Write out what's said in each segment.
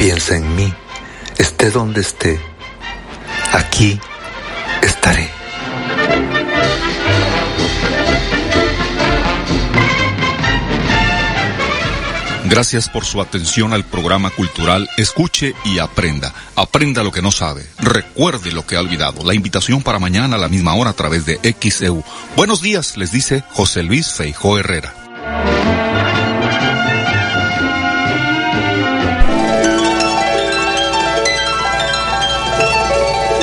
piensa en mí, esté donde esté, aquí estaré. Gracias por su atención al programa cultural Escuche y Aprenda. Aprenda lo que no sabe. Recuerde lo que ha olvidado. La invitación para mañana a la misma hora a través de XEU. Buenos días, les dice José Luis Feijó Herrera.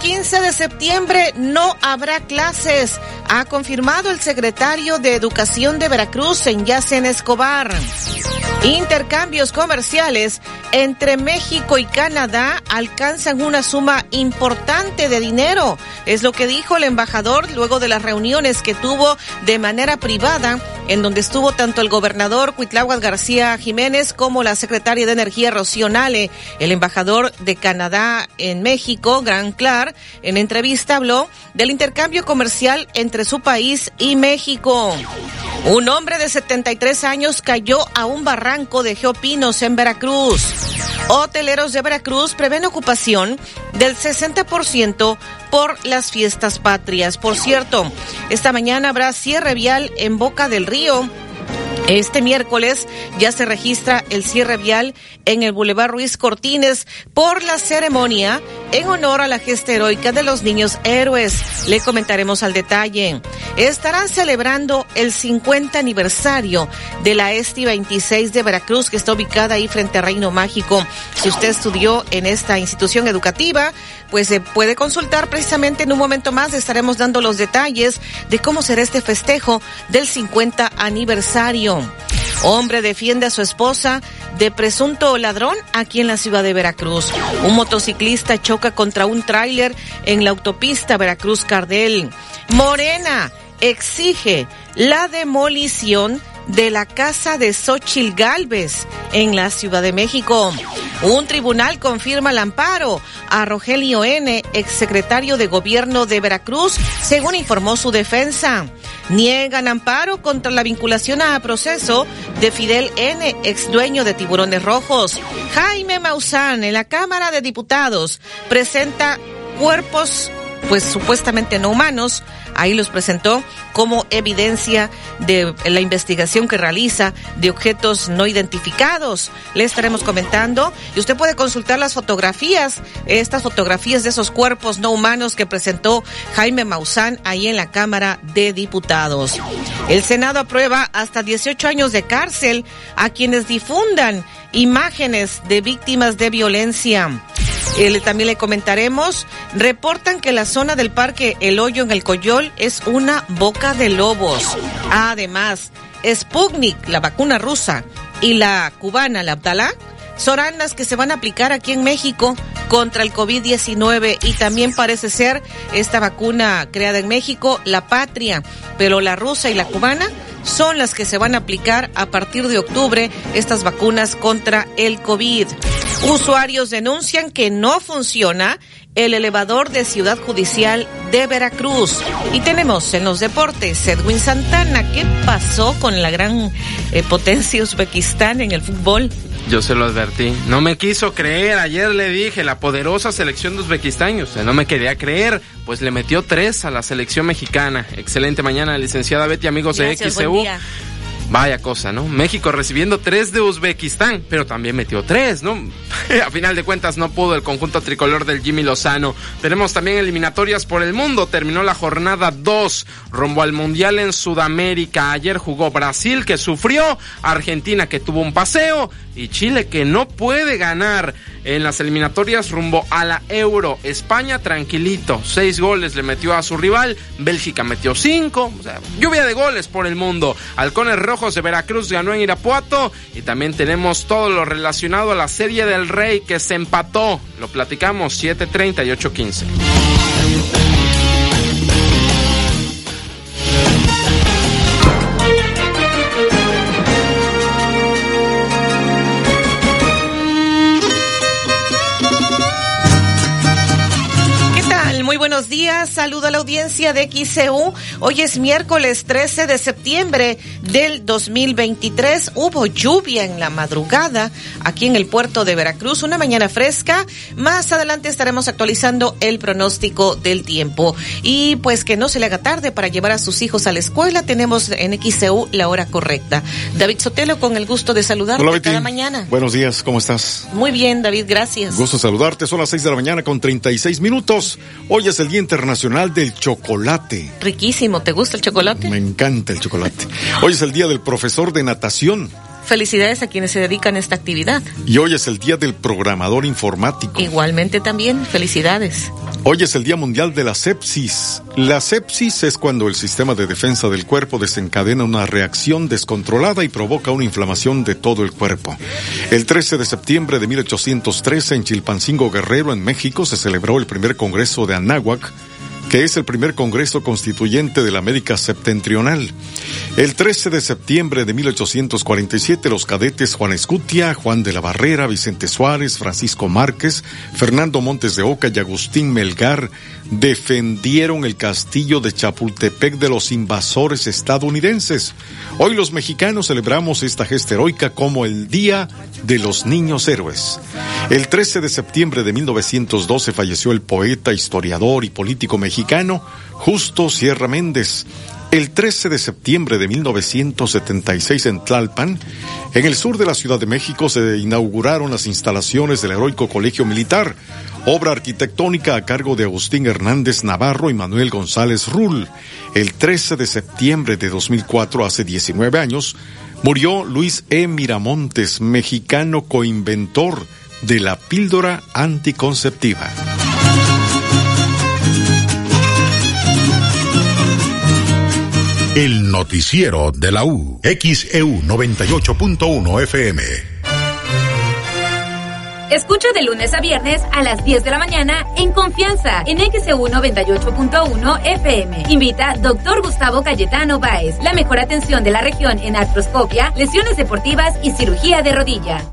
Viernes 15 de septiembre no habrá clases, ha confirmado el secretario de Educación de Veracruz, en Yacen Escobar. Intercambios comerciales entre México y Canadá alcanzan una suma importante de dinero, es lo que dijo el embajador luego de las reuniones que tuvo de manera privada, en donde estuvo tanto el gobernador Cuitláhuac García Jiménez como la secretaria de Energía Rocío Nale. El embajador de Canadá en México, Gran Clar, en entrevista habló del intercambio comercial entre su país y México. Un hombre de 73 años cayó a un barranco de Geopinos en Veracruz. Hoteleros de Veracruz prevén ocupación del 60% por las fiestas patrias. Por cierto, esta mañana habrá cierre vial en Boca del Río este miércoles ya se registra el cierre vial en el Boulevard Ruiz Cortines por la ceremonia en honor a la gesta heroica de los niños héroes. Le comentaremos al detalle. Estarán celebrando el 50 aniversario de la ESTI 26 de Veracruz, que está ubicada ahí frente a Reino Mágico. Si usted estudió en esta institución educativa, pues se puede consultar precisamente en un momento más. Estaremos dando los detalles de cómo será este festejo del 50 aniversario. Hombre defiende a su esposa de presunto ladrón aquí en la ciudad de Veracruz. Un motociclista choca contra un tráiler en la autopista Veracruz-Cardel. Morena exige la demolición de la casa de Xochil Galvez en la Ciudad de México. Un tribunal confirma el amparo a Rogelio N., exsecretario de Gobierno de Veracruz, según informó su defensa. Niegan amparo contra la vinculación a proceso de Fidel N., ex dueño de Tiburones Rojos. Jaime Maussan, en la Cámara de Diputados, presenta cuerpos, pues supuestamente no humanos, Ahí los presentó como evidencia de la investigación que realiza de objetos no identificados. Le estaremos comentando y usted puede consultar las fotografías, estas fotografías de esos cuerpos no humanos que presentó Jaime Maussan ahí en la Cámara de Diputados. El Senado aprueba hasta 18 años de cárcel a quienes difundan imágenes de víctimas de violencia. También le comentaremos, reportan que la zona del parque El Hoyo en el Coyol es una boca de lobos. Además, Sputnik, la vacuna rusa, y la cubana, la Abdalá, serán las que se van a aplicar aquí en México contra el COVID-19 y también parece ser esta vacuna creada en México, la patria, pero la rusa y la cubana son las que se van a aplicar a partir de octubre estas vacunas contra el COVID. Usuarios denuncian que no funciona el elevador de Ciudad Judicial de Veracruz. Y tenemos en los deportes Edwin Santana. ¿Qué pasó con la gran eh, potencia Uzbekistán en el fútbol? Yo se lo advertí. No me quiso creer. Ayer le dije la poderosa selección de Uzbekistán. Usted no me quería creer. Pues le metió tres a la selección mexicana. Excelente mañana, licenciada Betty, amigos de XCU. Vaya cosa, ¿no? México recibiendo tres de Uzbekistán, pero también metió tres, ¿no? A final de cuentas no pudo el conjunto tricolor del Jimmy Lozano. Tenemos también eliminatorias por el mundo. Terminó la jornada 2 rumbo al Mundial en Sudamérica. Ayer jugó Brasil que sufrió, Argentina que tuvo un paseo y Chile que no puede ganar en las eliminatorias rumbo a la Euro. España tranquilito, seis goles le metió a su rival, Bélgica metió cinco, o sea, lluvia de goles por el mundo. Halcones Rojos de Veracruz ganó en Irapuato y también tenemos todo lo relacionado a la Serie del Rey que se empató. Lo platicamos 7:30 y 8:15. Buenos días. Saludo a la audiencia de XCU. Hoy es miércoles 13 de septiembre del 2023. Hubo lluvia en la madrugada aquí en el puerto de Veracruz, una mañana fresca. Más adelante estaremos actualizando el pronóstico del tiempo. Y pues que no se le haga tarde para llevar a sus hijos a la escuela. Tenemos en XCU la hora correcta. David Sotelo, con el gusto de saludarte Hola, cada mañana. Buenos días, ¿cómo estás? Muy bien, David, gracias. Gusto saludarte. Son las 6 de la mañana con 36 minutos. Hoy es el Día Internacional del Chocolate. Riquísimo, ¿te gusta el chocolate? Me encanta el chocolate. Hoy es el Día del Profesor de Natación. Felicidades a quienes se dedican a esta actividad. Y hoy es el Día del Programador Informático. Igualmente también, felicidades. Hoy es el Día Mundial de la Sepsis. La sepsis es cuando el sistema de defensa del cuerpo desencadena una reacción descontrolada y provoca una inflamación de todo el cuerpo. El 13 de septiembre de 1813 en Chilpancingo Guerrero, en México, se celebró el primer Congreso de Anáhuac, que es el primer Congreso Constituyente de la América Septentrional. El 13 de septiembre de 1847, los cadetes Juan Escutia, Juan de la Barrera, Vicente Suárez, Francisco Márquez, Fernando Montes de Oca y Agustín Melgar defendieron el castillo de Chapultepec de los invasores estadounidenses. Hoy los mexicanos celebramos esta gesta heroica como el Día de los Niños Héroes. El 13 de septiembre de 1912 falleció el poeta, historiador y político mexicano Justo Sierra Méndez. El 13 de septiembre de 1976 en Tlalpan, en el sur de la Ciudad de México, se inauguraron las instalaciones del heroico Colegio Militar, obra arquitectónica a cargo de Agustín Hernández Navarro y Manuel González Rull. El 13 de septiembre de 2004, hace 19 años, murió Luis E. Miramontes, mexicano coinventor de la píldora anticonceptiva. El noticiero de la U. XEU 98.1 FM. Escucha de lunes a viernes a las 10 de la mañana en confianza en XEU 98.1 FM. Invita Dr. Gustavo Cayetano Báez, la mejor atención de la región en artroscopia, lesiones deportivas y cirugía de rodilla.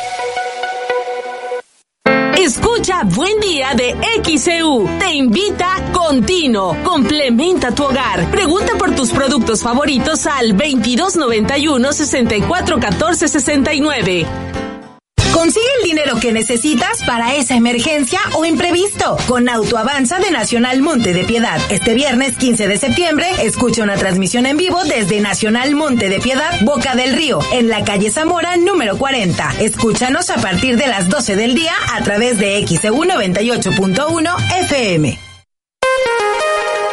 Escucha Buen Día de XEU. Te invita Continuo. Complementa tu hogar. Pregunta por tus productos favoritos al 2291 6414 69. Consigue el dinero que necesitas para esa emergencia o imprevisto con Autoavanza de Nacional Monte de Piedad. Este viernes 15 de septiembre, escucha una transmisión en vivo desde Nacional Monte de Piedad, Boca del Río, en la calle Zamora número 40. Escúchanos a partir de las 12 del día a través de XEU 98.1 FM.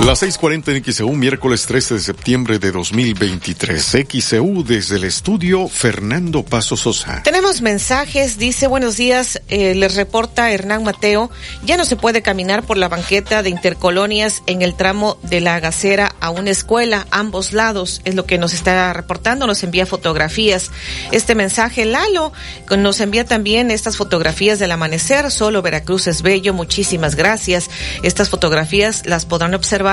Las 6:40 en XEU, miércoles 13 de septiembre de 2023. XEU desde el estudio Fernando Paso Sosa. Tenemos mensajes, dice buenos días, eh, les reporta Hernán Mateo, ya no se puede caminar por la banqueta de intercolonias en el tramo de la Gacera a una escuela, ambos lados, es lo que nos está reportando, nos envía fotografías. Este mensaje, Lalo, nos envía también estas fotografías del amanecer, solo Veracruz es bello, muchísimas gracias. Estas fotografías las podrán observar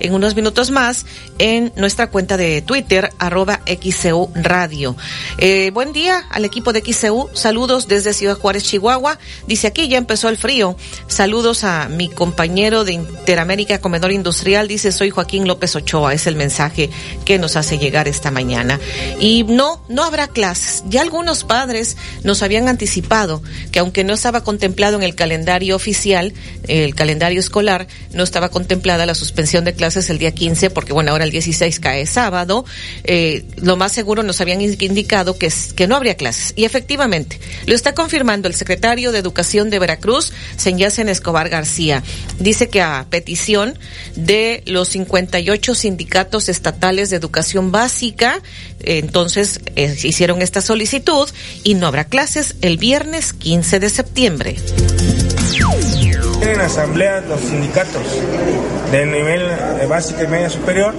en unos minutos más en nuestra cuenta de Twitter, arroba XCU Radio. Eh, buen día al equipo de XCU. Saludos desde Ciudad Juárez, Chihuahua. Dice aquí ya empezó el frío. Saludos a mi compañero de Interamérica Comedor Industrial. Dice soy Joaquín López Ochoa. Es el mensaje que nos hace llegar esta mañana. Y no, no habrá clases. Ya algunos padres nos habían anticipado que aunque no estaba contemplado en el calendario oficial, el calendario escolar, no estaba contemplada la suspensión de clases el día 15, porque bueno, ahora el 16 cae sábado, eh, lo más seguro nos habían indicado que, que no habría clases. Y efectivamente, lo está confirmando el secretario de Educación de Veracruz, Senyacen Escobar García. Dice que a petición de los 58 sindicatos estatales de educación básica, entonces eh, hicieron esta solicitud y no habrá clases el viernes 15 de septiembre. Tienen asambleas los sindicatos de nivel básico y media superior,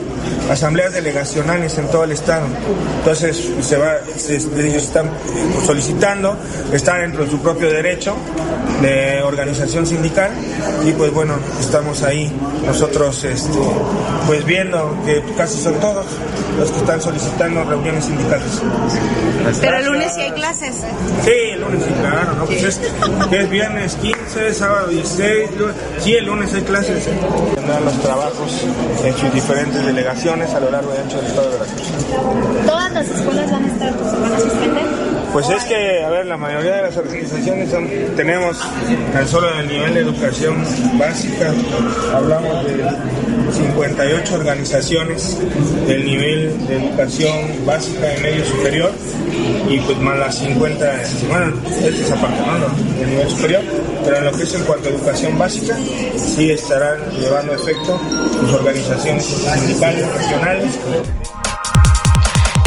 asambleas delegacionales en todo el estado. Entonces se va, ellos están solicitando, están dentro de su propio derecho de organización sindical y pues bueno, estamos ahí nosotros este, pues viendo que casi son todos los que están solicitando reuniones sindicales. Pero el lunes sí hay clases. Sí, el lunes sí, claro, ¿no? Pues es, viernes 15, sábado 16, sí, el lunes hay clases. Los trabajos en sus diferentes delegaciones a lo largo y ancho del estado de Veracruz. ¿Todas las escuelas van a estar, pues, van a suspender? Pues es que, a ver, la mayoría de las organizaciones son, tenemos tan solo en el nivel de educación básica, hablamos de 58 organizaciones del nivel de educación básica y medio superior y pues más las 50, bueno, este es aparte, ¿no? Del nivel superior, pero en lo que es en cuanto a educación básica, sí estarán llevando efecto sus organizaciones sindicales, regionales.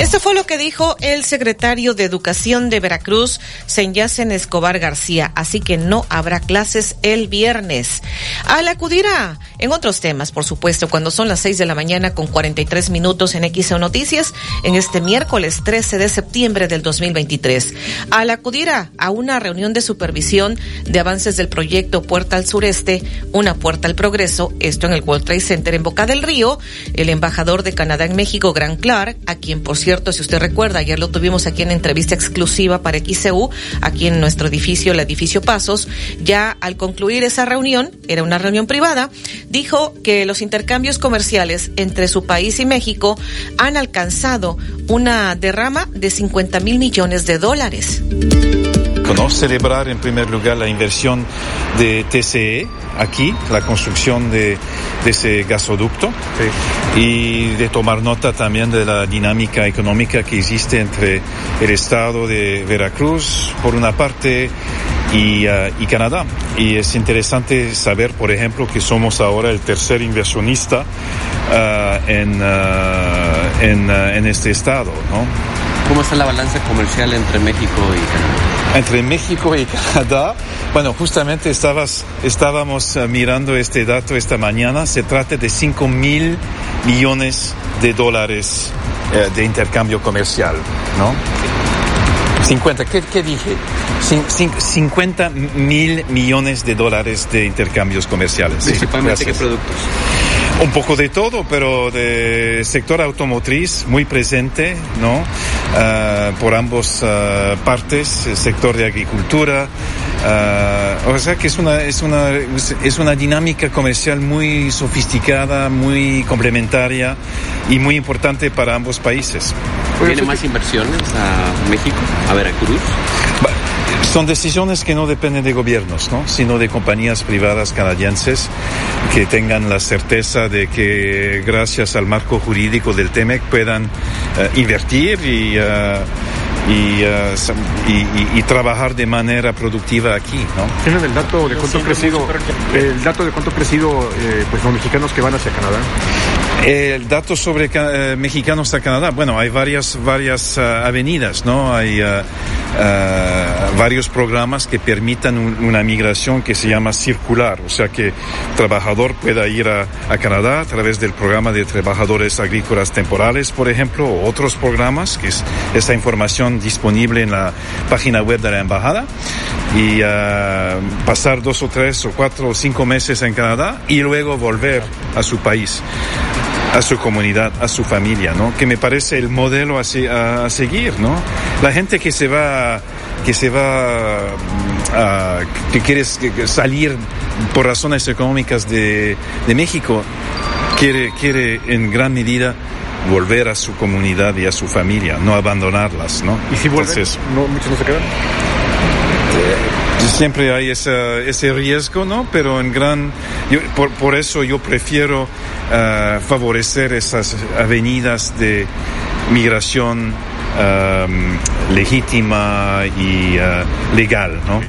Esto fue lo que dijo el secretario de Educación de Veracruz, Senyacen Escobar García. Así que no habrá clases el viernes. Al acudir a, en otros temas, por supuesto, cuando son las 6 de la mañana con 43 minutos en XO Noticias, en este miércoles 13 de septiembre del 2023. Al acudir a, una reunión de supervisión de avances del proyecto Puerta al Sureste, una puerta al progreso, esto en el World Trade Center en Boca del Río, el embajador de Canadá en México, Gran Clark, a quien por cierto cierto, si usted recuerda, ayer lo tuvimos aquí en entrevista exclusiva para XCU, aquí en nuestro edificio, el edificio Pasos, ya al concluir esa reunión, era una reunión privada, dijo que los intercambios comerciales entre su país y México han alcanzado una derrama de 50 mil millones de dólares. Celebrar en primer lugar la inversión de TCE aquí, la construcción de, de ese gasoducto y de tomar nota también de la dinámica económica que existe entre el estado de Veracruz, por una parte, y, uh, y, Canadá. Y es interesante saber, por ejemplo, que somos ahora el tercer inversionista uh, en, uh, en, en, este estado. ¿no? ¿Cómo está la balanza comercial entre México y Canadá? Entre México y Canadá, bueno, justamente estabas, estábamos mirando este dato esta mañana, se trata de 5 mil millones de dólares eh, de intercambio comercial, ¿no? 50, ¿qué, qué dije? Cin- cin- 50 mil millones de dólares de intercambios comerciales. Sí, Principalmente, ¿qué gracias. productos? Un poco de todo, pero de sector automotriz muy presente, ¿no? Ah, por ambos ah, partes, el sector de agricultura. ah, o sea que es una, es una, es una dinámica comercial muy sofisticada, muy complementaria y muy importante para ambos países. ¿Tiene más inversiones a México, a Veracruz? Son decisiones que no dependen de gobiernos, ¿no? sino de compañías privadas canadienses que tengan la certeza de que gracias al marco jurídico del TEMEC puedan eh, invertir y, eh, y, sa- y- y- y trabajar de manera productiva aquí. ¿no? ¿Tienen el dato de cuánto ha crecido, el dato de cuánto ha crecido eh, pues, los mexicanos que van hacia Canadá? El dato sobre eh, mexicanos a Canadá, bueno, hay varias, varias ah, avenidas, ¿no? Hay ah, ah, varios programas que permitan un- una migración que se llama circular, o sea que trabajador pueda ir a, Canadá a través del programa de trabajadores agrícolas temporales, por ejemplo, o otros programas, que es esta información disponible en la página web de la embajada, y ah, pasar dos o tres o cuatro o cinco meses en Canadá y luego volver a su país a su comunidad, a su familia, ¿no? Que me parece el modelo a, se- a- a seguir, ¿no? La gente que se va, que se va, mm, a, que quiere salir por razones económicas de, de México, quiere, quiere en gran medida volver a su comunidad y a su familia, no abandonarlas, ¿no? ¿Y si vuelven? Entonces, no, muchos no se quedan. Siempre hay esa, ese riesgo, ¿no? Pero en gran, yo- por, por eso yo prefiero ah, favorecer esas avenidas de migración am, legítima y ah, legal, ¿no?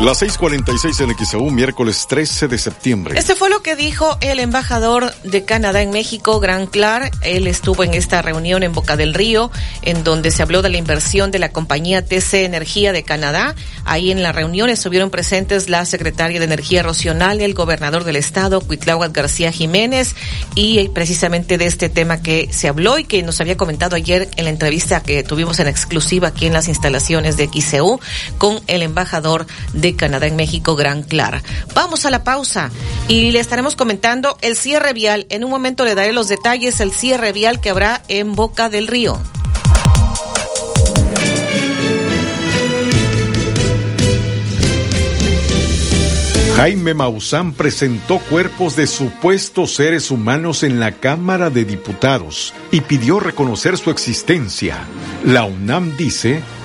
Las 6:46 en XEU, miércoles 13 de septiembre. Este fue lo que dijo el embajador de Canadá en México, Gran Clark. Él estuvo en esta reunión en Boca del Río, en donde se habló de la inversión de la compañía TC Energía de Canadá. Ahí en la reunión estuvieron presentes la secretaria de Energía Rocional, el gobernador del estado, Cuitláhuac García Jiménez, y precisamente de este tema que se habló y que nos había comentado ayer en la entrevista que tuvimos en exclusiva aquí en las instalaciones de XCU con el embajador de Canadá en México, Gran Clara. Vamos a la pausa y le estaremos comentando el cierre vial. En un momento le daré los detalles, el cierre vial que habrá en Boca del Río. Jaime Maussan presentó cuerpos de supuestos seres humanos en la Cámara de Diputados y pidió reconocer su existencia. La UNAM dice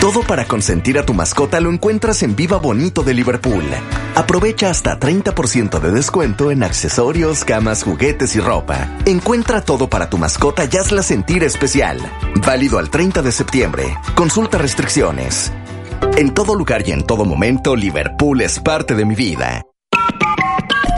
Todo para consentir a tu mascota lo encuentras en Viva Bonito de Liverpool. Aprovecha hasta 30% de descuento en accesorios, camas, juguetes y ropa. Encuentra todo para tu mascota y hazla sentir especial. Válido al 30 de septiembre. Consulta restricciones. En todo lugar y en todo momento, Liverpool es parte de mi vida.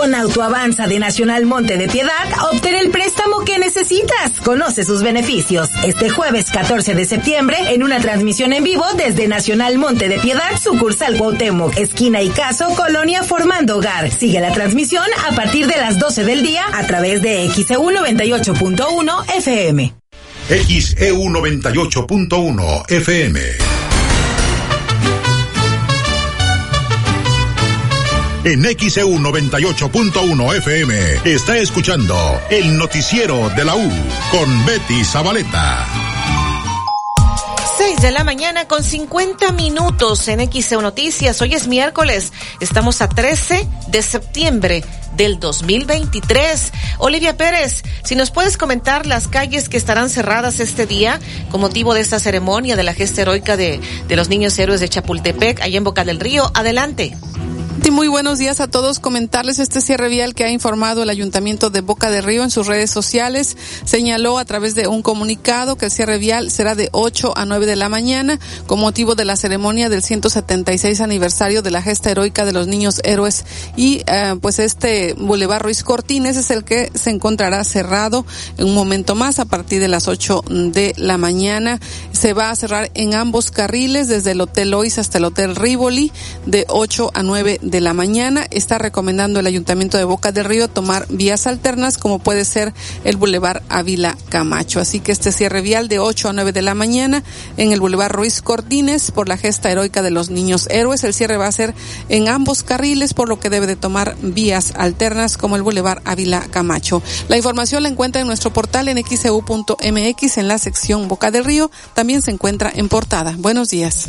Con Autoavanza de Nacional Monte de Piedad, obtén el préstamo que necesitas. Conoce sus beneficios. Este jueves 14 de septiembre, en una transmisión en vivo desde Nacional Monte de Piedad, sucursal Cuauhtémoc, esquina y caso, Colonia Formando Hogar. Sigue la transmisión a partir de las 12 del día a través de XEU 98.1 FM. XEU 98.1 FM. En XEU 98.1 FM está escuchando el noticiero de la U con Betty Zabaleta. 6 de la mañana con 50 minutos en XEU Noticias. Hoy es miércoles. Estamos a 13 de septiembre del 2023. Olivia Pérez, si nos puedes comentar las calles que estarán cerradas este día con motivo de esta ceremonia de la gesta heroica de, de los niños héroes de Chapultepec, allá en Boca del Río. Adelante. Muy buenos días a todos. Comentarles este cierre vial que ha informado el Ayuntamiento de Boca de Río en sus redes sociales. Señaló a través de un comunicado que el cierre vial será de 8 a 9 de la mañana con motivo de la ceremonia del 176 aniversario de la gesta heroica de los niños héroes. Y eh, pues este Boulevard Ruiz Cortines es el que se encontrará cerrado en un momento más a partir de las 8 de la mañana. Se va a cerrar en ambos carriles desde el Hotel Lois hasta el Hotel Rivoli de 8 a 9 de la mañana. Está recomendando el Ayuntamiento de Boca del Río tomar vías alternas como puede ser el Boulevard Ávila Camacho. Así que este cierre vial de 8 a 9 de la mañana en el Boulevard Ruiz Cortines por la gesta heroica de los niños héroes. El cierre va a ser en ambos carriles por lo que debe de tomar vías alternas como el Boulevard Ávila Camacho. La información la encuentra en nuestro portal en xeu.mx en la sección Boca del Río. También se encuentra en portada. Buenos días.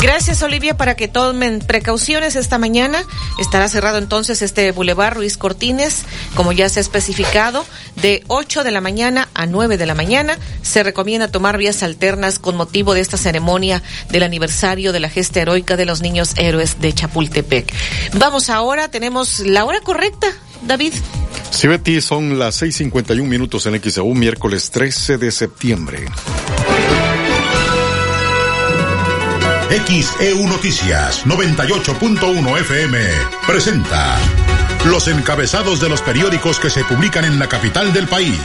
Gracias, Olivia, para que tomen precauciones esta mañana. Estará cerrado entonces este Boulevard Ruiz Cortines, como ya se ha especificado, de 8 de la mañana a 9 de la mañana. Se recomienda tomar vías alternas con motivo de esta ceremonia del aniversario de la gesta heroica de los niños héroes de Chapultepec. Vamos ahora, tenemos la hora correcta, David. Sí, Betty, son las 6:51 minutos en XEU, miércoles 13 de septiembre. XEU Noticias 98.1 FM presenta los encabezados de los periódicos que se publican en la capital del país.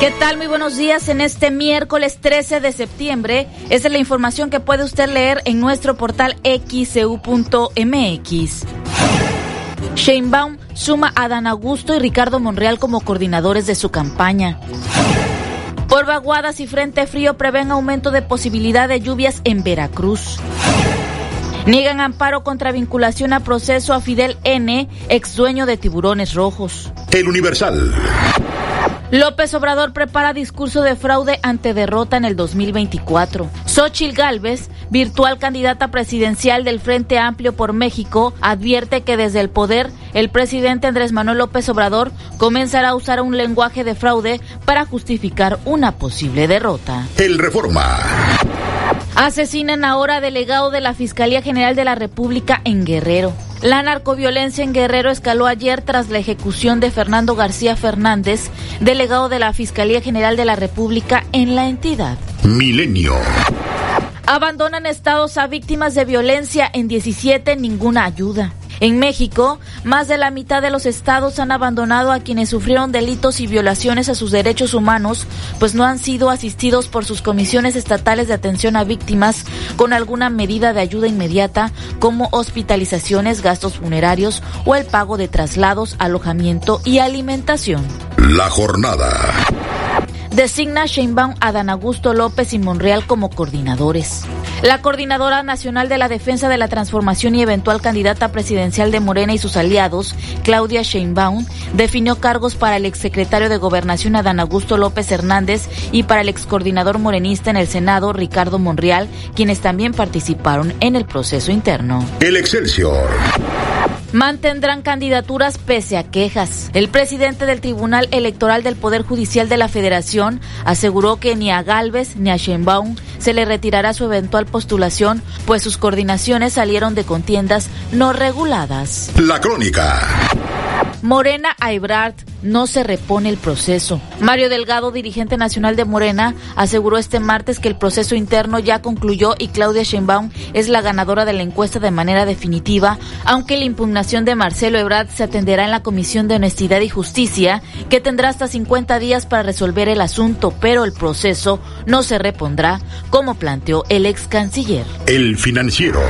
¿Qué tal? Muy buenos días. En este miércoles 13 de septiembre, esta es la información que puede usted leer en nuestro portal xeu.mx. Sheinbaum suma a Dan Augusto y Ricardo Monreal como coordinadores de su campaña. Por vaguadas y frente frío prevén aumento de posibilidad de lluvias en Veracruz. Niegan amparo contra vinculación a proceso a Fidel N., ex dueño de Tiburones Rojos. El Universal. López Obrador prepara discurso de fraude ante derrota en el 2024. Xochil Gálvez, virtual candidata presidencial del Frente Amplio por México, advierte que desde el poder el presidente Andrés Manuel López Obrador comenzará a usar un lenguaje de fraude para justificar una posible derrota. El Reforma. Asesinan ahora delegado de la Fiscalía General de la República en Guerrero. La narcoviolencia en Guerrero escaló ayer tras la ejecución de Fernando García Fernández, delegado de la Fiscalía General de la República en la entidad. Milenio. Abandonan estados a víctimas de violencia en 17, ninguna ayuda. En México, más de la mitad de los estados han abandonado a quienes sufrieron delitos y violaciones a sus derechos humanos, pues no han sido asistidos por sus comisiones estatales de atención a víctimas con alguna medida de ayuda inmediata, como hospitalizaciones, gastos funerarios o el pago de traslados, alojamiento y alimentación. La jornada. Designa Sheinbaum a Dan Augusto López y Monreal como coordinadores. La Coordinadora Nacional de la Defensa de la Transformación y eventual candidata presidencial de Morena y sus aliados, Claudia Sheinbaum, definió cargos para el exsecretario de Gobernación Adán Augusto López Hernández y para el excoordinador morenista en el Senado, Ricardo Monreal, quienes también participaron en el proceso interno. El Excelsior. Mantendrán candidaturas pese a quejas. El presidente del Tribunal Electoral del Poder Judicial de la Federación aseguró que ni a Galvez ni a Sheinbaum se le retirará su eventual postulación, pues sus coordinaciones salieron de contiendas no reguladas. La crónica. Morena a Ebrard no se repone el proceso. Mario Delgado, dirigente nacional de Morena, aseguró este martes que el proceso interno ya concluyó y Claudia Sheinbaum es la ganadora de la encuesta de manera definitiva, aunque la impugnación de Marcelo Ebrard se atenderá en la Comisión de Honestidad y Justicia, que tendrá hasta 50 días para resolver el asunto, pero el proceso no se repondrá, como planteó el ex canciller. El financiero.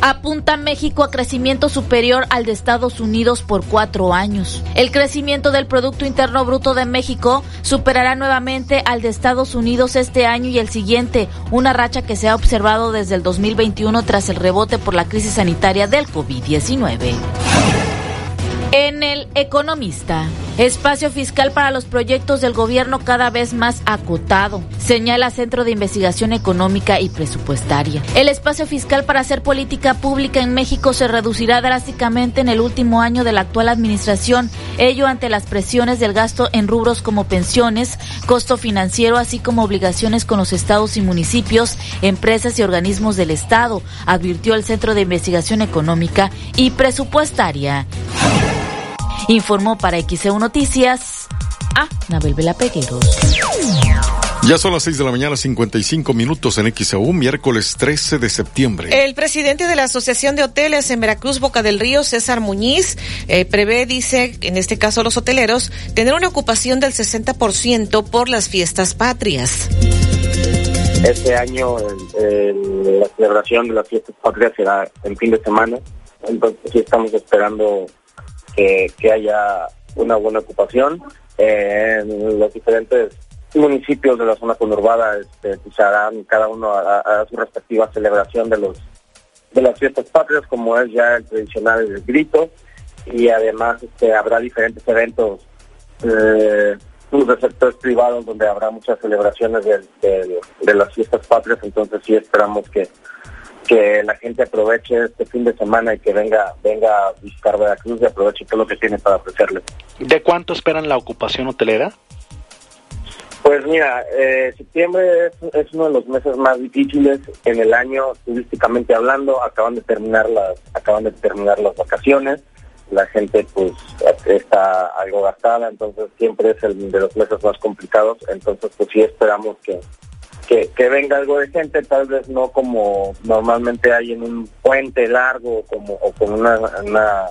Apunta México a crecimiento superior al de Estados Unidos por cuatro años. El crecimiento del Producto Interno Bruto de México superará nuevamente al de Estados Unidos este año y el siguiente, una racha que se ha observado desde el 2021 tras el rebote por la crisis sanitaria del COVID-19. En el Economista, espacio fiscal para los proyectos del gobierno cada vez más acotado, señala Centro de Investigación Económica y Presupuestaria. El espacio fiscal para hacer política pública en México se reducirá drásticamente en el último año de la actual administración, ello ante las presiones del gasto en rubros como pensiones, costo financiero, así como obligaciones con los estados y municipios, empresas y organismos del Estado, advirtió el Centro de Investigación Económica y Presupuestaria. Informó para XEU Noticias a Nabel Vela Pegueros. Ya son las 6 de la mañana, 55 minutos en XEU, miércoles 13 de septiembre. El presidente de la Asociación de Hoteles en Veracruz, Boca del Río, César Muñiz, eh, prevé, dice, en este caso los hoteleros, tener una ocupación del 60% por las fiestas patrias. Este año el, el, la celebración de las fiestas patrias será en fin de semana, entonces sí estamos esperando que, haya una buena ocupación. Eh, en los diferentes municipios de la zona conurbada este, pues harán cada uno a, su respectiva celebración de los de las fiestas patrias, como es ya el tradicional el grito, y además este, habrá diferentes eventos eh, de sectores privados donde habrá muchas celebraciones de las fiestas patrias, entonces sí esperamos que que la gente aproveche este fin de semana y que venga venga a visitar Veracruz y aproveche todo lo que tiene para ofrecerle. ¿De cuánto esperan la ocupación hotelera? Pues mira, eh, septiembre es, es, uno de los meses más difíciles en el año turísticamente hablando. Acaban de terminar las acaban de terminar las vacaciones. La gente pues está algo gastada, entonces siempre es el de los meses más complicados. Entonces pues sí esperamos que que, que, venga algo de gente, tal vez no como normalmente hay en un puente largo como, o con una, una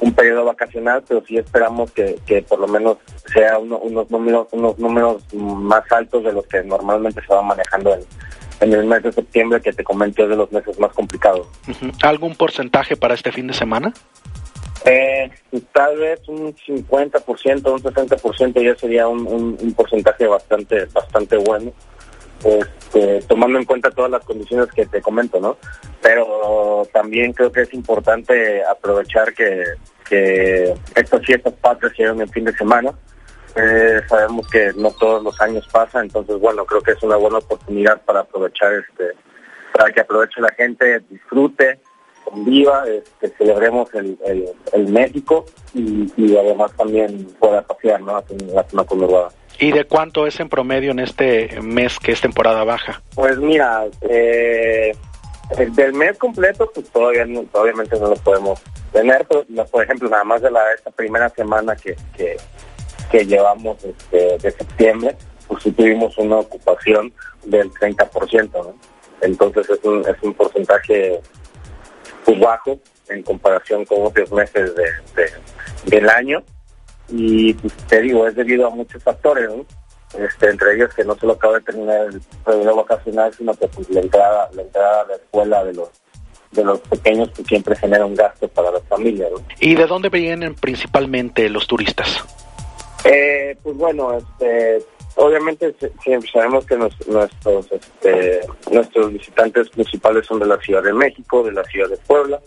un periodo vacacional, pero sí esperamos que, que por lo menos sea uno, unos números unos números más altos de los que normalmente se van manejando en, en el mes de septiembre, que te comenté es de los meses más complicados. ¿Algún porcentaje para este fin de semana? Eh, tal vez un 50%, un 60% ya sería un, un, un porcentaje bastante bastante bueno este, tomando en cuenta todas las condiciones que te comento, ¿no? Pero también creo que es importante aprovechar que, que estas fiestas patrias llegan en fin de semana. Eh, sabemos que no todos los años pasa, entonces bueno, creo que es una buena oportunidad para aprovechar este, para que aproveche la gente, disfrute, conviva, este, celebremos el, el, el México y, y, además también pueda pasear, ¿no? En la zona conurbada. ¿Y de cuánto es en promedio en este mes que es temporada baja? Pues mira, eh, del mes completo, pues todavía no, obviamente no lo podemos tener, pero por ejemplo, nada más de la esta primera semana que, que, que llevamos este, de septiembre, pues sí tuvimos una ocupación del 30%, ¿no? Entonces es un, es un porcentaje bajo en comparación con otros meses de, de del año y pues te digo, es debido a muchos factores, ¿no? Este, entre ellos que no solo acaba de terminar el periodo vacacional, sino que pues la entrada, la entrada a la escuela de los de los pequeños pues siempre genera un gasto para las familias. ¿no? ¿Y de dónde vienen principalmente los turistas? Eh, pues bueno, este, obviamente siempre sabemos que nuestros este, nuestros visitantes principales son de la Ciudad de México, de la Ciudad de Puebla,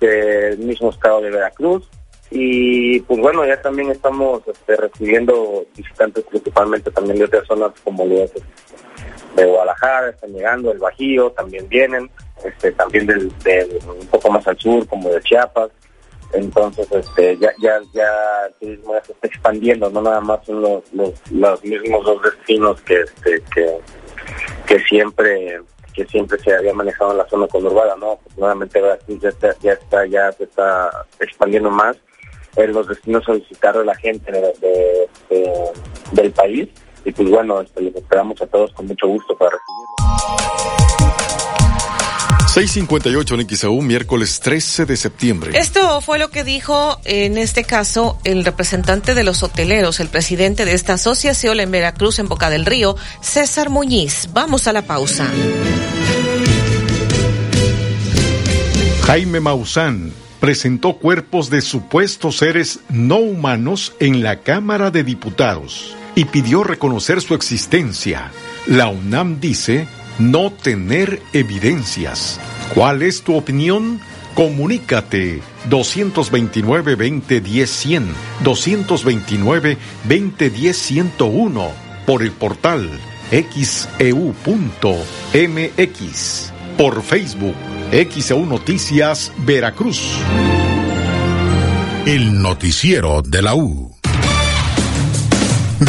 del mismo estado de Veracruz, y pues bueno ya también estamos este, recibiendo visitantes principalmente también de otras zonas como de Guadalajara están llegando el Bajío también vienen este también del, del, un poco más al sur como de Chiapas entonces este ya ya ya el turismo ya se está expandiendo no nada más son los los, los mismos dos destinos que este que que siempre que siempre se había manejado en la zona conurbada no nuevamente ya está ya está ya se está expandiendo más. En los destinos a visitar a la gente de, de, de, del país. Y pues bueno, este, les esperamos a todos con mucho gusto para recibirlos. 658 en XAU, miércoles 13 de septiembre. Esto fue lo que dijo, en este caso, el representante de los hoteleros, el presidente de esta asociación en Veracruz, en Boca del Río, César Muñiz. Vamos a la pausa. Jaime Maussan presentó cuerpos de supuestos seres no humanos en la Cámara de Diputados y pidió reconocer su existencia. La UNAM dice no tener evidencias. ¿Cuál es tu opinión? Comunícate 229-2010-100, 229-2010-101 por el portal xeu.mx, por Facebook XEU Noticias Veracruz. El noticiero de la U.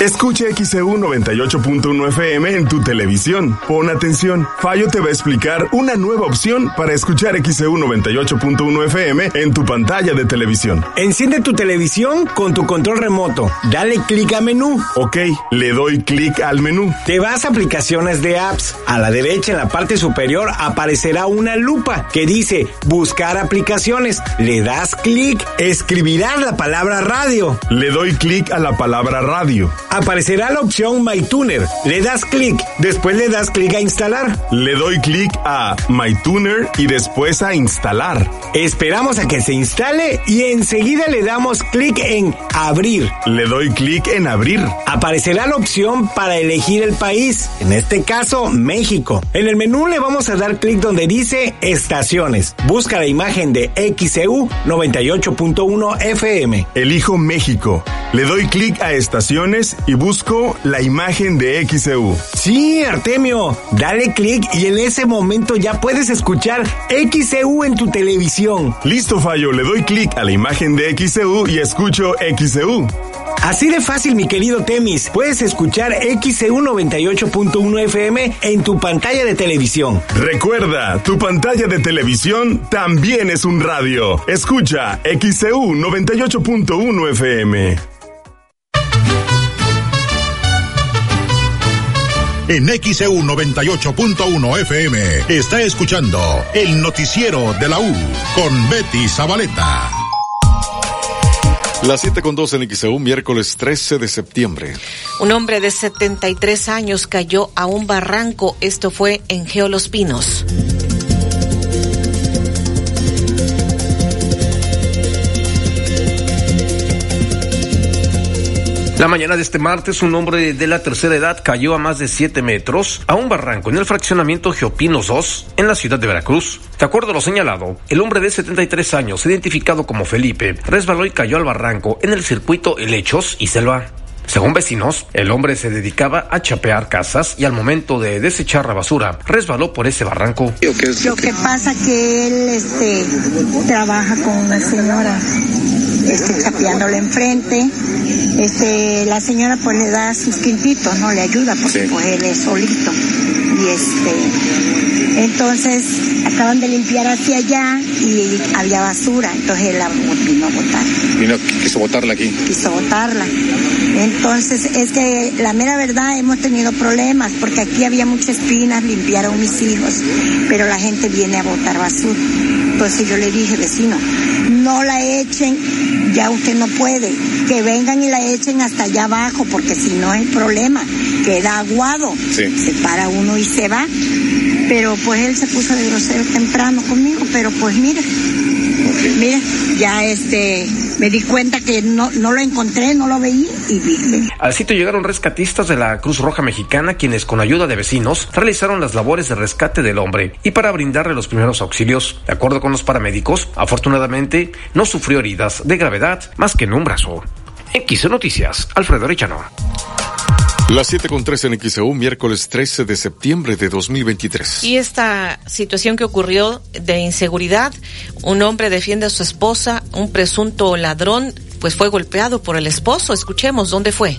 Escucha XEU 98.1 FM en tu televisión. Pon atención. Fallo te va a explicar una nueva opción para escuchar XEU 98.1 FM en tu pantalla de televisión. Enciende tu televisión con tu control remoto. Dale clic a menú. Ok, le doy clic al menú. Te vas a aplicaciones de apps. A la derecha en la parte superior aparecerá una lupa que dice buscar aplicaciones. Le das clic. Escribirás la palabra radio. Le doy clic a la palabra radio aparecerá la opción MyTuner. Le das clic, después le das clic a instalar. Le doy clic a MyTuner y después a instalar. Esperamos a que se instale y enseguida le damos clic en abrir. Le doy clic en abrir. Aparecerá la opción para elegir el país, en este caso México. En el menú le vamos a dar clic donde dice estaciones. Busca la imagen de XEU 98.1 FM. Elijo México. Le doy clic a estaciones y busco la imagen de XEU. Sí, Artemio, dale clic y en ese momento ya puedes escuchar XEU en tu televisión. Listo, Fallo, le doy clic a la imagen de XEU y escucho XEU. Así de fácil, mi querido Temis. Puedes escuchar XEU 98.1 FM en tu pantalla de televisión. Recuerda, tu pantalla de televisión también es un radio. Escucha XEU 98.1 FM. En XEU 98.1 FM está escuchando el noticiero de la U con Betty Zabaleta. Las 7 con 2 en XEU, miércoles 13 de septiembre. Un hombre de 73 años cayó a un barranco. Esto fue en Geo Los Pinos. La mañana de este martes, un hombre de la tercera edad cayó a más de 7 metros a un barranco en el fraccionamiento Geopinos 2, en la ciudad de Veracruz. De acuerdo a lo señalado, el hombre de 73 años, identificado como Felipe, resbaló y cayó al barranco en el circuito Helechos y Selva. Según vecinos, el hombre se dedicaba a chapear casas y al momento de desechar la basura, resbaló por ese barranco. Lo que pasa que él este, trabaja con una señora este, chapeándole enfrente. Este, la señora pues le da sus quintitos, ¿no? Le ayuda porque pues él es solito. Y este, entonces acaban de limpiar hacia allá y había basura, entonces él la vino a botar. Vino, quiso botarla aquí. Quiso botarla. Entonces es que la mera verdad hemos tenido problemas porque aquí había muchas espinas, limpiaron mis hijos, pero la gente viene a botar basura. Entonces yo le dije, vecino, no la echen, ya usted no puede, que vengan y la echen hasta allá abajo, porque si no es el problema, queda aguado, se para uno y se va. Pero pues él se puso de grosero temprano conmigo, pero pues mire, mire, ya este, me di cuenta que no, no lo encontré, no lo veía y dije. Al sitio llegaron rescatistas de la Cruz Roja Mexicana quienes con ayuda de vecinos realizaron las labores de rescate del hombre y para brindarle los primeros auxilios. De acuerdo con los paramédicos, afortunadamente no sufrió heridas de gravedad más que en un brazo. X Noticias, Alfredo Arechano. Las 7 con 3 en XEU, miércoles 13 de septiembre de 2023. Y esta situación que ocurrió de inseguridad, un hombre defiende a su esposa, un presunto ladrón, pues fue golpeado por el esposo. Escuchemos dónde fue.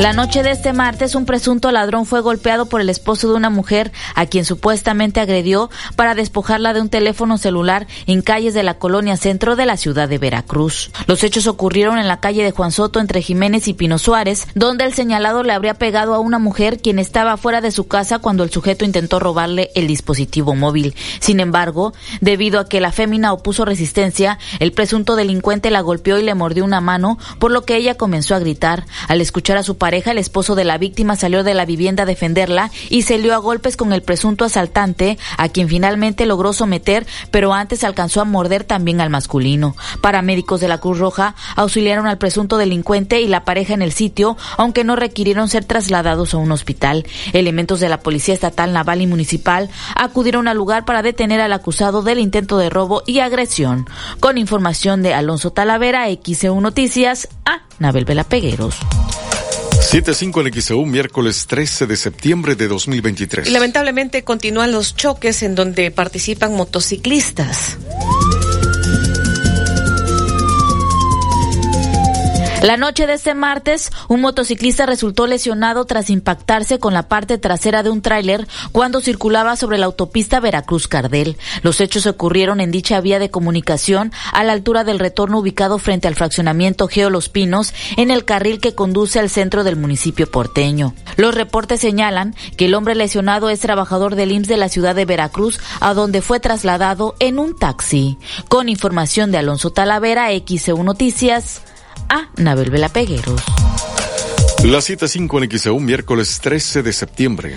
La noche de este martes, un presunto ladrón fue golpeado por el esposo de una mujer a quien supuestamente agredió para despojarla de un teléfono celular en calles de la colonia centro de la ciudad de Veracruz. Los hechos ocurrieron en la calle de Juan Soto entre Jiménez y Pino Suárez, donde el señalado le habría pegado a una mujer quien estaba fuera de su casa cuando el sujeto intentó robarle el dispositivo móvil. Sin embargo, debido a que la fémina opuso resistencia, el presunto delincuente la golpeó y le mordió una mano, por lo que ella comenzó a gritar. Al escuchar a su pareja, el esposo de la víctima salió de la vivienda a defenderla y se lió a golpes con el presunto asaltante, a quien finalmente logró someter, pero antes alcanzó a morder también al masculino. Paramédicos de la Cruz Roja auxiliaron al presunto delincuente y la pareja en el sitio, aunque no requirieron ser trasladados a un hospital. Elementos de la Policía Estatal, Naval y Municipal acudieron al lugar para detener al acusado del intento de robo y agresión. Con información de Alonso Talavera, XEU Noticias, a Nabel Vela Pegueros. 7.5 en XEU, miércoles 13 de septiembre de 2023. Y lamentablemente continúan los choques en donde participan motociclistas. La noche de este martes, un motociclista resultó lesionado tras impactarse con la parte trasera de un tráiler cuando circulaba sobre la autopista Veracruz-Cardel. Los hechos ocurrieron en dicha vía de comunicación a la altura del retorno ubicado frente al fraccionamiento Geo Los Pinos en el carril que conduce al centro del municipio porteño. Los reportes señalan que el hombre lesionado es trabajador del IMSS de la ciudad de Veracruz, a donde fue trasladado en un taxi. Con información de Alonso Talavera, XEU Noticias a Nabel Vela Pegueros. La cita 5 en XEU, miércoles 13 de septiembre.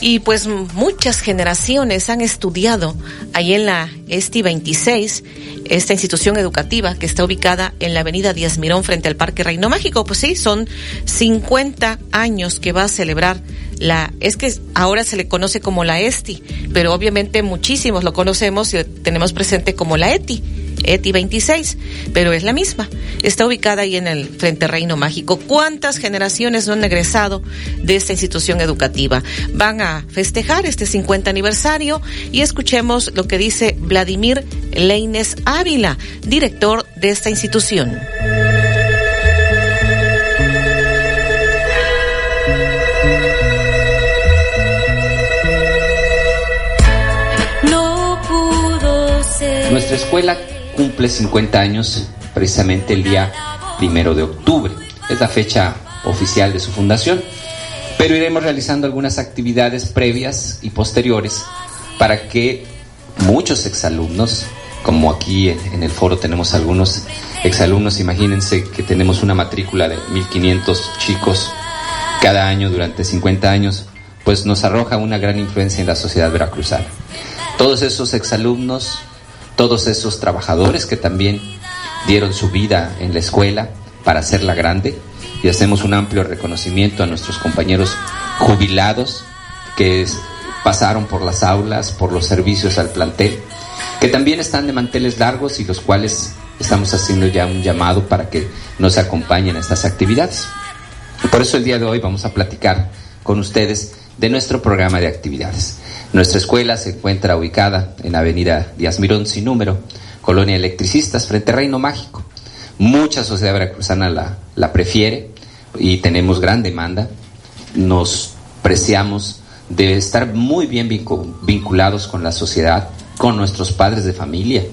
Y pues muchas generaciones han estudiado ahí en la ESTI 26, esta institución educativa que está ubicada en la avenida Díaz Mirón frente al Parque Reino Mágico. Pues sí, son 50 años que va a celebrar la, es que ahora se le conoce como la ESTI, pero obviamente muchísimos lo conocemos y tenemos presente como la ETI ETI 26, pero es la misma. Está ubicada ahí en el Frente Reino Mágico. ¿Cuántas generaciones no han egresado de esta institución educativa? Van a festejar este 50 aniversario y escuchemos lo que dice Vladimir Leines Ávila, director de esta institución. No pudo ser. Nuestra escuela cumple 50 años precisamente el día primero de octubre. Es la fecha oficial de su fundación. Pero iremos realizando algunas actividades previas y posteriores para que muchos exalumnos, como aquí en el foro tenemos algunos exalumnos, imagínense que tenemos una matrícula de 1500 chicos cada año durante 50 años, pues nos arroja una gran influencia en la sociedad veracruzana. Todos esos exalumnos todos esos trabajadores que también dieron su vida en la escuela para hacerla grande y hacemos un amplio reconocimiento a nuestros compañeros jubilados que pasaron por las aulas, por los servicios al plantel, que también están de manteles largos y los cuales estamos haciendo ya un llamado para que nos acompañen a estas actividades. Por eso el día de hoy vamos a platicar con ustedes de nuestro programa de actividades. Nuestra escuela se encuentra ubicada en Avenida Díaz Mirón sin número, Colonia Electricistas, frente a Reino Mágico. Mucha sociedad veracruzana la, la prefiere y tenemos gran demanda. Nos preciamos de estar muy bien vinculados con la sociedad, con nuestros padres de familia,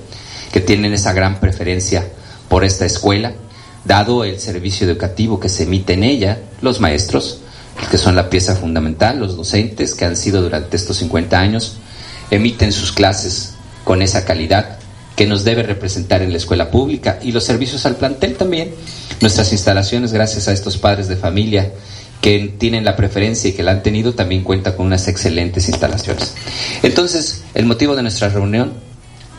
que tienen esa gran preferencia por esta escuela, dado el servicio educativo que se emite en ella, los maestros, que son la pieza fundamental, los docentes que han sido durante estos 50 años, emiten sus clases con esa calidad que nos debe representar en la escuela pública y los servicios al plantel también. Nuestras instalaciones, gracias a estos padres de familia que tienen la preferencia y que la han tenido, también cuenta con unas excelentes instalaciones. Entonces, el motivo de nuestra reunión,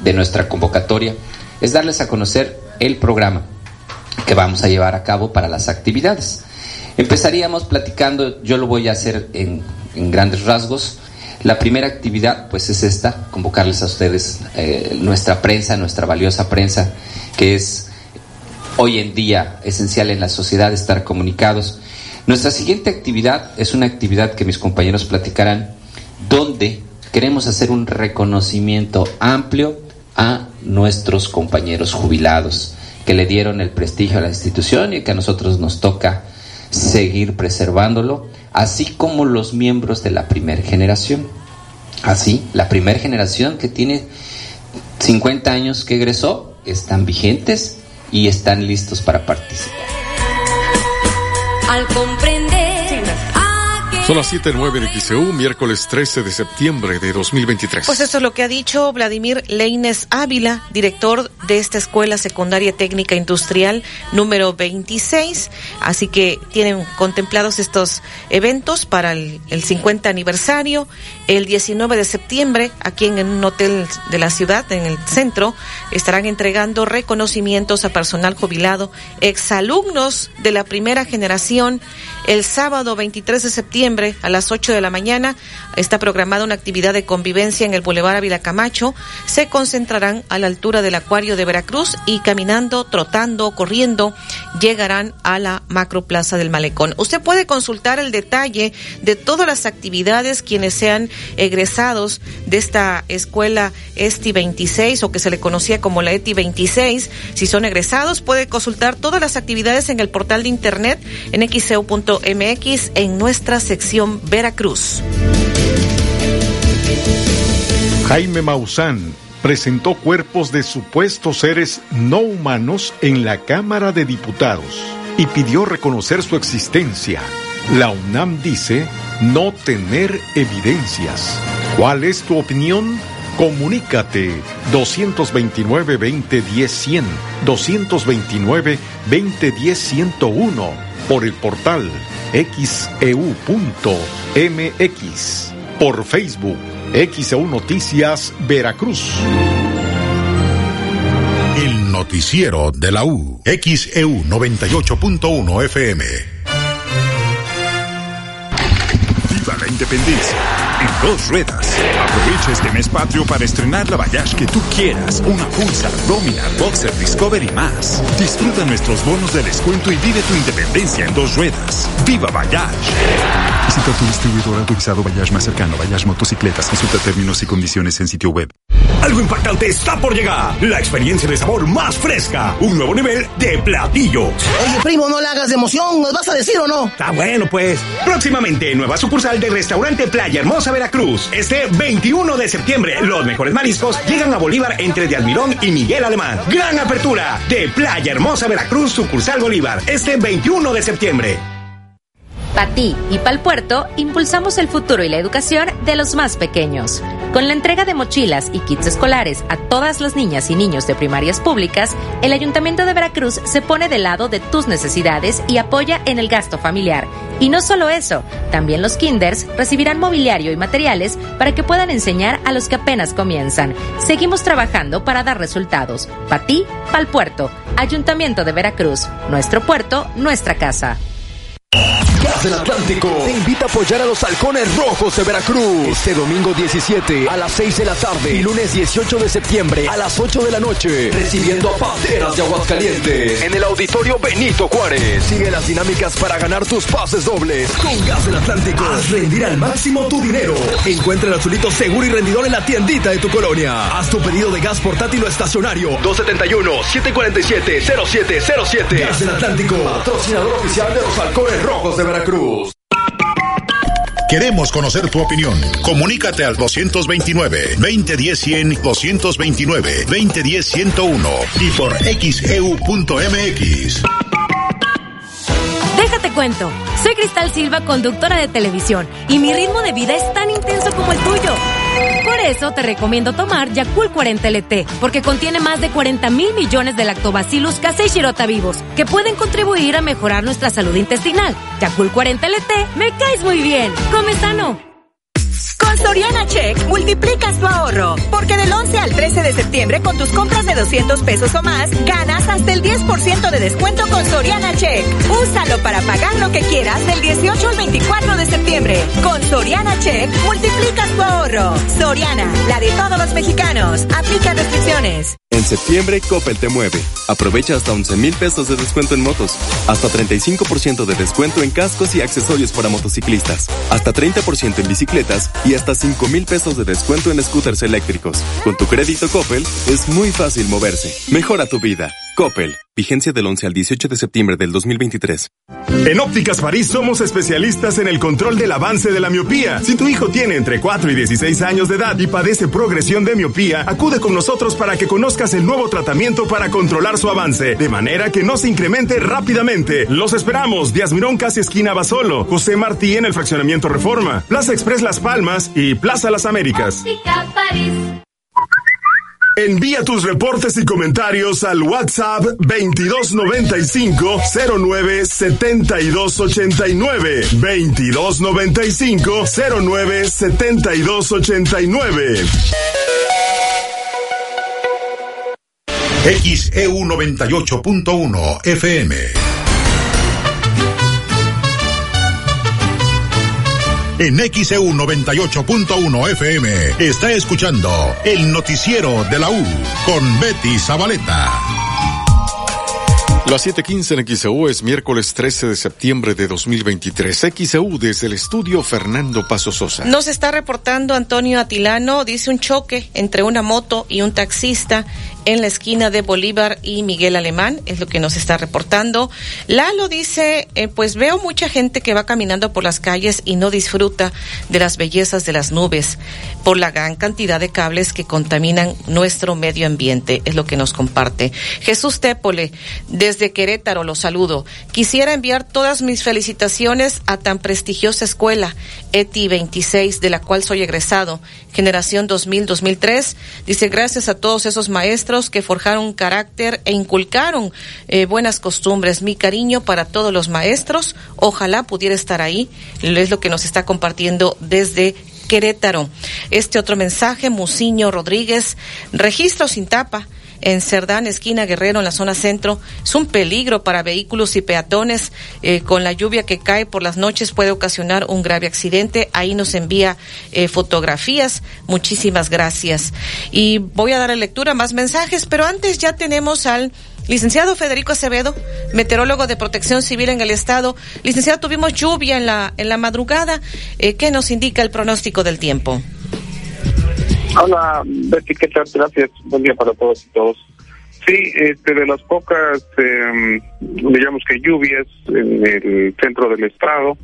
de nuestra convocatoria, es darles a conocer el programa que vamos a llevar a cabo para las actividades. Empezaríamos platicando, yo lo voy a hacer en, grandes rasgos. La primera actividad, pues es esta, convocarles a ustedes eh, nuestra prensa, nuestra valiosa prensa, que es hoy en día esencial en la sociedad estar comunicados. Nuestra siguiente actividad es una actividad que mis compañeros platicarán, donde queremos hacer un reconocimiento amplio a nuestros compañeros jubilados que le dieron el prestigio a la institución y que a nosotros nos toca seguir preservándolo, así como los miembros de la primera generación. Así, la primera generación que tiene 50 años que egresó, están vigentes y están listos para participar. Al comprender son las 7.09 de XEU, miércoles 13 de septiembre de 2023. Pues eso es lo que ha dicho Vladimir Leines Ávila, director de esta Escuela Secundaria Técnica Industrial número 26. Así que tienen contemplados estos eventos para el, el 50 aniversario. El 19 de septiembre, aquí en un hotel de la ciudad, en el centro, estarán entregando reconocimientos a personal jubilado, exalumnos de la primera generación. El sábado 23 de septiembre, a las 8 de la mañana está programada una actividad de convivencia en el Boulevard Ávila Camacho. Se concentrarán a la altura del Acuario de Veracruz y caminando, trotando, corriendo, llegarán a la Macroplaza del Malecón. Usted puede consultar el detalle de todas las actividades quienes sean egresados de esta escuela ESTI 26 o que se le conocía como la ETI 26. Si son egresados, puede consultar todas las actividades en el portal de internet en xeu.mx en nuestra sección Veracruz. Jaime Maussan presentó cuerpos de supuestos seres no humanos en la Cámara de Diputados y pidió reconocer su existencia. La UNAM dice no tener evidencias. ¿Cuál es tu opinión? Comunícate 229-2010-100, 229-2010-101 por el portal xeu.mx, por Facebook, XEU Noticias Veracruz. El noticiero de la U, XEU 98.1 FM. Viva la independencia en dos ruedas. Aprovecha este mes patrio para estrenar la Bayash que tú quieras, una Pulsar, Dominar, Boxer, Discover y más. Disfruta nuestros bonos de descuento y vive tu independencia en dos ruedas. ¡Viva Bayash! Visita tu distribuidor autorizado Bayash más cercano, Bayash Motocicletas. Consulta términos y condiciones en sitio web. Algo impactante está por llegar. La experiencia de sabor más fresca. Un nuevo nivel de platillos. Oye, primo, no le hagas de emoción. ¿Nos vas a decir o no? Está bueno, pues. Próximamente, nueva sucursal del restaurante Playa Hermosa Veracruz. Este 21 de septiembre, los mejores mariscos llegan a Bolívar entre de Almirón y Miguel Alemán. Gran apertura de Playa Hermosa Veracruz, sucursal Bolívar. Este 21 de septiembre. Para ti y para el puerto, impulsamos el futuro y la educación de los más pequeños. Con la entrega de mochilas y kits escolares a todas las niñas y niños de primarias públicas, el Ayuntamiento de Veracruz se pone del lado de tus necesidades y apoya en el gasto familiar. Y no solo eso, también los kinders recibirán mobiliario y materiales para que puedan enseñar a los que apenas comienzan. Seguimos trabajando para dar resultados. Para ti, para el puerto. Ayuntamiento de Veracruz. Nuestro puerto, nuestra casa. Gas del Atlántico te invita a apoyar a los halcones rojos de Veracruz. Este domingo 17 a las 6 de la tarde y lunes 18 de septiembre a las 8 de la noche, recibiendo a Panteras de Aguascalientes en el Auditorio Benito Juárez. Sigue las dinámicas para ganar tus pases dobles con Gas del Atlántico. Haz rendir al máximo tu dinero. Encuentra el azulito seguro y rendidor en la tiendita de tu colonia. Haz tu pedido de gas portátil o estacionario 271-747-0707. Gas del Atlántico, patrocinador oficial de los halcones rojos de Veracruz. Queremos conocer tu opinión. Comunícate al 229-2010-100, 229-2010-101 y por xeu.mx. Déjate cuento. Soy Cristal Silva, conductora de televisión, y mi ritmo de vida es tan intenso como el tuyo. Por eso te recomiendo tomar Yakult 40 LT, porque contiene más de 40 mil millones de lactobacillus casei shirota vivos, que pueden contribuir a mejorar nuestra salud intestinal. Yakult 40 LT, me caes muy bien. Come sano. Con Soriana Check multiplicas tu ahorro, porque del 11 al 13 de septiembre con tus compras de 200 pesos o más, ganas hasta el 10% de descuento con Soriana Check. Úsalo para pagar lo que quieras del 18 al 24 de septiembre. Con Soriana Check multiplicas tu ahorro. Soriana, la de todos los mexicanos. Aplica restricciones. En septiembre, Coppel te mueve. Aprovecha hasta 11 mil pesos de descuento en motos, hasta 35% de descuento en cascos y accesorios para motociclistas, hasta 30% en bicicletas y hasta 5 mil pesos de descuento en scooters eléctricos. Con tu crédito Coppel es muy fácil moverse. Mejora tu vida. Coppel. Vigencia del 11 al 18 de septiembre del 2023. En Ópticas París somos especialistas en el control del avance de la miopía. Si tu hijo tiene entre 4 y 16 años de edad y padece progresión de miopía, acude con nosotros para que conozcas el nuevo tratamiento para controlar su avance, de manera que no se incremente rápidamente. Los esperamos. Díaz Mirón, casi esquina Basolo. José Martí en el fraccionamiento Reforma. Plaza Express Las Palmas y Plaza Las Américas. Óptica París. Envía tus reportes y comentarios al WhatsApp 2295 09 7289 2295 09 7289 XEU 98.1 FM. En XEU 98.1 FM está escuchando el noticiero de la U con Betty Zabaleta. Las 7:15 en XEU es miércoles 13 de septiembre de 2023. XEU desde el estudio Fernando Paso Sosa. Nos está reportando Antonio Atilano, dice un choque entre una moto y un taxista en la esquina de Bolívar y Miguel Alemán, es lo que nos está reportando. Lalo dice, eh, pues veo mucha gente que va caminando por las calles y no disfruta de las bellezas de las nubes por la gran cantidad de cables que contaminan nuestro medio ambiente, es lo que nos comparte. Jesús Tépole, desde Querétaro, lo saludo. Quisiera enviar todas mis felicitaciones a tan prestigiosa escuela, ETI 26, de la cual soy egresado, generación 2000-2003. Dice, gracias a todos esos maestros que forjaron carácter e inculcaron eh, buenas costumbres. Mi cariño para todos los maestros. Ojalá pudiera estar ahí. Es lo que nos está compartiendo desde Querétaro. Este otro mensaje, Musiño Rodríguez, registro sin tapa en Cerdán, esquina Guerrero, en la zona centro. Es un peligro para vehículos y peatones. Eh, con la lluvia que cae por las noches puede ocasionar un grave accidente. Ahí nos envía eh, fotografías. Muchísimas gracias. Y voy a dar lectura más mensajes, pero antes ya tenemos al Licenciado Federico Acevedo, meteorólogo de Protección Civil en el Estado. Licenciado, tuvimos lluvia en la, en la madrugada. Eh, ¿Qué nos indica el pronóstico del tiempo? Hola, Betty, ¿qué tal? Gracias. Buen día para todos y todos. Sí, este, de las pocas, eh, digamos que lluvias en el centro del estado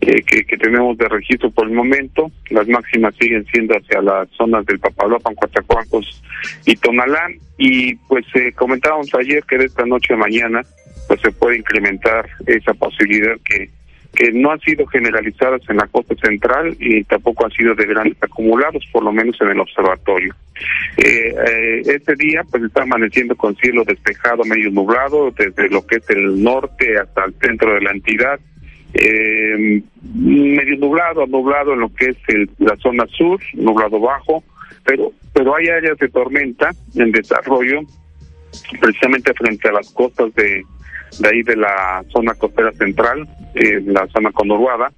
eh, que, que, tenemos de registro por el momento, las máximas siguen siendo hacia las zonas del Papaloapan, Coatzacoalcos y Tonalán. Y pues eh, comentábamos ayer que de esta noche a mañana pues se puede incrementar esa posibilidad que que no han sido generalizadas en la costa central y tampoco han sido de grandes acumulados, por lo menos en el observatorio. Eh, eh, este día pues está amaneciendo con cielo despejado, medio nublado, desde lo que es el norte hasta el centro de la entidad. Eh, medio nublado, nublado en lo que es la zona sur, nublado bajo, pero pero hay áreas de tormenta en desarrollo precisamente frente a las costas de de ahí de la zona costera central, eh, la zona conurbada,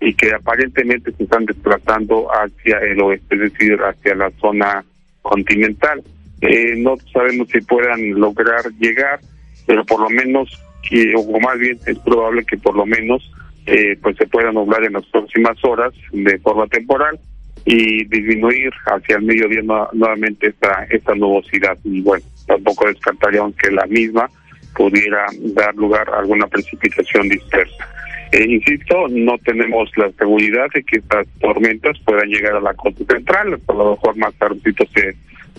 y que aparentemente se están desplazando hacia el oeste, es decir, hacia la zona continental. Eh, no sabemos si puedan lograr llegar, pero por lo menos, que, o más bien es probable que por lo menos eh, pues se pueda nublar en las próximas horas de forma temporal y disminuir hacia el mediodía nuevamente esta, esta nubosidad. Y bueno, tampoco descartaríamos que la misma pudiera dar lugar a alguna precipitación dispersa. Eh, insisto, no tenemos la seguridad de que estas tormentas puedan llegar a la costa central, por lo mejor más tardecito se,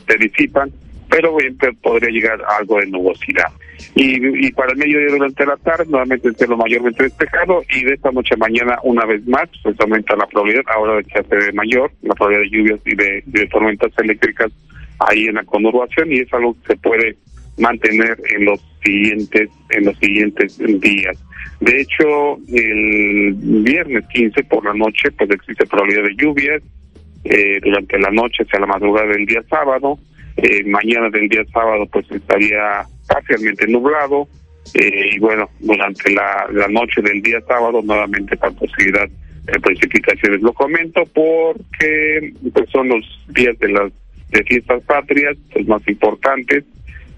se disipan, pero podría llegar algo de nubosidad. Y, para el mediodía durante la tarde, nuevamente el cielo mayormente despejado, y de esta noche a mañana, una vez más, pues aumenta la probabilidad, ahora de que hace mayor, la probabilidad de lluvias y de, de tormentas eléctricas ahí en la conurbación, y es algo que se puede mantener en los siguientes en los siguientes días. De hecho, el viernes 15 por la noche pues existe probabilidad de lluvias eh, durante la noche hacia la madrugada del día sábado. Eh, mañana del día sábado pues estaría parcialmente nublado eh, y bueno, durante la, noche del día sábado nuevamente la posibilidad de precipitaciones. Lo comento porque pues, son los días de las de fiestas patrias, los más importantes,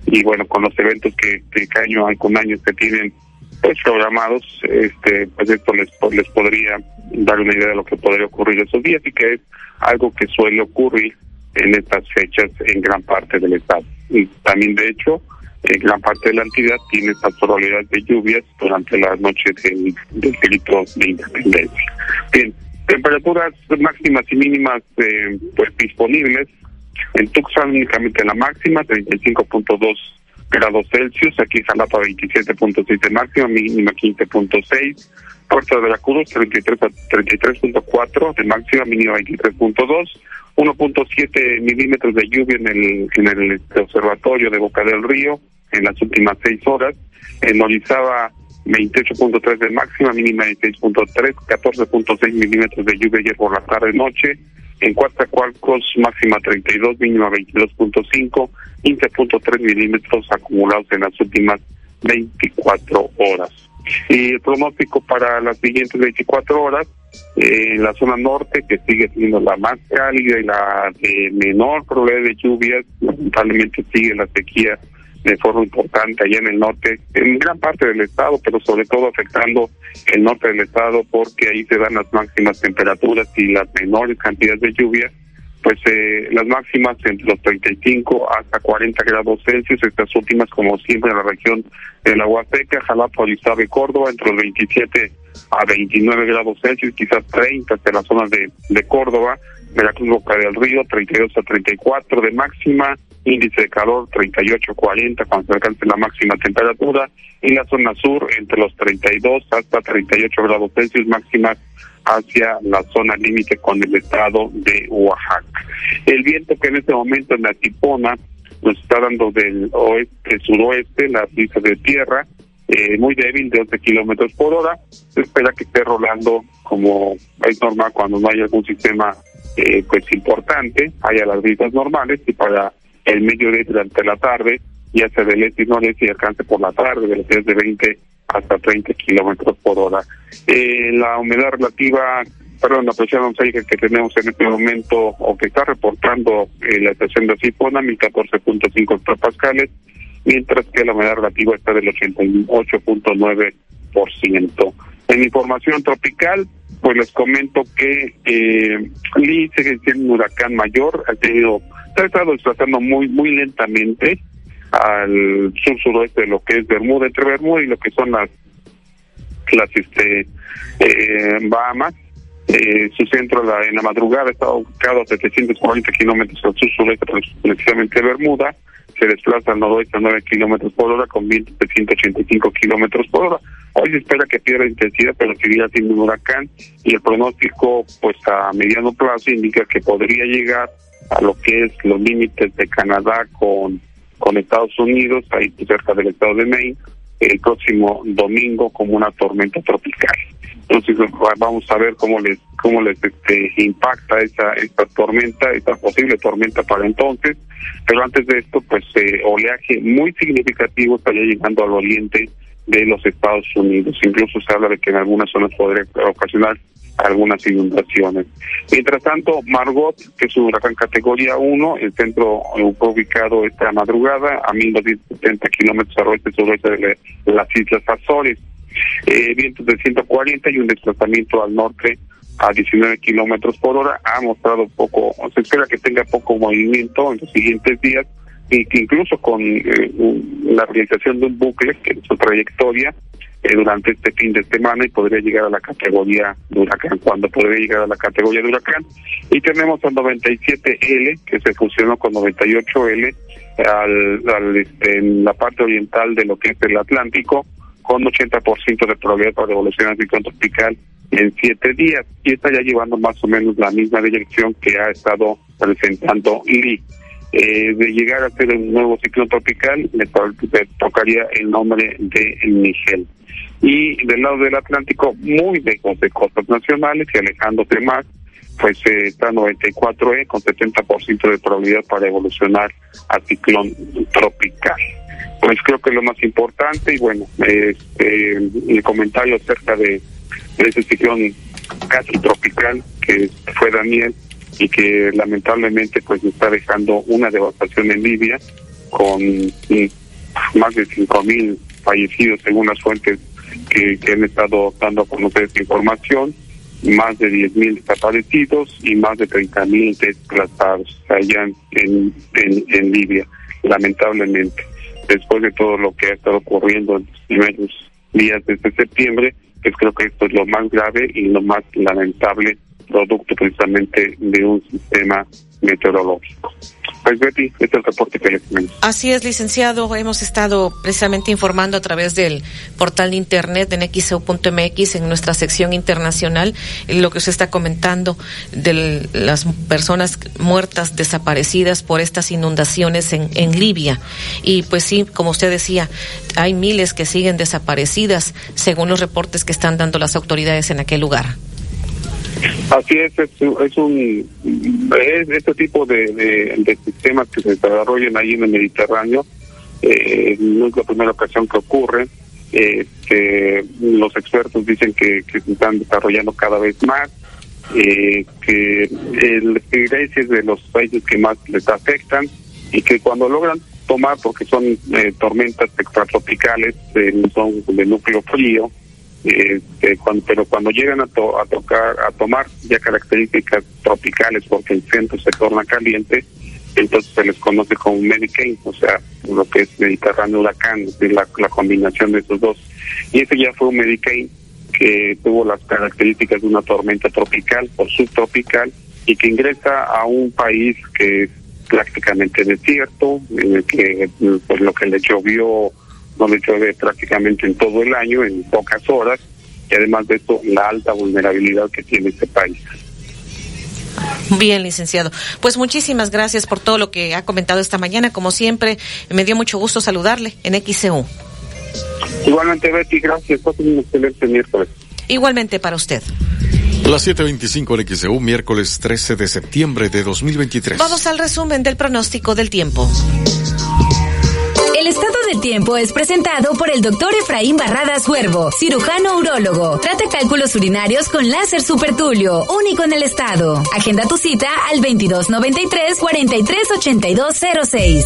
y bueno, con los eventos que, que año con años que tienen pues programados, este, pues esto les, les podría dar una idea de lo que podría ocurrir esos días y que es algo que suele ocurrir en estas fechas en gran parte del estado. Y también de hecho, eh, gran parte de la entidad tiene estas probabilidades de lluvias durante la noche del, del grito de independencia. Bien, temperaturas máximas y mínimas eh, pues disponibles. En Tucson únicamente la máxima, 35.2 grados Celsius, aquí Jalapa 27.6 de máxima, mínima 15.6. Puerto de Veracruz 33 33.4 de máxima, mínima 23.2. 1.7 milímetros de lluvia en el, en el observatorio de Boca del Río en las últimas seis horas. En Orizaba 28.3 de máxima, mínima de 6.3, 14.6 milímetros de lluvia ayer por la tarde-noche. En Coatzacoalcos, máxima 32, mínima 22.5, 15.3 milímetros acumulados en las últimas 24 horas. Y el pronóstico para las siguientes 24 horas, eh, en la zona norte, que sigue siendo la más cálida y la de menor probabilidad de lluvias, lamentablemente sigue la sequía de forma importante allá en el norte, en gran parte del estado, pero sobre todo afectando el norte del estado porque ahí se dan las máximas temperaturas y las menores cantidades de lluvia, pues eh, las máximas entre los 35 hasta 40 grados Celsius, estas últimas como siempre en la región de la Huasteca, Jalapa, Orizaba y Córdoba, entre los 27 a 29 grados Celsius, quizás 30 hasta las zonas de, de Córdoba, Veracruz, Boca del Río, 32 a 34 de máxima, índice de calor 38-40 cuando se alcance la máxima temperatura, en la zona sur entre los 32 hasta 38 grados Celsius máxima hacia la zona límite con el estado de Oaxaca. El viento que en este momento en la Tipona nos está dando del oeste, suroeste, la brisa de tierra, eh, muy débil de 11 kilómetros por hora. Se espera que esté rolando como es normal cuando no hay algún sistema eh, pues importante, haya las brisas normales y para el mediodía durante la tarde, ya sea del este y noreste y alcance por la tarde, de de 20 hasta 30 kilómetros por hora. Eh, la humedad relativa, perdón, la presión atmosférica que tenemos en este momento, o que está reportando eh, la estación de Cipona, 1014.5 hectopascales, mientras que la humedad relativa está del 88.9%. En información tropical, pues les comento que eh, Lee sigue siendo un huracán mayor, ha tenido ha estado desplazando muy muy lentamente al sur suroeste de lo que es Bermuda, entre Bermuda y lo que son las las este eh, Bahamas. Eh, su centro la, en la madrugada está ubicado a 740 kilómetros al sur sureste, precisamente Bermuda. Se desplaza al noroeste a 9 kilómetros por hora con vientos de 185 kilómetros por hora. Hoy se espera que pierda intensidad, pero seguirá siendo un huracán y el pronóstico, pues a mediano plazo, indica que podría llegar a lo que es los límites de Canadá con, con Estados Unidos, ahí cerca del estado de Maine, el próximo domingo como una tormenta tropical. Entonces vamos a ver cómo les cómo les este, impacta esa esta tormenta, esta posible tormenta para entonces. Pero antes de esto, pues eh, oleaje muy significativo estaría llegando al oriente de los Estados Unidos. Incluso se habla de que en algunas zonas podría ocasionar algunas inundaciones. Mientras tanto, Margot, que es un huracán categoría 1, el centro fue ubicado esta madrugada a 1270 kilómetros al oeste suroeste de las Islas Azores. Eh, vientos de 140 y un desplazamiento al norte a 19 kilómetros por hora. Ha mostrado poco, se espera que tenga poco movimiento en los siguientes días y que incluso con eh, la realización de un bucle, es su trayectoria, eh, durante este fin de semana y podría llegar a la categoría de huracán, cuando podría llegar a la categoría de huracán. Y tenemos al 97L, que se fusionó con 98L, al, este, en la parte oriental de lo que es el Atlántico, con 80% de probabilidad para evolucionar ciclón tropical en siete días. Y está ya llevando más o menos la misma dirección que ha estado presentando Lee. Eh, de llegar a ser un nuevo ciclón tropical, le, tocaría el nombre de Miguel y del lado del Atlántico muy lejos de costas nacionales y alejándose más, pues eh, está 94E con 70% de probabilidad para evolucionar a ciclón tropical. Pues creo que lo más importante y bueno, este, el comentario acerca de, ese ciclón casi tropical que fue Daniel y que lamentablemente pues está dejando una devastación en Libia con mm, más de 5.000 fallecidos según las fuentes que, han estado dando a conocer esta información, más de 10.000 desaparecidos y más de 30.000 desplazados allá en, en, en Libia, lamentablemente. después de todo lo que ha estado ocurriendo en los primeros días de este septiembre, pues creo que esto es lo más grave y lo más lamentable producto precisamente de un sistema meteorológico. Pues Betty, este es el reporte que les Así es, licenciado. Hemos estado precisamente informando a través del portal de internet en xeu.mx en nuestra sección internacional lo que se está comentando de las personas muertas, desaparecidas por estas inundaciones en, en Libia. Y pues sí, como usted decía, hay miles que siguen desaparecidas según los reportes que están dando las autoridades en aquel lugar. Así es, es, un es este tipo de, sistemas que se desarrollan ahí en el Mediterráneo. Eh, no es la primera ocasión que ocurre. Eh, los expertos dicen que, se están desarrollando cada vez más, eh, que el Grecia es de los países que más les afectan y que cuando logran tomar, porque son eh, tormentas extratropicales, son de núcleo frío, este, cuando, pero cuando llegan a, a tocar, a tomar ya características tropicales porque el centro se torna caliente, entonces se les conoce como Medicaid, o sea, lo que es Mediterráneo huracán, es la, la combinación de esos dos. Y ese ya fue un Medicaid que tuvo las características de una tormenta tropical o subtropical y que ingresa a un país que es prácticamente desierto, en el que pues, lo que le llovió no le llueve prácticamente en todo el año, en pocas horas, y además de esto, la alta vulnerabilidad que tiene este país. Bien, licenciado. Pues muchísimas gracias por todo lo que ha comentado esta mañana. Como siempre, me dio mucho gusto saludarle en XCU. Igualmente, Betty, gracias. un excelente miércoles. Igualmente para usted. Las 7.25 en XCU, miércoles 13 de septiembre de 2023. Vamos al resumen del pronóstico del tiempo. El estado del tiempo es presentado por el doctor Efraín Barradas Huervo, cirujano urólogo. Trata cálculos urinarios con láser supertulio, único en el estado. Agenda tu cita al 2293-438206.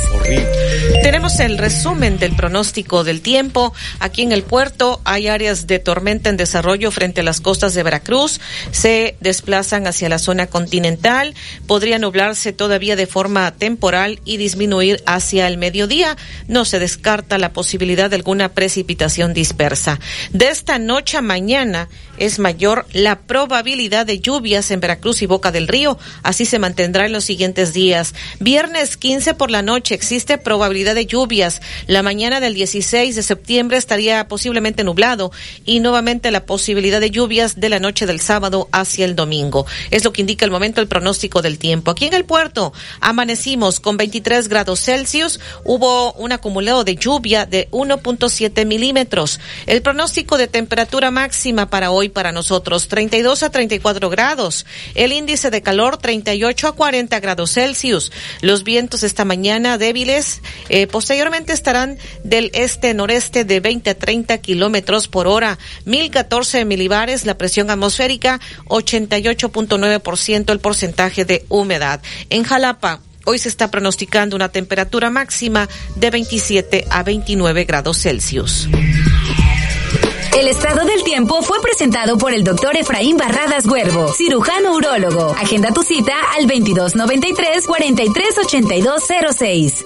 Tenemos el resumen del pronóstico del tiempo. Aquí en el puerto hay áreas de tormenta en desarrollo frente a las costas de Veracruz. Se desplazan hacia la zona continental. Podría nublarse todavía de forma temporal y disminuir hacia el mediodía. No se descarta la posibilidad de alguna precipitación dispersa. De esta noche a mañana es mayor la probabilidad de lluvias en Veracruz y Boca del Río. Así se mantendrá en los siguientes días. Viernes 15 por la noche existe probabilidad de lluvias. La mañana del 16 de septiembre estaría posiblemente nublado y nuevamente la posibilidad de lluvias de la noche del sábado hacia el domingo. Es lo que indica el momento el pronóstico del tiempo. Aquí en el puerto amanecimos con 23 grados Celsius. Hubo un acumulado de lluvia de 1.7 milímetros. El pronóstico de temperatura máxima para hoy para nosotros 32 a 34 grados. El índice de calor 38 a 40 grados Celsius. Los vientos esta mañana débiles. Eh, posteriormente estarán del este-noreste de 20 a 30 kilómetros por hora. 1014 milibares la presión atmosférica. 88.9% el porcentaje de humedad. En Jalapa. Hoy se está pronosticando una temperatura máxima de 27 a 29 grados Celsius. El estado del tiempo fue presentado por el doctor Efraín Barradas Huervo, cirujano urólogo. Agenda tu cita al 2293 438206.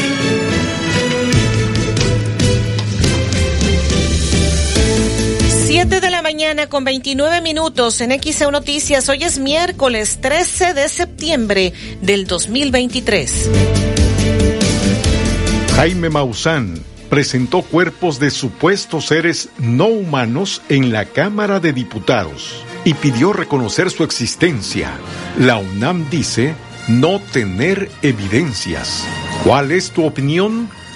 7 de la mañana con 29 minutos en XEU Noticias. Hoy es miércoles 13 de septiembre del 2023. Jaime Maussan presentó cuerpos de supuestos seres no humanos en la Cámara de Diputados y pidió reconocer su existencia. La UNAM dice no tener evidencias. ¿Cuál es tu opinión?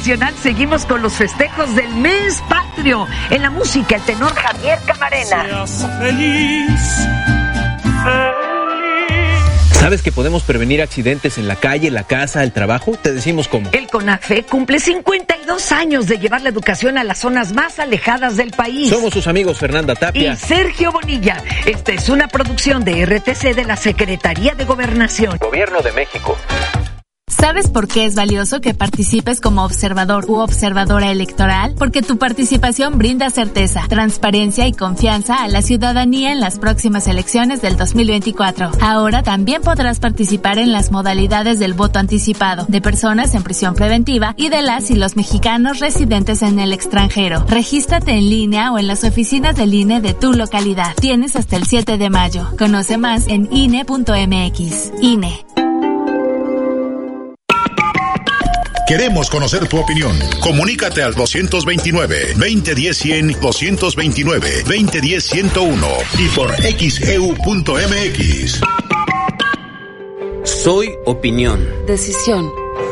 Nacional seguimos con los festejos del mes patrio. En la música, el tenor Javier Camarena. feliz. ¿Sabes que podemos prevenir accidentes en la calle, la casa, el trabajo? Te decimos cómo. El CONAFE cumple 52 años de llevar la educación a las zonas más alejadas del país. Somos sus amigos Fernanda Tapia y Sergio Bonilla. Esta es una producción de RTC de la Secretaría de Gobernación. Gobierno de México. ¿Sabes por qué es valioso que participes como observador u observadora electoral? Porque tu participación brinda certeza, transparencia y confianza a la ciudadanía en las próximas elecciones del 2024. Ahora también podrás participar en las modalidades del voto anticipado de personas en prisión preventiva y de las y los mexicanos residentes en el extranjero. Regístrate en línea o en las oficinas del INE de tu localidad. Tienes hasta el 7 de mayo. Conoce más en INE.mx. INE. Queremos conocer tu opinión. Comunícate al 229-2010-100, 229-2010-101 y por xeu.mx. Soy opinión. Decisión.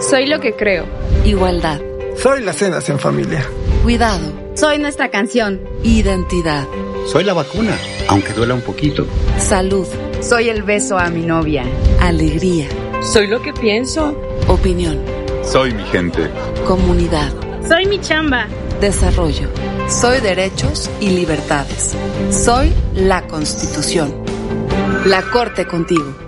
Soy lo que creo. Igualdad. Soy las cenas en familia. Cuidado. Soy nuestra canción. Identidad. Soy la vacuna, aunque duela un poquito. Salud. Soy el beso a mi novia. Alegría. Soy lo que pienso. Opinión. Soy mi gente. Comunidad. Soy mi chamba. Desarrollo. Soy derechos y libertades. Soy la Constitución. La Corte contigo.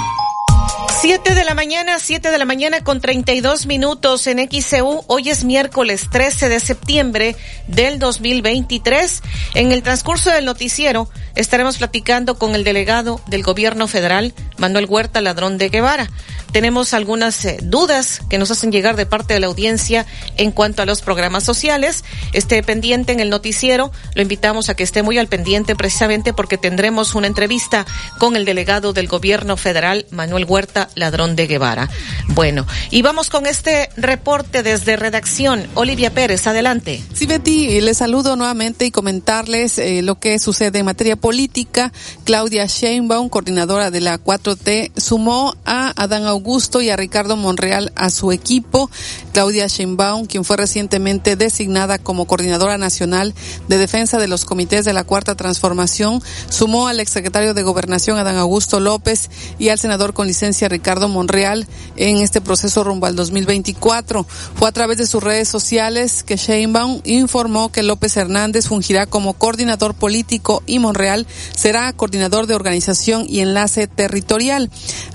7 de la mañana, 7 de la mañana con 32 minutos en XCU. Hoy es miércoles 13 de septiembre del 2023. En el transcurso del noticiero estaremos platicando con el delegado del gobierno federal, Manuel Huerta Ladrón de Guevara tenemos algunas eh, dudas que nos hacen llegar de parte de la audiencia en cuanto a los programas sociales. Esté pendiente en el noticiero. Lo invitamos a que esté muy al pendiente precisamente porque tendremos una entrevista con el delegado del gobierno federal, Manuel Huerta Ladrón de Guevara. Bueno, y vamos con este reporte desde redacción. Olivia Pérez, adelante. Sí, Betty, les saludo nuevamente y comentarles eh, lo que sucede en materia política. Claudia Sheinbaum, coordinadora de la 4T, sumó a Adán Augusto Augusto y a Ricardo Monreal a su equipo. Claudia Sheinbaum, quien fue recientemente designada como coordinadora nacional de defensa de los comités de la Cuarta Transformación, sumó al exsecretario de Gobernación Adán Augusto López y al senador con licencia Ricardo Monreal en este proceso rumbo al 2024. Fue a través de sus redes sociales que Sheinbaum informó que López Hernández fungirá como coordinador político y Monreal será coordinador de organización y enlace territorial.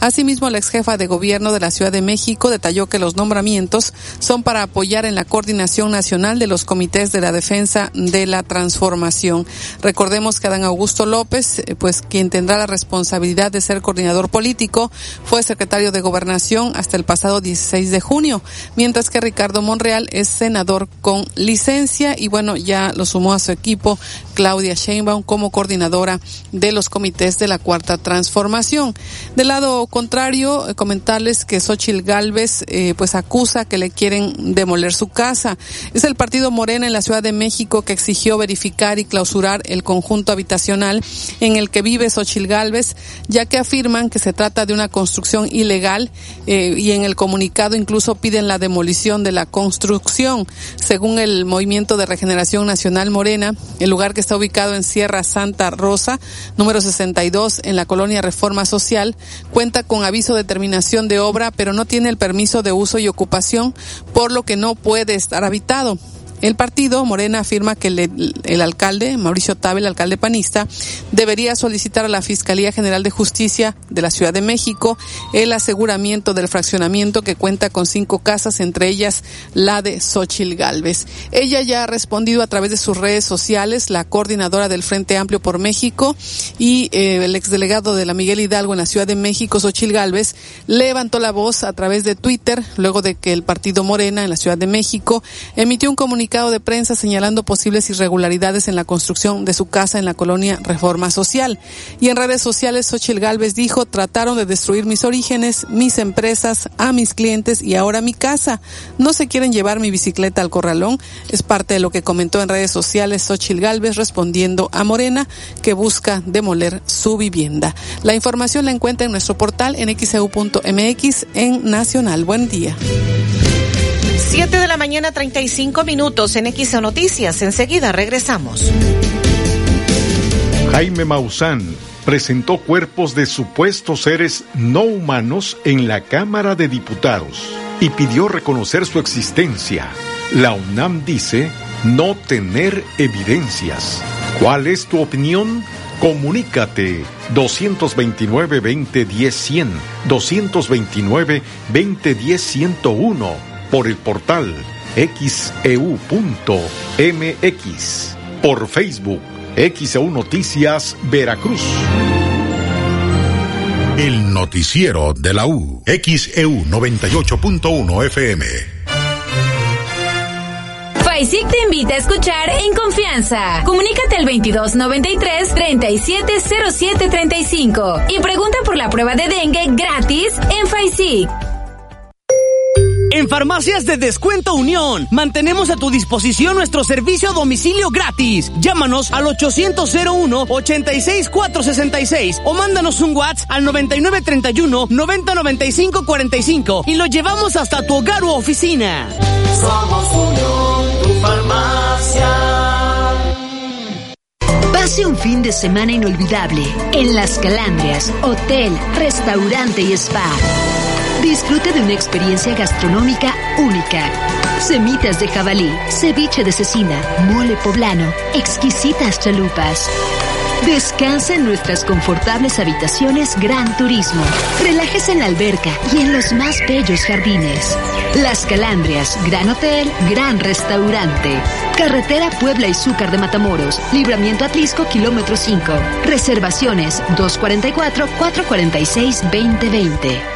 Asimismo, la ex jefa de Gobierno de la Ciudad de México detalló que los nombramientos son para apoyar en la coordinación nacional de los comités de la defensa de la transformación. Recordemos que Adán Augusto López, eh, pues quien tendrá la responsabilidad de ser coordinador político, fue secretario de Gobernación hasta el pasado 16 de junio, mientras que Ricardo Monreal es senador con licencia y bueno, ya lo sumó a su equipo Claudia Sheinbaum como coordinadora de los comités de la Cuarta Transformación. Del lado contrario, eh, comentarles que Xochil Gálvez eh, pues acusa que le quieren demoler su casa. Es el partido Morena en la Ciudad de México que exigió verificar y clausurar el conjunto habitacional en el que vive Xochil Gálvez, ya que afirman que se trata de una construcción ilegal eh, y en el comunicado incluso piden la demolición de la construcción. Según el Movimiento de Regeneración Nacional Morena, el lugar que está ubicado en Sierra Santa Rosa, número 62, en la colonia Reforma Social, cuenta con aviso de terminación de obra, pero no tiene el permiso de uso y ocupación, por lo que no puede estar habitado. El partido Morena afirma que el, alcalde, Mauricio Tabe, el alcalde panista, debería solicitar a la Fiscalía General de Justicia de la Ciudad de México el aseguramiento del fraccionamiento que cuenta con cinco casas, entre ellas la de Xochil Gálvez. Ella ya ha respondido a través de sus redes sociales, la coordinadora del Frente Amplio por México y eh, el exdelegado de la Miguel Hidalgo en la Ciudad de México, Xochil Gálvez, levantó la voz a través de Twitter luego de que el partido Morena en la Ciudad de México emitió un comunicado de prensa señalando posibles irregularidades en la construcción de su casa en la colonia Reforma Social. Y en redes sociales, Xochil Gálvez dijo, trataron de destruir mis orígenes, mis empresas, a mis clientes y ahora mi casa. No se quieren llevar mi bicicleta al corralón. Es parte de lo que comentó en redes sociales Xochil Gálvez respondiendo a Morena que busca demoler su vivienda. La información la encuentra en nuestro portal en xeu.mx en Nacional. Buen día. 7 de la mañana 35 minutos en XO Noticias. Enseguida regresamos. Jaime Maussan presentó cuerpos de supuestos seres no humanos en la Cámara de Diputados y pidió reconocer su existencia. La UNAM dice no tener evidencias. ¿Cuál es tu opinión? Comunícate 229-2010-100, 229-2010-101 por el portal xeu.mx, por Facebook XEU Noticias Veracruz. El noticiero de la U, XEU 98.1 FM. FAISIC te invita a escuchar en confianza. Comunícate al 2293-370735 y pregunta por la prueba de dengue gratis en FAISIC. En Farmacias de Descuento Unión, mantenemos a tu disposición nuestro servicio a domicilio gratis. Llámanos al 800-01-86466 o mándanos un WhatsApp al 9931-909545 y lo llevamos hasta tu hogar u oficina. Somos Unión, tu farmacia. Pase un fin de semana inolvidable en Las Calandrias, hotel, restaurante y spa. Disfrute de una experiencia gastronómica única. Semitas de jabalí, ceviche de cecina, mole poblano, exquisitas chalupas. Descansa en nuestras confortables habitaciones Gran Turismo. Relájese en la alberca y en los más bellos jardines. Las Calandrias, Gran Hotel, Gran Restaurante. Carretera Puebla y Zúcar de Matamoros. Libramiento Atlisco, kilómetro 5. Reservaciones 244-446-2020.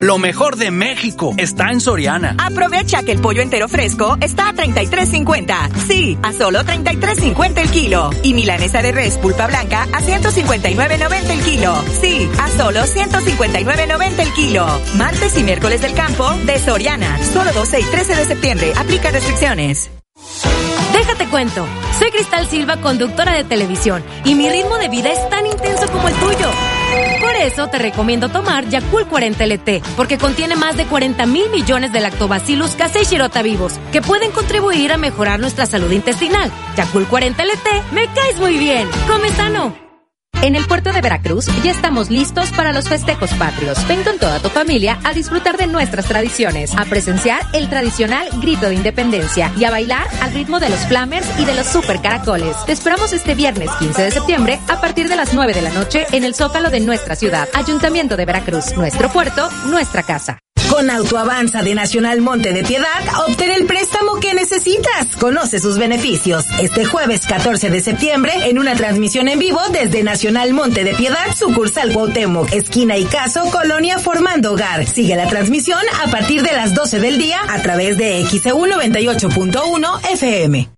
Lo mejor de México está en Soriana. Aprovecha que el pollo entero fresco está a 33.50. Sí, a solo 33.50 el kilo. Y milanesa de res pulpa blanca a 159.90 el kilo. Sí, a solo 159.90 el kilo. Martes y miércoles del campo de Soriana. Solo 12 y 13 de septiembre. Aplica restricciones. Déjate cuento. Soy Cristal Silva, conductora de televisión, y mi ritmo de vida es tan intenso como el tuyo. Eso te recomiendo tomar Yakult 40 LT, porque contiene más de 40 mil millones de lactobacillus casei shirota vivos, que pueden contribuir a mejorar nuestra salud intestinal. Yakult 40 LT, me caes muy bien. Come sano. En el puerto de Veracruz ya estamos listos para los festejos patrios. Ven con toda tu familia a disfrutar de nuestras tradiciones, a presenciar el tradicional grito de independencia y a bailar al ritmo de los flamers y de los super caracoles. Te esperamos este viernes 15 de septiembre a partir de las 9 de la noche en el Zócalo de nuestra ciudad. Ayuntamiento de Veracruz, nuestro puerto, nuestra casa. Con Autoavanza de Nacional Monte de Piedad, obtén el préstamo que necesitas. Conoce sus beneficios. Este jueves 14 de septiembre, en una transmisión en vivo desde Nacional Monte de Piedad, sucursal Cuauhtémoc, esquina y caso, Colonia Formando Hogar. Sigue la transmisión a partir de las 12 del día a través de XEU 98.1 FM.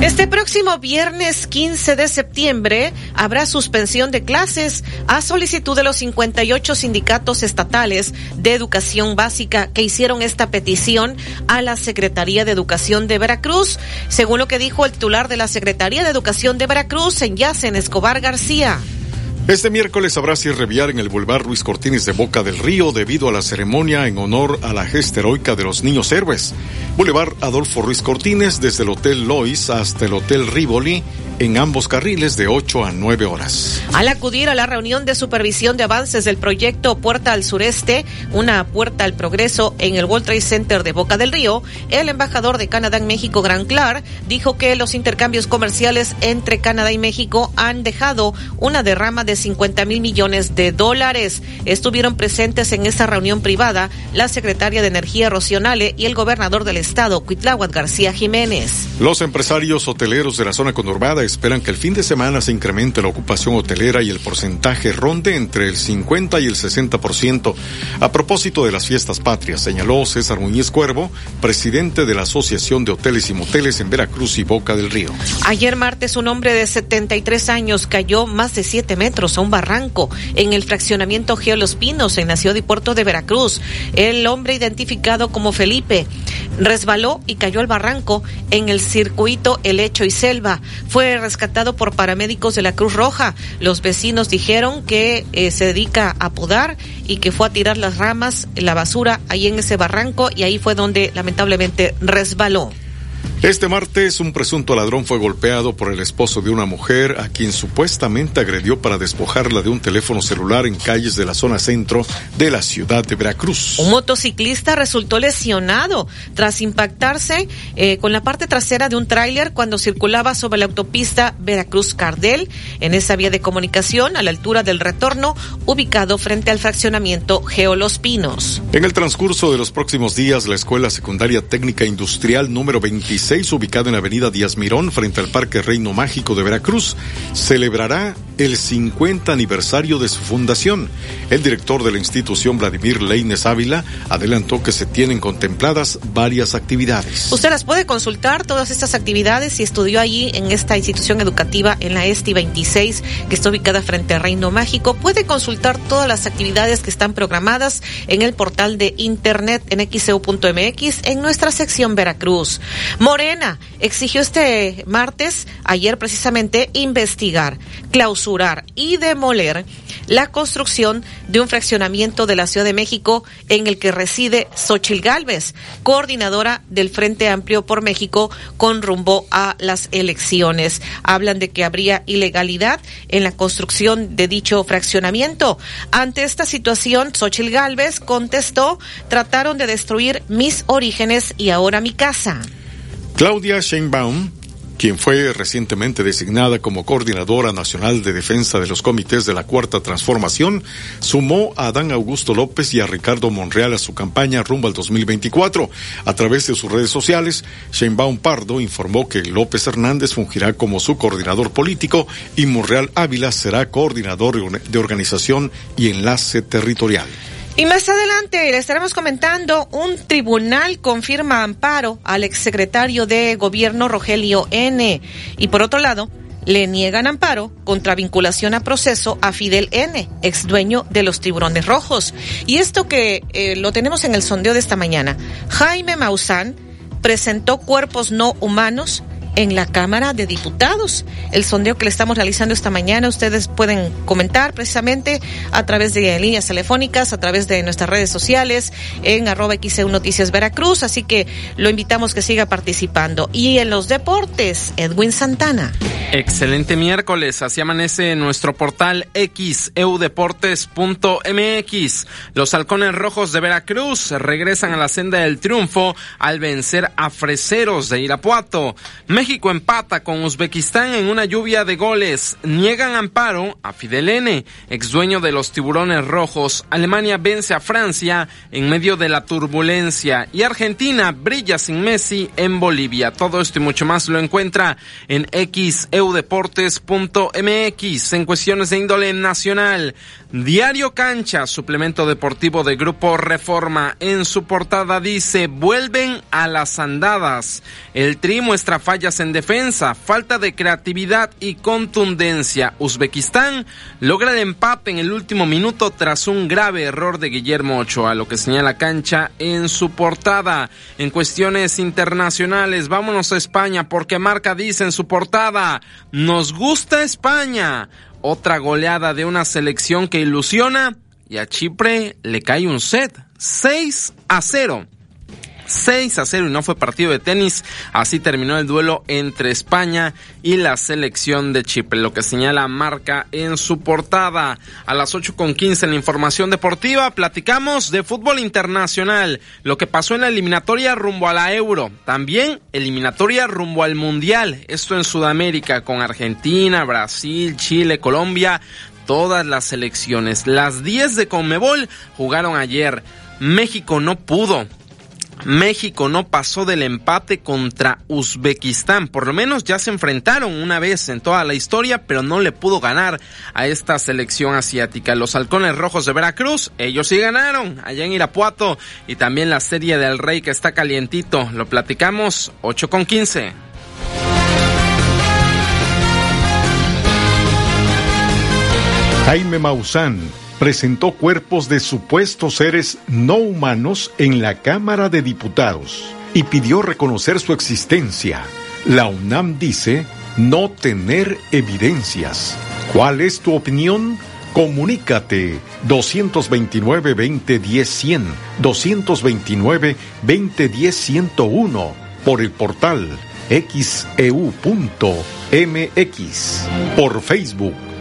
Este próximo viernes 15 de septiembre habrá suspensión de clases a solicitud de los 58 sindicatos estatales de educación básica que hicieron esta petición a la Secretaría de Educación de Veracruz, según lo que dijo el titular de la Secretaría de Educación de Veracruz, en Yacen Escobar García. Este miércoles habrá cierre en el Boulevard Ruiz Cortines de Boca del Río debido a la ceremonia en honor a la gesta heroica de los niños héroes. Boulevard Adolfo Ruiz Cortines desde el Hotel Lois hasta el Hotel Rivoli en ambos carriles de 8 a 9 horas. Al acudir a la reunión de supervisión de avances del proyecto Puerta al Sureste, una puerta al progreso en el World Trade Center de Boca del Río, el embajador de Canadá en México, Gran Clark, dijo que los intercambios comerciales entre Canadá y México han dejado una derrama de 50 mil millones de dólares. Estuvieron presentes en esa reunión privada la secretaria de Energía Rocionale y el gobernador del estado, Cuitláhuac García Jiménez. Los empresarios hoteleros de la zona conurbada esperan que el fin de semana se incremente la ocupación hotelera y el porcentaje ronde entre el 50 y el 60%. A propósito de las fiestas patrias, señaló César Muñiz Cuervo, presidente de la Asociación de Hoteles y Moteles en Veracruz y Boca del Río. Ayer martes un hombre de 73 años cayó más de 7 metros a un barranco en el fraccionamiento Geo Los Pinos en la ciudad y puerto de Veracruz. El hombre identificado como Felipe resbaló y cayó al barranco en el circuito Helecho y Selva. Fue rescatado por paramédicos de la Cruz Roja. Los vecinos dijeron que eh, se dedica a podar y que fue a tirar las ramas, la basura ahí en ese barranco y ahí fue donde lamentablemente resbaló. Este martes, un presunto ladrón fue golpeado por el esposo de una mujer a quien supuestamente agredió para despojarla de un teléfono celular en calles de la zona centro de la ciudad de Veracruz. Un motociclista resultó lesionado tras impactarse eh, con la parte trasera de un tráiler cuando circulaba sobre la autopista Veracruz-Cardel en esa vía de comunicación a la altura del retorno ubicado frente al fraccionamiento Geo Los Pinos. En el transcurso de los próximos días, la Escuela Secundaria Técnica Industrial número 26 ubicada en la avenida Díaz Mirón, frente al Parque Reino Mágico de Veracruz, celebrará el 50 aniversario de su fundación. El director de la institución, Vladimir Leines Ávila, adelantó que se tienen contempladas varias actividades. Usted las puede consultar, todas estas actividades, si estudió allí en esta institución educativa, en la ESTI 26, que está ubicada frente al Reino Mágico. Puede consultar todas las actividades que están programadas en el portal de internet en xeu.mx en nuestra sección Veracruz. Morena exigió este martes, ayer precisamente, investigar, clausurar y demoler la construcción de un fraccionamiento de la Ciudad de México en el que reside Xochil Gálvez, coordinadora del Frente Amplio por México con rumbo a las elecciones. Hablan de que habría ilegalidad en la construcción de dicho fraccionamiento. Ante esta situación, Xochil Gálvez contestó, trataron de destruir mis orígenes y ahora mi casa. Claudia Sheinbaum, quien fue recientemente designada como coordinadora nacional de defensa de los comités de la Cuarta Transformación, sumó a Adán Augusto López y a Ricardo Monreal a su campaña rumbo al 2024. A través de sus redes sociales, Sheinbaum Pardo informó que López Hernández fungirá como su coordinador político y Monreal Ávila será coordinador de organización y enlace territorial. Y más adelante le estaremos comentando, un tribunal confirma amparo al exsecretario de gobierno Rogelio N. Y por otro lado, le niegan amparo contra vinculación a proceso a Fidel N., ex dueño de los tiburones rojos. Y esto que eh, lo tenemos en el sondeo de esta mañana. Jaime Maussan presentó cuerpos no humanos en la Cámara de Diputados. El sondeo que le estamos realizando esta mañana, ustedes pueden comentar precisamente a través de líneas telefónicas, a través de nuestras redes sociales, en arroba XEU Noticias Veracruz, así que lo invitamos que siga participando. Y en los deportes, Edwin Santana. Excelente miércoles, así amanece nuestro portal xeudeportes.mx. Los halcones rojos de Veracruz regresan a la senda del triunfo al vencer a Freseros de Irapuato. México empata con Uzbekistán en una lluvia de goles. Niegan amparo a Fidel N., ex dueño de los tiburones rojos. Alemania vence a Francia en medio de la turbulencia. Y Argentina brilla sin Messi en Bolivia. Todo esto y mucho más lo encuentra en xeudeportes.mx en cuestiones de índole nacional. Diario Cancha, suplemento deportivo de Grupo Reforma, en su portada dice, vuelven a las andadas. El Tri muestra fallas en defensa, falta de creatividad y contundencia. Uzbekistán logra el empate en el último minuto tras un grave error de Guillermo Ochoa, lo que señala Cancha en su portada. En cuestiones internacionales, vámonos a España porque Marca dice en su portada, nos gusta España otra goleada de una selección que ilusiona y a Chipre le cae un set 6 a 0. 6 a 0 y no fue partido de tenis. Así terminó el duelo entre España y la selección de Chipre, lo que señala Marca en su portada. A las 8 con 15 en la información deportiva platicamos de fútbol internacional, lo que pasó en la eliminatoria rumbo a la Euro, también eliminatoria rumbo al Mundial, esto en Sudamérica con Argentina, Brasil, Chile, Colombia, todas las selecciones. Las 10 de Conmebol jugaron ayer. México no pudo. México no pasó del empate contra Uzbekistán. Por lo menos ya se enfrentaron una vez en toda la historia, pero no le pudo ganar a esta selección asiática. Los halcones rojos de Veracruz, ellos sí ganaron allá en Irapuato. Y también la serie del Rey que está calientito. Lo platicamos 8 con 15. Jaime Maussan presentó cuerpos de supuestos seres no humanos en la Cámara de Diputados y pidió reconocer su existencia. La UNAM dice no tener evidencias. ¿Cuál es tu opinión? Comunícate 229-2010-100, 229-2010-101 por el portal xeu.mx, por Facebook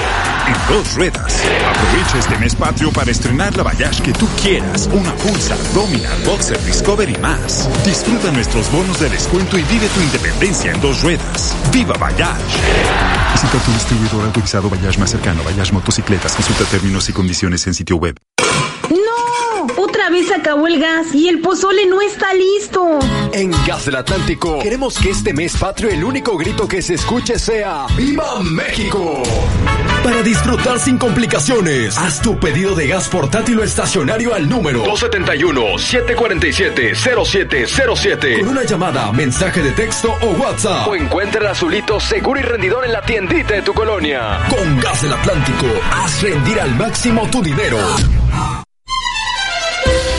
en dos ruedas. Aprovecha este mes patrio para estrenar la Bayash que tú quieras, una Pulsar, Dominar, Boxer, Discover y más. Disfruta nuestros bonos de descuento y vive tu independencia en dos ruedas. ¡Viva Bayash! Visita tu distribuidor autorizado Bayash más cercano, Bayash Motocicletas. Consulta términos y condiciones en sitio web. ¡No! Otra vez acabó el gas y el pozole no está listo. En Gas del Atlántico queremos que este mes patrio el único grito que se escuche sea ¡Viva México! Para disfrutar sin complicaciones, haz tu pedido de gas portátil o estacionario al número 271-747-0707 con una llamada, mensaje de texto o WhatsApp. O encuentra el azulito seguro y rendidor en la tiendita de tu colonia. Con Gas del Atlántico, haz rendir al máximo tu dinero.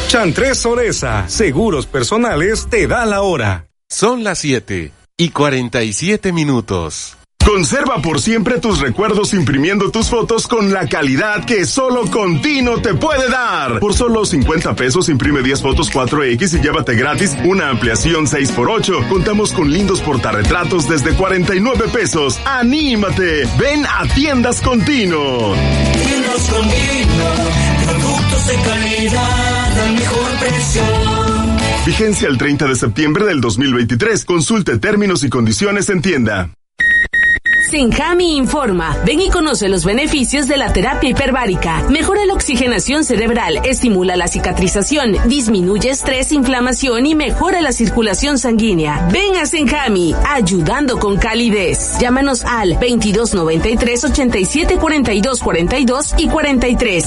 Chantres Soresa, seguros personales, te da la hora. Son las 7 y 47 minutos. Conserva por siempre tus recuerdos imprimiendo tus fotos con la calidad que solo Contino te puede dar. Por solo 50 pesos imprime 10 fotos 4X y llévate gratis una ampliación 6x8. Contamos con lindos portarretratos desde 49 pesos. ¡Anímate! Ven a Tiendas Contino. Tiendas Contino, productos de calidad al mejor precio. Vigencia el 30 de septiembre del 2023. Consulte términos y condiciones en tienda. Senjami informa. Ven y conoce los beneficios de la terapia hiperbárica. Mejora la oxigenación cerebral, estimula la cicatrización, disminuye estrés, inflamación y mejora la circulación sanguínea. Ven a Senjami, ayudando con calidez. Llámanos al 2293 87 42 42 y 43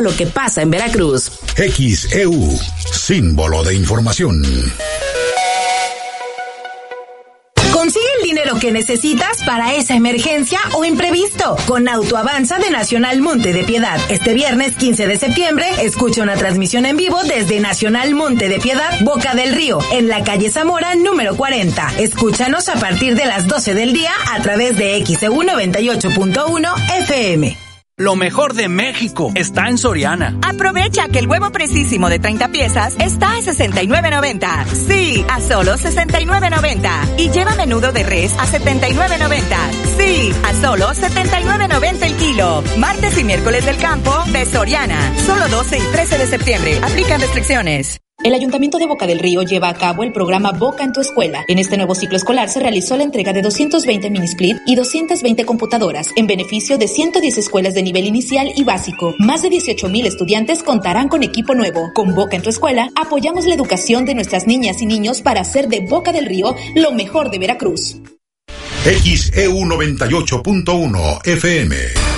lo que pasa en Veracruz. XEU, símbolo de información. Consigue el dinero que necesitas para esa emergencia o imprevisto con Autoavanza de Nacional Monte de Piedad. Este viernes 15 de septiembre, escucha una transmisión en vivo desde Nacional Monte de Piedad, Boca del Río, en la calle Zamora número 40. Escúchanos a partir de las 12 del día a través de XEU 98.1 FM. Lo mejor de México está en Soriana. Aprovecha que el huevo precisísimo de 30 piezas está a 69.90. Sí, a solo 69.90. Y lleva menudo de res a 79.90. Sí, a solo 79.90 el kilo. Martes y miércoles del campo de Soriana. Solo 12 y 13 de septiembre. Aplican restricciones. El Ayuntamiento de Boca del Río lleva a cabo el programa Boca en tu escuela. En este nuevo ciclo escolar se realizó la entrega de 220 mini split y 220 computadoras en beneficio de 110 escuelas de nivel inicial y básico. Más de 18 mil estudiantes contarán con equipo nuevo. Con Boca en tu escuela apoyamos la educación de nuestras niñas y niños para hacer de Boca del Río lo mejor de Veracruz. XEU 98.1 FM.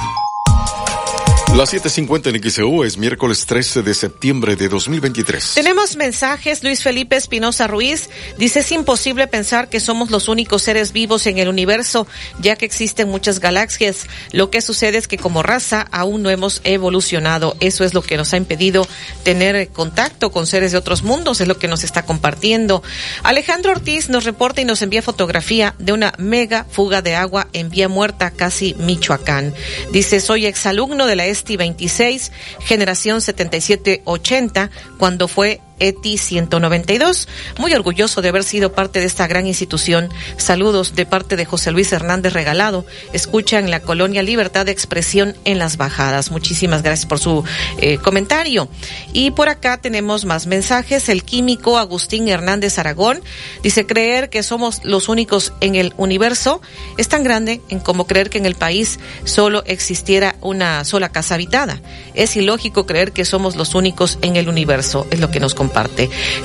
Las 7.50 en XEU es miércoles 13 de septiembre de 2023. Tenemos mensajes. Luis Felipe Espinosa Ruiz dice es imposible pensar que somos los únicos seres vivos en el universo, ya que existen muchas galaxias. Lo que sucede es que como raza aún no hemos evolucionado. Eso es lo que nos ha impedido tener contacto con seres de otros mundos, es lo que nos está compartiendo. Alejandro Ortiz nos reporta y nos envía fotografía de una mega fuga de agua en Vía Muerta, casi Michoacán. Dice, soy exalumno de la ESTI 26, generación 7780, cuando fue ETI 192. Muy orgulloso de haber sido parte de esta gran institución. Saludos de parte de José Luis Hernández Regalado. Escuchan la colonia Libertad de Expresión en las Bajadas. Muchísimas gracias por su eh, comentario. Y por acá tenemos más mensajes. El químico Agustín Hernández Aragón dice creer que somos los únicos en el universo es tan grande en como creer que en el país solo existiera una sola casa habitada. Es ilógico creer que somos los únicos en el universo. Es lo que nos comparte.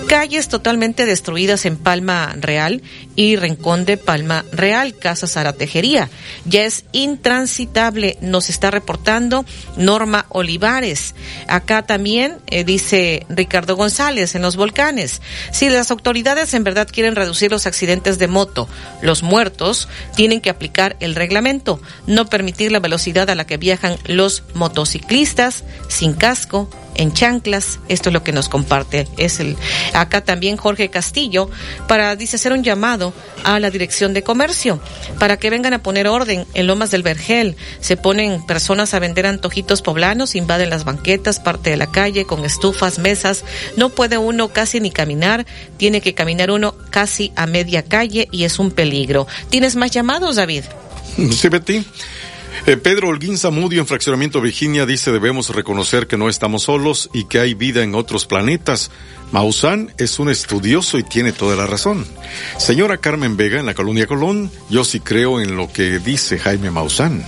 Calles totalmente destruidas en Palma Real y Rincón de Palma Real, Casa Zaratejería. Ya es intransitable, nos está reportando Norma Olivares. Acá también eh, dice Ricardo González en los volcanes. Si las autoridades en verdad quieren reducir los accidentes de moto, los muertos, tienen que aplicar el reglamento, no permitir la velocidad a la que viajan los motociclistas sin casco, en chanclas. Esto es lo que nos comparte. Es el acá también Jorge Castillo para dice hacer un llamado a la Dirección de Comercio para que vengan a poner orden en Lomas del Vergel. Se ponen personas a vender antojitos poblanos, invaden las banquetas, parte de la calle con estufas, mesas. No puede uno casi ni caminar, tiene que caminar uno casi a media calle y es un peligro. ¿Tienes más llamados, David? Sí, Betty. Eh, Pedro Holguín Zamudio en Fraccionamiento Virginia dice debemos reconocer que no estamos solos y que hay vida en otros planetas. Maussan es un estudioso y tiene toda la razón. Señora Carmen Vega en la Colonia Colón, yo sí creo en lo que dice Jaime Maussan.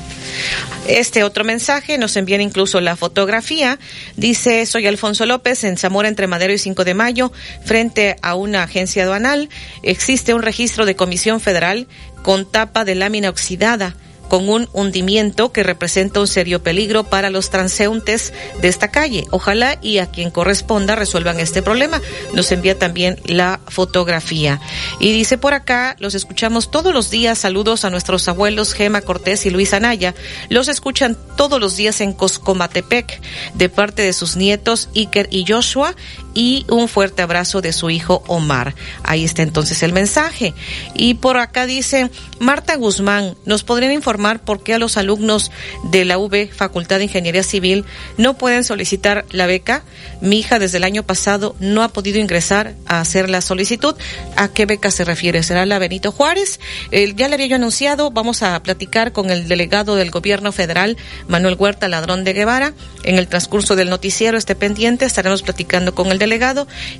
Este otro mensaje nos envían incluso la fotografía. Dice, soy Alfonso López en Zamora entre Madero y 5 de Mayo, frente a una agencia aduanal. Existe un registro de Comisión Federal con tapa de lámina oxidada con un hundimiento que representa un serio peligro para los transeúntes de esta calle. Ojalá y a quien corresponda resuelvan este problema. Nos envía también la fotografía. Y dice por acá, los escuchamos todos los días. Saludos a nuestros abuelos Gema Cortés y Luis Anaya. Los escuchan todos los días en Coscomatepec de parte de sus nietos Iker y Joshua y un fuerte abrazo de su hijo Omar. Ahí está entonces el mensaje. Y por acá dice Marta Guzmán, ¿nos podrían informar por qué a los alumnos de la UB, Facultad de Ingeniería Civil, no pueden solicitar la beca? Mi hija desde el año pasado no ha podido ingresar a hacer la solicitud. ¿A qué beca se refiere? ¿Será la Benito Juárez? ya le había yo anunciado, vamos a platicar con el delegado del gobierno federal, Manuel Huerta Ladrón de Guevara. En el transcurso del noticiero, esté pendiente, estaremos platicando con el delegado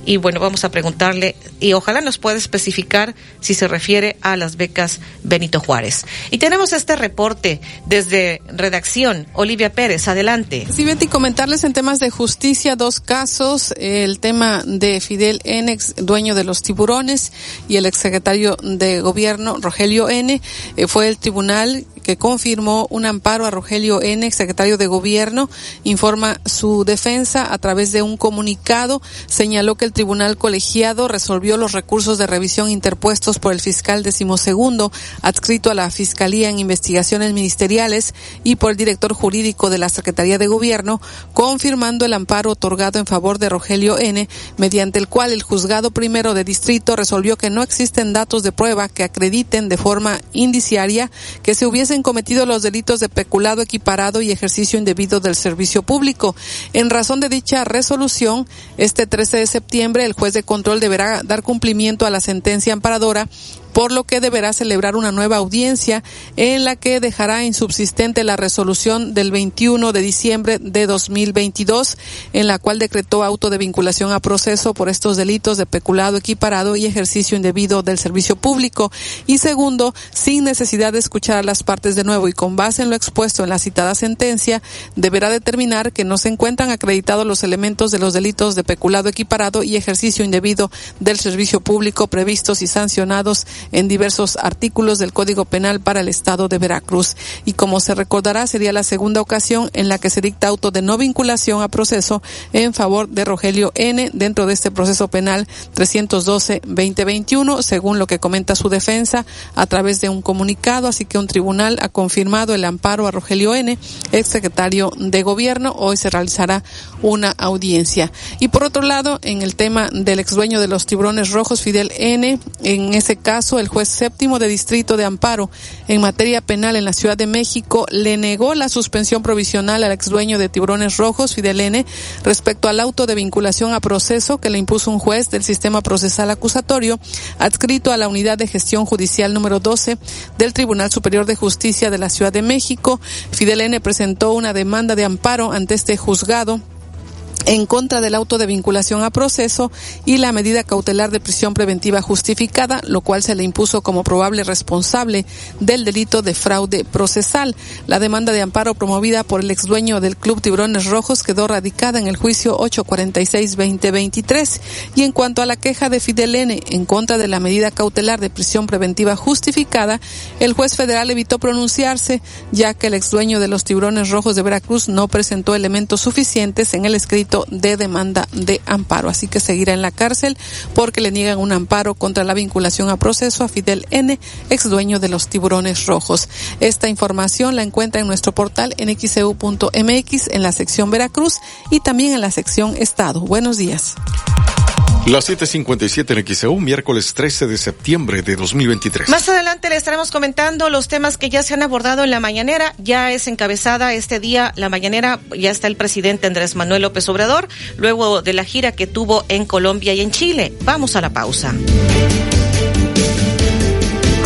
y bueno, vamos a preguntarle y ojalá nos pueda especificar si se refiere a las becas Benito Juárez. Y tenemos este reporte desde redacción. Olivia Pérez, adelante. Sí, Betty, comentarles en temas de justicia dos casos, el tema de Fidel N, dueño de los tiburones, y el exsecretario de gobierno, Rogelio N, eh, fue el tribunal confirmó un amparo a Rogelio N, secretario de Gobierno, informa su defensa a través de un comunicado. Señaló que el tribunal colegiado resolvió los recursos de revisión interpuestos por el fiscal decimosegundo, adscrito a la Fiscalía en Investigaciones Ministeriales y por el director jurídico de la Secretaría de Gobierno, confirmando el amparo otorgado en favor de Rogelio N, mediante el cual el juzgado primero de distrito resolvió que no existen datos de prueba que acrediten de forma indiciaria que se hubiese cometido los delitos de peculado equiparado y ejercicio indebido del servicio público. En razón de dicha resolución, este 13 de septiembre el juez de control deberá dar cumplimiento a la sentencia amparadora por lo que deberá celebrar una nueva audiencia en la que dejará insubsistente la resolución del 21 de diciembre de 2022, en la cual decretó auto de vinculación a proceso por estos delitos de peculado equiparado y ejercicio indebido del servicio público. Y segundo, sin necesidad de escuchar a las partes de nuevo y con base en lo expuesto en la citada sentencia, deberá determinar que no se encuentran acreditados los elementos de los delitos de peculado equiparado y ejercicio indebido del servicio público previstos y sancionados en diversos artículos del Código Penal para el Estado de Veracruz. Y como se recordará, sería la segunda ocasión en la que se dicta auto de no vinculación a proceso en favor de Rogelio N. dentro de este proceso penal 312-2021, según lo que comenta su defensa a través de un comunicado. Así que un tribunal ha confirmado el amparo a Rogelio N., ex secretario de Gobierno. Hoy se realizará una audiencia. Y por otro lado, en el tema del ex dueño de los tiburones rojos, Fidel N., en ese caso, el juez séptimo de distrito de amparo en materia penal en la Ciudad de México le negó la suspensión provisional al ex dueño de Tiburones Rojos, Fidel N., respecto al auto de vinculación a proceso que le impuso un juez del sistema procesal acusatorio adscrito a la unidad de gestión judicial número 12 del Tribunal Superior de Justicia de la Ciudad de México. Fidel N. presentó una demanda de amparo ante este juzgado en contra del auto de vinculación a proceso y la medida cautelar de prisión preventiva justificada, lo cual se le impuso como probable responsable del delito de fraude procesal. La demanda de amparo promovida por el ex dueño del Club Tiburones Rojos quedó radicada en el juicio 846-2023. Y en cuanto a la queja de Fidel N en contra de la medida cautelar de prisión preventiva justificada, el juez federal evitó pronunciarse, ya que el ex dueño de los Tiburones Rojos de Veracruz no presentó elementos suficientes en el escrito de demanda de amparo. Así que seguirá en la cárcel porque le niegan un amparo contra la vinculación a proceso a Fidel N., ex dueño de los tiburones rojos. Esta información la encuentra en nuestro portal en xeu.mx en la sección Veracruz y también en la sección Estado. Buenos días. Las 7:57 en XEU, miércoles 13 de septiembre de 2023. Más adelante le estaremos comentando los temas que ya se han abordado en la mañanera. Ya es encabezada este día la mañanera, ya está el presidente Andrés Manuel López Obrador, luego de la gira que tuvo en Colombia y en Chile. Vamos a la pausa.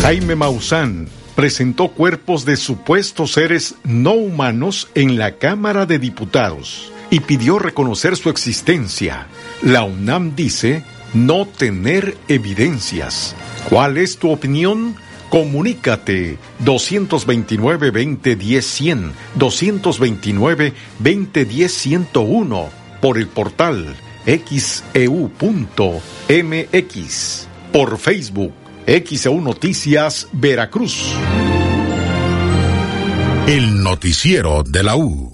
Jaime Maussan presentó cuerpos de supuestos seres no humanos en la Cámara de Diputados y pidió reconocer su existencia. La UNAM dice no tener evidencias. ¿Cuál es tu opinión? Comunícate 229-2010-100, 229-2010-101 por el portal xeu.mx, e por Facebook, XEU Noticias Veracruz. El noticiero de la U.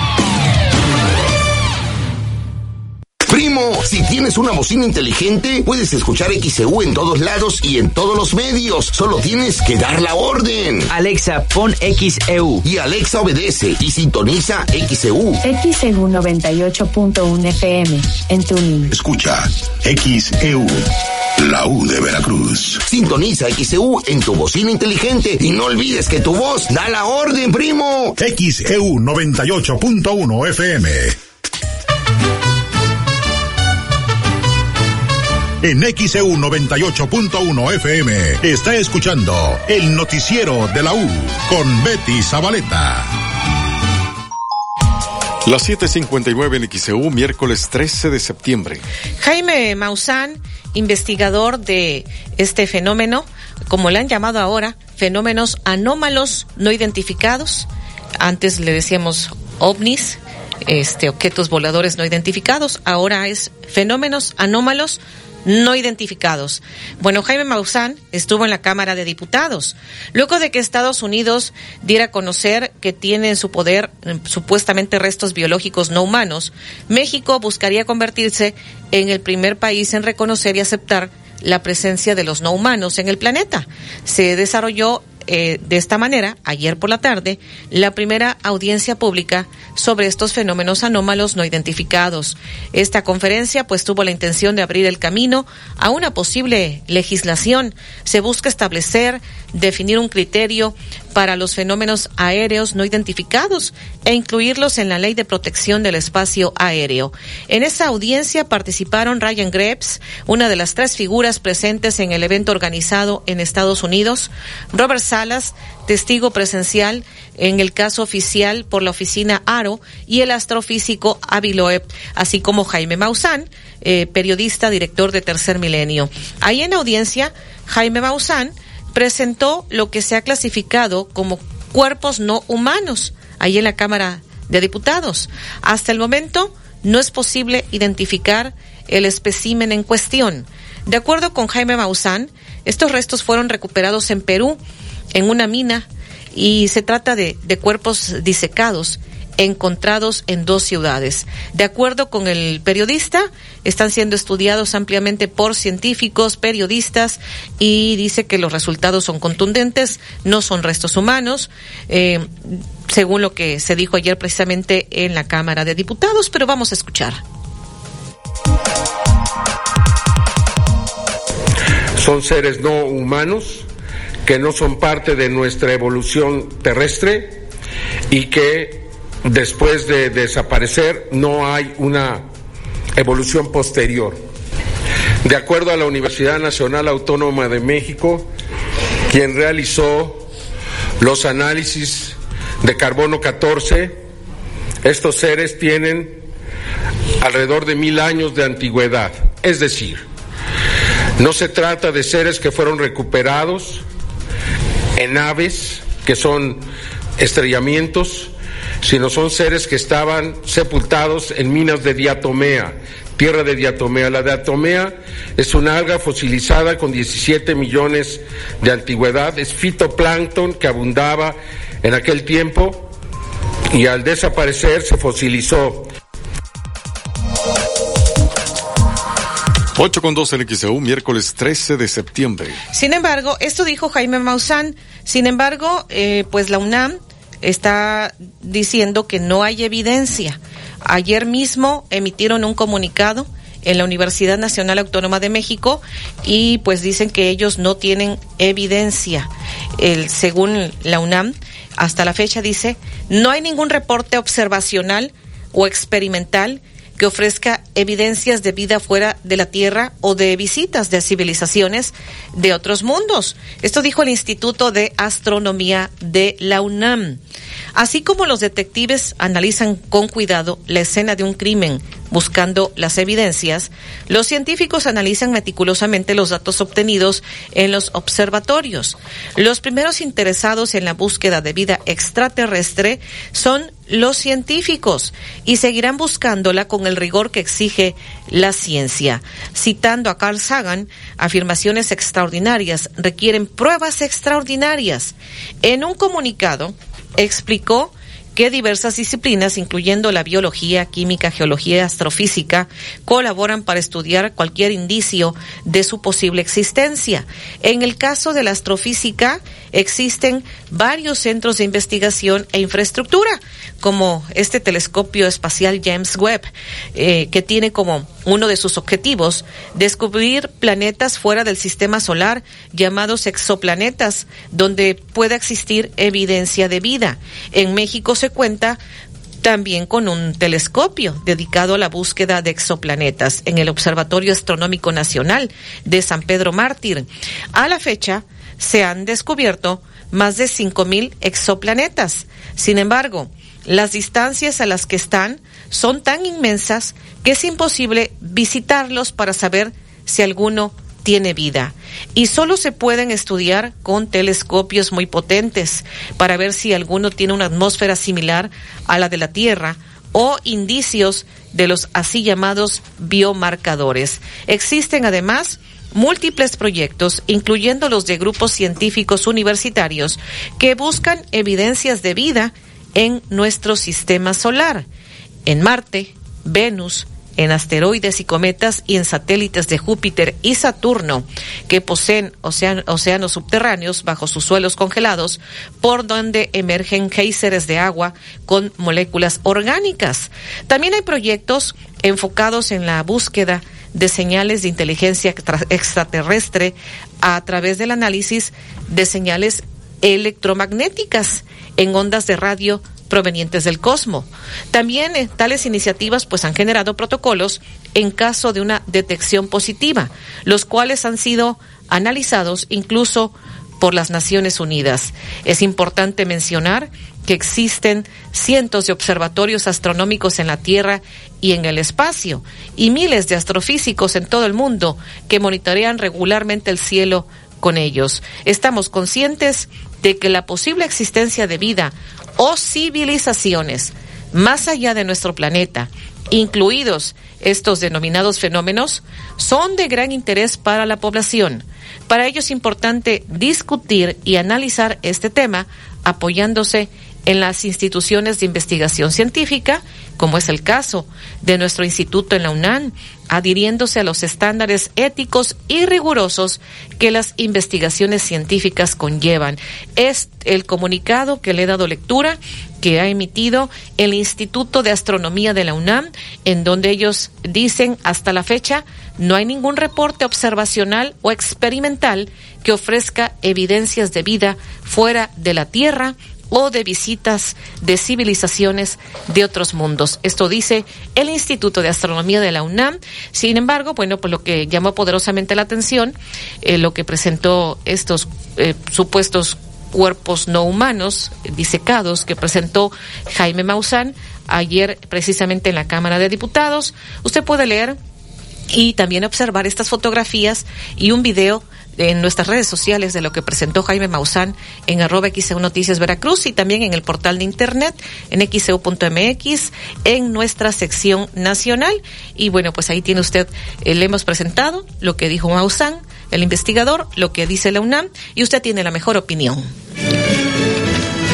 Si tienes una bocina inteligente, puedes escuchar XEU en todos lados y en todos los medios. Solo tienes que dar la orden. Alexa, pon XEU. Y Alexa obedece y sintoniza XEU. XEU 98.1 FM en tuning. Escucha XEU. La U de Veracruz. Sintoniza XEU en tu bocina inteligente y no olvides que tu voz da la orden, primo. XEU 98.1 FM. En XEU 98.1 FM está escuchando el noticiero de la U con Betty Zabaleta. Las 7:59 en XEU, miércoles 13 de septiembre. Jaime Maussan, investigador de este fenómeno, como le han llamado ahora, fenómenos anómalos no identificados. Antes le decíamos ovnis, este, objetos voladores no identificados. Ahora es fenómenos anómalos no identificados. Bueno, Jaime Maussan estuvo en la Cámara de Diputados. Luego de que Estados Unidos diera a conocer que tiene en su poder eh, supuestamente restos biológicos no humanos, México buscaría convertirse en el primer país en reconocer y aceptar la presencia de los no humanos en el planeta. Se desarrolló eh, de esta manera, ayer por la tarde, la primera audiencia pública sobre estos fenómenos anómalos no identificados. Esta conferencia pues tuvo la intención de abrir el camino a una posible legislación. Se busca establecer, definir un criterio para los fenómenos aéreos no identificados e incluirlos en la Ley de Protección del Espacio Aéreo. En esa audiencia participaron Ryan Graves, una de las tres figuras presentes en el evento organizado en Estados Unidos, Robert Salas, testigo presencial en el caso oficial por la oficina ARO y el astrofísico Aviloeb, así como Jaime Maussan, eh, periodista, director de Tercer Milenio. Ahí en audiencia, Jaime Maussan presentó lo que se ha clasificado como cuerpos no humanos, ahí en la Cámara de Diputados. Hasta el momento no es posible identificar el espécimen en cuestión. De acuerdo con Jaime Maussan, estos restos fueron recuperados en Perú, en una mina, y se trata de, de cuerpos disecados encontrados en dos ciudades. De acuerdo con el periodista, están siendo estudiados ampliamente por científicos, periodistas, y dice que los resultados son contundentes, no son restos humanos, eh, según lo que se dijo ayer precisamente en la Cámara de Diputados, pero vamos a escuchar. Son seres no humanos que no son parte de nuestra evolución terrestre y que después de desaparecer no hay una evolución posterior. De acuerdo a la Universidad Nacional Autónoma de México, quien realizó los análisis de carbono 14, estos seres tienen alrededor de mil años de antigüedad. Es decir, no se trata de seres que fueron recuperados en naves, que son estrellamientos, sino son seres que estaban sepultados en minas de diatomea, tierra de diatomea. La diatomea es una alga fosilizada con 17 millones de antigüedad, es fitoplancton que abundaba en aquel tiempo y al desaparecer se fosilizó. 8 con 2 en XEU, miércoles 13 de septiembre. Sin embargo, esto dijo Jaime Maussan. Sin embargo, eh, pues la UNAM está diciendo que no hay evidencia. Ayer mismo emitieron un comunicado en la Universidad Nacional Autónoma de México y pues dicen que ellos no tienen evidencia. El, según la UNAM, hasta la fecha dice, no hay ningún reporte observacional o experimental que ofrezca evidencias de vida fuera de la Tierra o de visitas de civilizaciones de otros mundos. Esto dijo el Instituto de Astronomía de la UNAM. Así como los detectives analizan con cuidado la escena de un crimen buscando las evidencias, los científicos analizan meticulosamente los datos obtenidos en los observatorios. Los primeros interesados en la búsqueda de vida extraterrestre son los científicos y seguirán buscándola con el rigor que exige la ciencia. Citando a Carl Sagan, afirmaciones extraordinarias requieren pruebas extraordinarias. En un comunicado, explicó que diversas disciplinas, incluyendo la biología, química, geología y astrofísica, colaboran para estudiar cualquier indicio de su posible existencia. En el caso de la astrofísica, existen varios centros de investigación e infraestructura, como este telescopio espacial James Webb, eh, que tiene como uno de sus objetivos descubrir planetas fuera del sistema solar llamados exoplanetas, donde pueda existir evidencia de vida. En México se cuenta también con un telescopio dedicado a la búsqueda de exoplanetas en el Observatorio Astronómico Nacional de San Pedro Mártir. A la fecha, se han descubierto más de 5.000 exoplanetas. Sin embargo, las distancias a las que están son tan inmensas que es imposible visitarlos para saber si alguno tiene vida. Y solo se pueden estudiar con telescopios muy potentes para ver si alguno tiene una atmósfera similar a la de la Tierra o indicios de los así llamados biomarcadores. Existen además múltiples proyectos, incluyendo los de grupos científicos universitarios, que buscan evidencias de vida en nuestro sistema solar, en Marte, Venus, en asteroides y cometas y en satélites de Júpiter y Saturno que poseen océanos subterráneos bajo sus suelos congelados por donde emergen géiseres de agua con moléculas orgánicas. También hay proyectos enfocados en la búsqueda de señales de inteligencia extraterrestre a través del análisis de señales electromagnéticas en ondas de radio provenientes del cosmos. También eh, tales iniciativas pues han generado protocolos en caso de una detección positiva, los cuales han sido analizados incluso por las Naciones Unidas. Es importante mencionar que existen cientos de observatorios astronómicos en la Tierra y en el espacio y miles de astrofísicos en todo el mundo que monitorean regularmente el cielo con ellos. Estamos conscientes de que la posible existencia de vida o civilizaciones más allá de nuestro planeta, incluidos estos denominados fenómenos, son de gran interés para la población. Para ello es importante discutir y analizar este tema apoyándose en las instituciones de investigación científica, como es el caso de nuestro instituto en la UNAM, adhiriéndose a los estándares éticos y rigurosos que las investigaciones científicas conllevan. Es el comunicado que le he dado lectura que ha emitido el Instituto de Astronomía de la UNAM, en donde ellos dicen hasta la fecha no hay ningún reporte observacional o experimental que ofrezca evidencias de vida fuera de la Tierra o de visitas de civilizaciones de otros mundos. Esto dice el Instituto de Astronomía de la UNAM. Sin embargo, bueno, pues lo que llamó poderosamente la atención, eh, lo que presentó estos eh, supuestos cuerpos no humanos disecados que presentó Jaime Maussan ayer precisamente en la Cámara de Diputados. Usted puede leer y también observar estas fotografías y un video en nuestras redes sociales de lo que presentó Jaime Maussan en arroba XEU Noticias Veracruz y también en el portal de internet en xeu.mx en nuestra sección nacional. Y bueno, pues ahí tiene usted, eh, le hemos presentado lo que dijo Maussan, el investigador, lo que dice la UNAM y usted tiene la mejor opinión.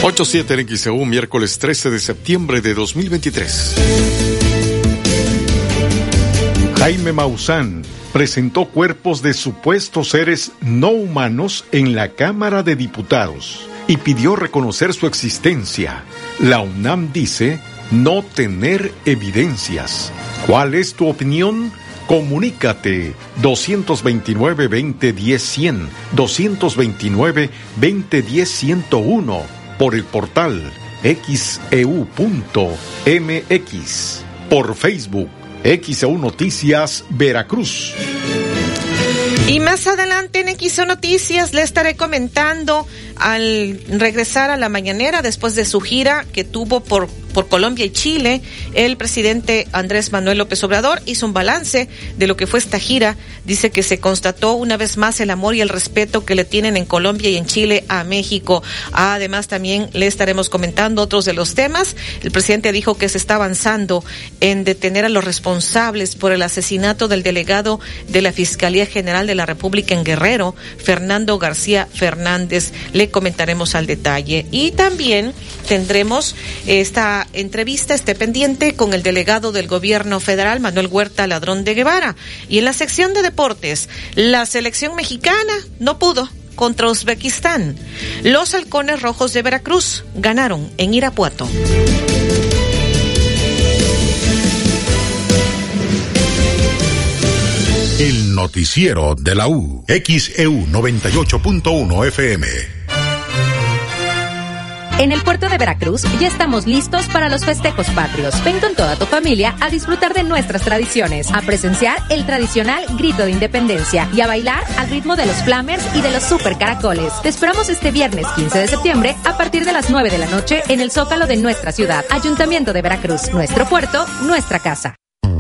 87 en XEU, miércoles 13 de septiembre de 2023. Jaime Maussan presentó cuerpos de supuestos seres no humanos en la Cámara de Diputados y pidió reconocer su existencia. La UNAM dice no tener evidencias. ¿Cuál es tu opinión? Comunícate 229-2010-100, 229-2010-101 por el portal xeu.mx, por Facebook XEU Noticias, Veracruz. Y más adelante en XO Noticias le estaré comentando al regresar a la mañanera después de su gira que tuvo por por Colombia y Chile, el presidente Andrés Manuel López Obrador hizo un balance de lo que fue esta gira. Dice que se constató una vez más el amor y el respeto que le tienen en Colombia y en Chile a México. Además, también le estaremos comentando otros de los temas. El presidente dijo que se está avanzando en detener a los responsables por el asesinato del delegado de la Fiscalía General de la República en Guerrero, Fernando García Fernández. Le comentaremos al detalle. Y también tendremos esta entrevista esté pendiente con el delegado del gobierno federal, Manuel Huerta Ladrón de Guevara. Y en la sección de deportes, la selección mexicana no pudo contra Uzbekistán. Los halcones rojos de Veracruz ganaron en Irapuato. El noticiero de la U, XEU 98.1 FM. En el puerto de Veracruz ya estamos listos para los festejos patrios. Ven con toda tu familia a disfrutar de nuestras tradiciones, a presenciar el tradicional grito de independencia y a bailar al ritmo de los flamers y de los super caracoles. Te esperamos este viernes 15 de septiembre a partir de las 9 de la noche en el Zócalo de nuestra ciudad. Ayuntamiento de Veracruz, nuestro puerto, nuestra casa.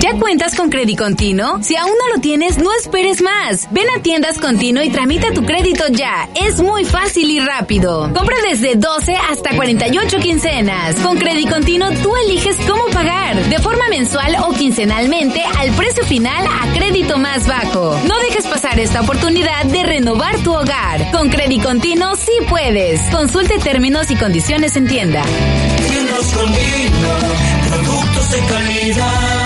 ¿Ya cuentas con crédito continuo? Si aún no lo tienes, no esperes más. Ven a tiendas continuo y tramita tu crédito ya. Es muy fácil y rápido. Compra desde 12 hasta 48 quincenas. Con crédito continuo tú eliges cómo pagar, de forma mensual o quincenalmente al precio final a crédito más bajo. No dejes pasar esta oportunidad de renovar tu hogar. Con crédito continuo sí puedes. Consulte términos y condiciones en tienda. productos de calidad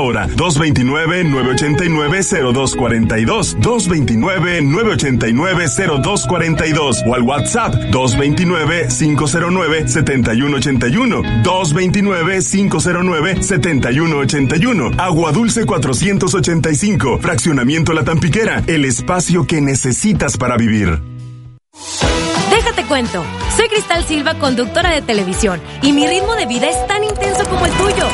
ahora 229-989-0242. 229-989-0242 o al WhatsApp 229-509-7181. 229-509-7181. Agua Dulce 485. Fraccionamiento La Tampiquera. El espacio que necesitas para vivir. Déjate cuento. Soy Cristal Silva, conductora de televisión, y mi ritmo de vida es tan intenso como el tuyo.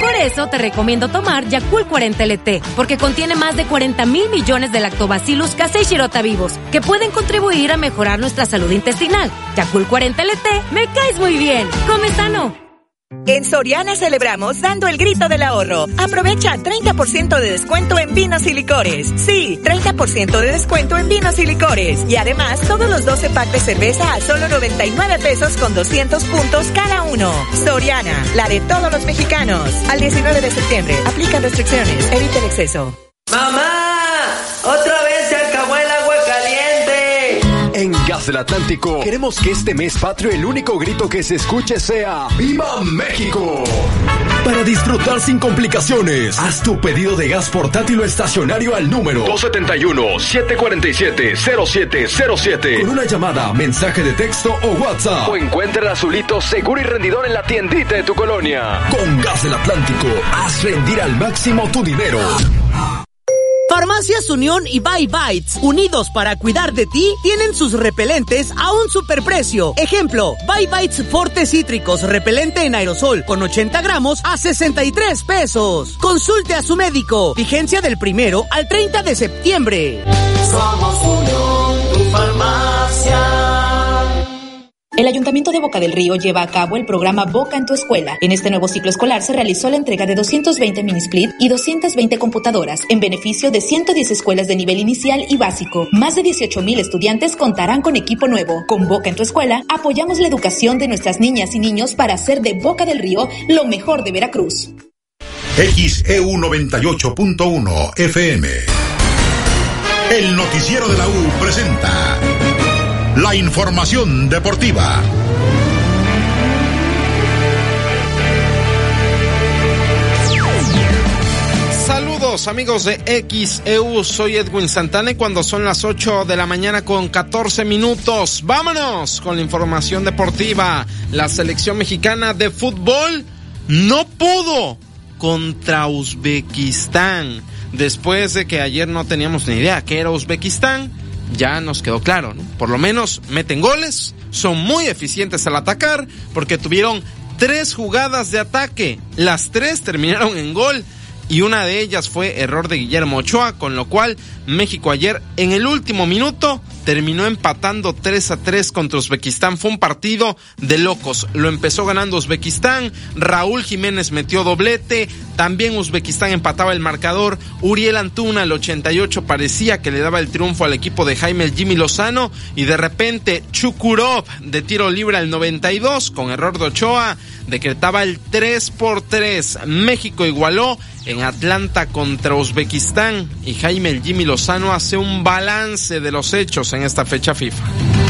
Por eso te recomiendo tomar Yakult 40 LT, porque contiene más de 40 mil millones de lactobacillus casei shirota vivos, que pueden contribuir a mejorar nuestra salud intestinal. Yakult 40 LT, me caes muy bien. Come sano. En Soriana celebramos dando el grito del ahorro. Aprovecha 30% de descuento en vinos y licores. Sí, 30% de descuento en vinos y licores. Y además, todos los 12 packs de cerveza a solo 99 pesos con 200 puntos cada uno. Soriana, la de todos los mexicanos. Al 19 de septiembre, aplica restricciones. Evita el exceso. ¡Mamá! Del Atlántico queremos que este mes patrio el único grito que se escuche sea ¡Viva México! Para disfrutar sin complicaciones, haz tu pedido de gas portátil o estacionario al número 271-747-0707 con una llamada, mensaje de texto o WhatsApp. O encuentra el azulito seguro y rendidor en la tiendita de tu colonia. Con Gas del Atlántico, haz rendir al máximo tu dinero. Farmacias Unión y Bye Bites, unidos para cuidar de ti, tienen sus repelentes a un superprecio. Ejemplo, Bye Bites Forte Cítricos, repelente en aerosol con 80 gramos a 63 pesos. Consulte a su médico. Vigencia del primero al 30 de septiembre. Somos Unión, tu farmacia. El Ayuntamiento de Boca del Río lleva a cabo el programa Boca en tu escuela. En este nuevo ciclo escolar se realizó la entrega de 220 mini split y 220 computadoras en beneficio de 110 escuelas de nivel inicial y básico. Más de 18 mil estudiantes contarán con equipo nuevo. Con Boca en tu escuela apoyamos la educación de nuestras niñas y niños para hacer de Boca del Río lo mejor de Veracruz. XEU 98.1 FM. El noticiero de la U presenta la información deportiva. Saludos amigos de XEU, soy Edwin Santana y cuando son las 8 de la mañana con 14 minutos, vámonos con la información deportiva. La selección mexicana de fútbol no pudo contra Uzbekistán. Después de que ayer no teníamos ni idea que era Uzbekistán, ya nos quedó claro, ¿no? Por lo menos meten goles, son muy eficientes al atacar, porque tuvieron tres jugadas de ataque, las tres terminaron en gol y una de ellas fue error de Guillermo Ochoa, con lo cual México ayer en el último minuto terminó empatando 3 a 3 contra Uzbekistán. Fue un partido de locos. Lo empezó ganando Uzbekistán, Raúl Jiménez metió doblete, también Uzbekistán empataba el marcador. Uriel Antuna al 88 parecía que le daba el triunfo al equipo de Jaime Jimmy Lozano y de repente Chukurov de tiro libre al 92 con error de Ochoa decretaba el 3 por 3. México igualó en Atlanta contra Uzbekistán y Jaime el Jimmy Lozano hace un balance de los hechos en esta fecha FIFA.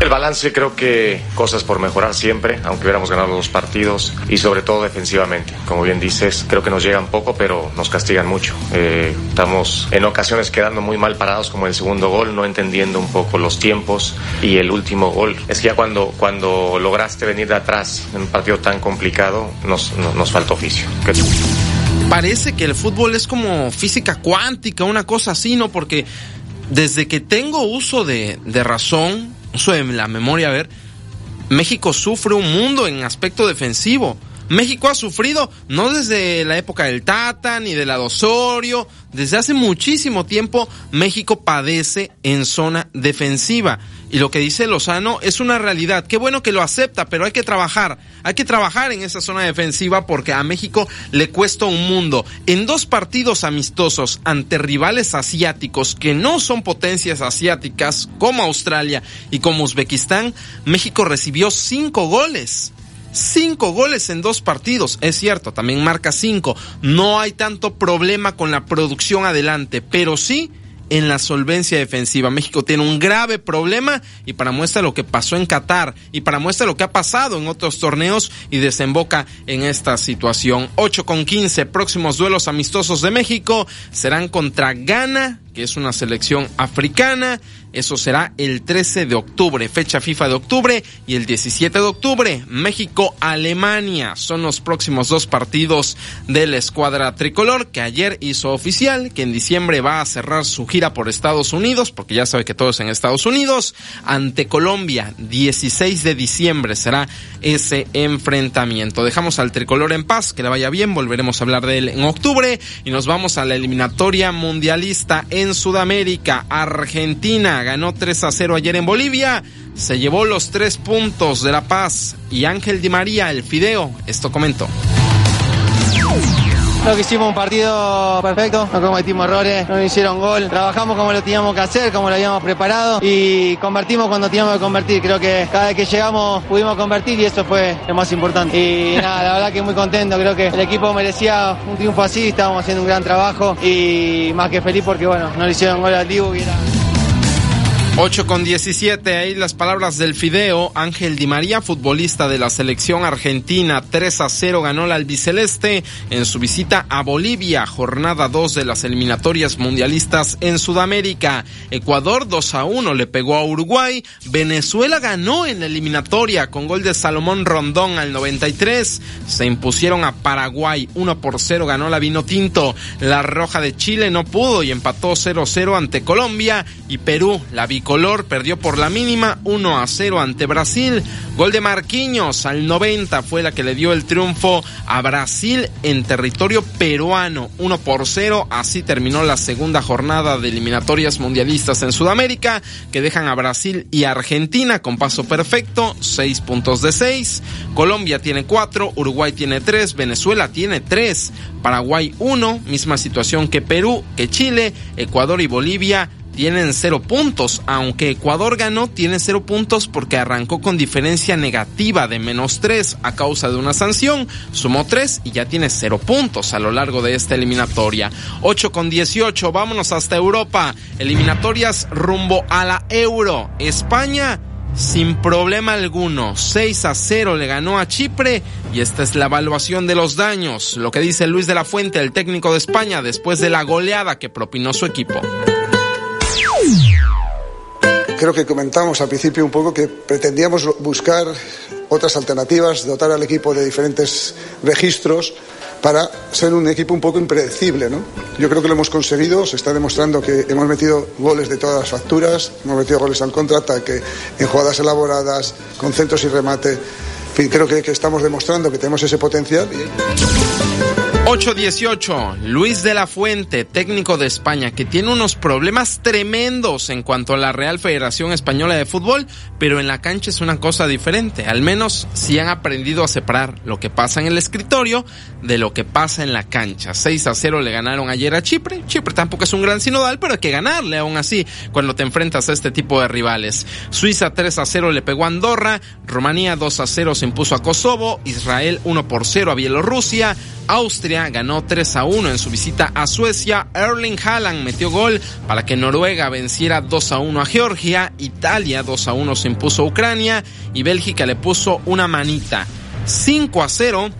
El balance creo que cosas por mejorar siempre, aunque hubiéramos ganado los partidos y sobre todo defensivamente. Como bien dices, creo que nos llegan poco, pero nos castigan mucho. Eh, estamos en ocasiones quedando muy mal parados como el segundo gol, no entendiendo un poco los tiempos y el último gol. Es que ya cuando, cuando lograste venir de atrás en un partido tan complicado, nos, nos, falta oficio. Parece que el fútbol es como física cuántica, una cosa así, ¿no? Porque desde que tengo uso de, de razón, uso la memoria, a ver, México sufre un mundo en aspecto defensivo. México ha sufrido no desde la época del Tata ni de la Osorio, desde hace muchísimo tiempo México padece en zona defensiva. Y lo que dice Lozano es una realidad. Qué bueno que lo acepta, pero hay que trabajar. Hay que trabajar en esa zona defensiva porque a México le cuesta un mundo. En dos partidos amistosos ante rivales asiáticos que no son potencias asiáticas como Australia y como Uzbekistán, México recibió cinco goles. Cinco goles en dos partidos, es cierto, también marca cinco. No hay tanto problema con la producción adelante, pero sí en la solvencia defensiva. México tiene un grave problema y para muestra lo que pasó en Qatar y para muestra lo que ha pasado en otros torneos y desemboca en esta situación. 8 con 15 próximos duelos amistosos de México serán contra Ghana, que es una selección africana. Eso será el 13 de octubre, fecha FIFA de octubre, y el 17 de octubre, México-Alemania. Son los próximos dos partidos de la escuadra tricolor que ayer hizo oficial que en diciembre va a cerrar su gira por Estados Unidos, porque ya sabe que todo es en Estados Unidos, ante Colombia. 16 de diciembre será ese enfrentamiento. Dejamos al tricolor en paz, que le vaya bien, volveremos a hablar de él en octubre y nos vamos a la eliminatoria mundialista en Sudamérica. Argentina ganó 3 a 0 ayer en Bolivia. Se llevó los tres puntos de La Paz y Ángel Di María, el Fideo, esto comentó. Creo que hicimos un partido perfecto, no cometimos errores, no hicieron gol, trabajamos como lo teníamos que hacer, como lo habíamos preparado y convertimos cuando teníamos que convertir. Creo que cada vez que llegamos pudimos convertir y eso fue lo más importante. Y nada, la verdad que muy contento, creo que el equipo merecía un triunfo así, estábamos haciendo un gran trabajo y más que feliz porque bueno, no le hicieron gol al Dibu y era... 8 con 17, ahí las palabras del Fideo. Ángel Di María, futbolista de la selección argentina, 3 a 0 ganó la albiceleste en su visita a Bolivia, jornada 2 de las eliminatorias mundialistas en Sudamérica. Ecuador 2 a 1 le pegó a Uruguay. Venezuela ganó en la eliminatoria con gol de Salomón Rondón al 93. Se impusieron a Paraguay 1 por 0 ganó la Vino Tinto. La Roja de Chile no pudo y empató 0 0 ante Colombia y Perú, la bicolor, perdió por la mínima 1 a 0 ante Brasil. Gol de Marquinhos al 90 fue la que le dio el triunfo a Brasil en territorio peruano. 1 por 0. Así terminó la segunda jornada de eliminatorias mundialistas en Sudamérica que dejan a Brasil y Argentina con paso perfecto. 6 puntos de 6. Colombia tiene 4. Uruguay tiene 3. Venezuela tiene 3. Paraguay 1. Misma situación que Perú, que Chile, Ecuador y Bolivia tienen cero puntos, aunque Ecuador ganó, tiene cero puntos porque arrancó con diferencia negativa de menos tres a causa de una sanción, sumó tres y ya tiene cero puntos a lo largo de esta eliminatoria. 8 con 18, vámonos hasta Europa, eliminatorias rumbo a la Euro. España sin problema alguno. 6 a 0 le ganó a Chipre y esta es la evaluación de los daños, lo que dice Luis de la Fuente, el técnico de España, después de la goleada que propinó su equipo. Creo que comentamos al principio un poco que pretendíamos buscar otras alternativas, dotar al equipo de diferentes registros para ser un equipo un poco impredecible. ¿no? Yo creo que lo hemos conseguido, se está demostrando que hemos metido goles de todas las facturas, hemos metido goles al contraataque, en jugadas elaboradas, con centros y remate. En fin, creo que, estamos demostrando que tenemos ese potencial. 8-18, Luis de la Fuente, técnico de España, que tiene unos problemas tremendos en cuanto a la Real Federación Española de Fútbol, pero en la cancha es una cosa diferente. Al menos si han aprendido a separar lo que pasa en el escritorio de lo que pasa en la cancha. 6 a 0 le ganaron ayer a Chipre. Chipre tampoco es un gran sinodal, pero hay que ganarle aún así cuando te enfrentas a este tipo de rivales. Suiza 3 a 0 le pegó a Andorra, Rumanía 2 a 0 se impuso a Kosovo, Israel 1 por 0 a Bielorrusia, Austria ganó 3 a 1 en su visita a Suecia. Erling Haaland metió gol para que Noruega venciera 2 a 1 a Georgia. Italia 2 a 1 se impuso a Ucrania y Bélgica le puso una manita. 5 a 0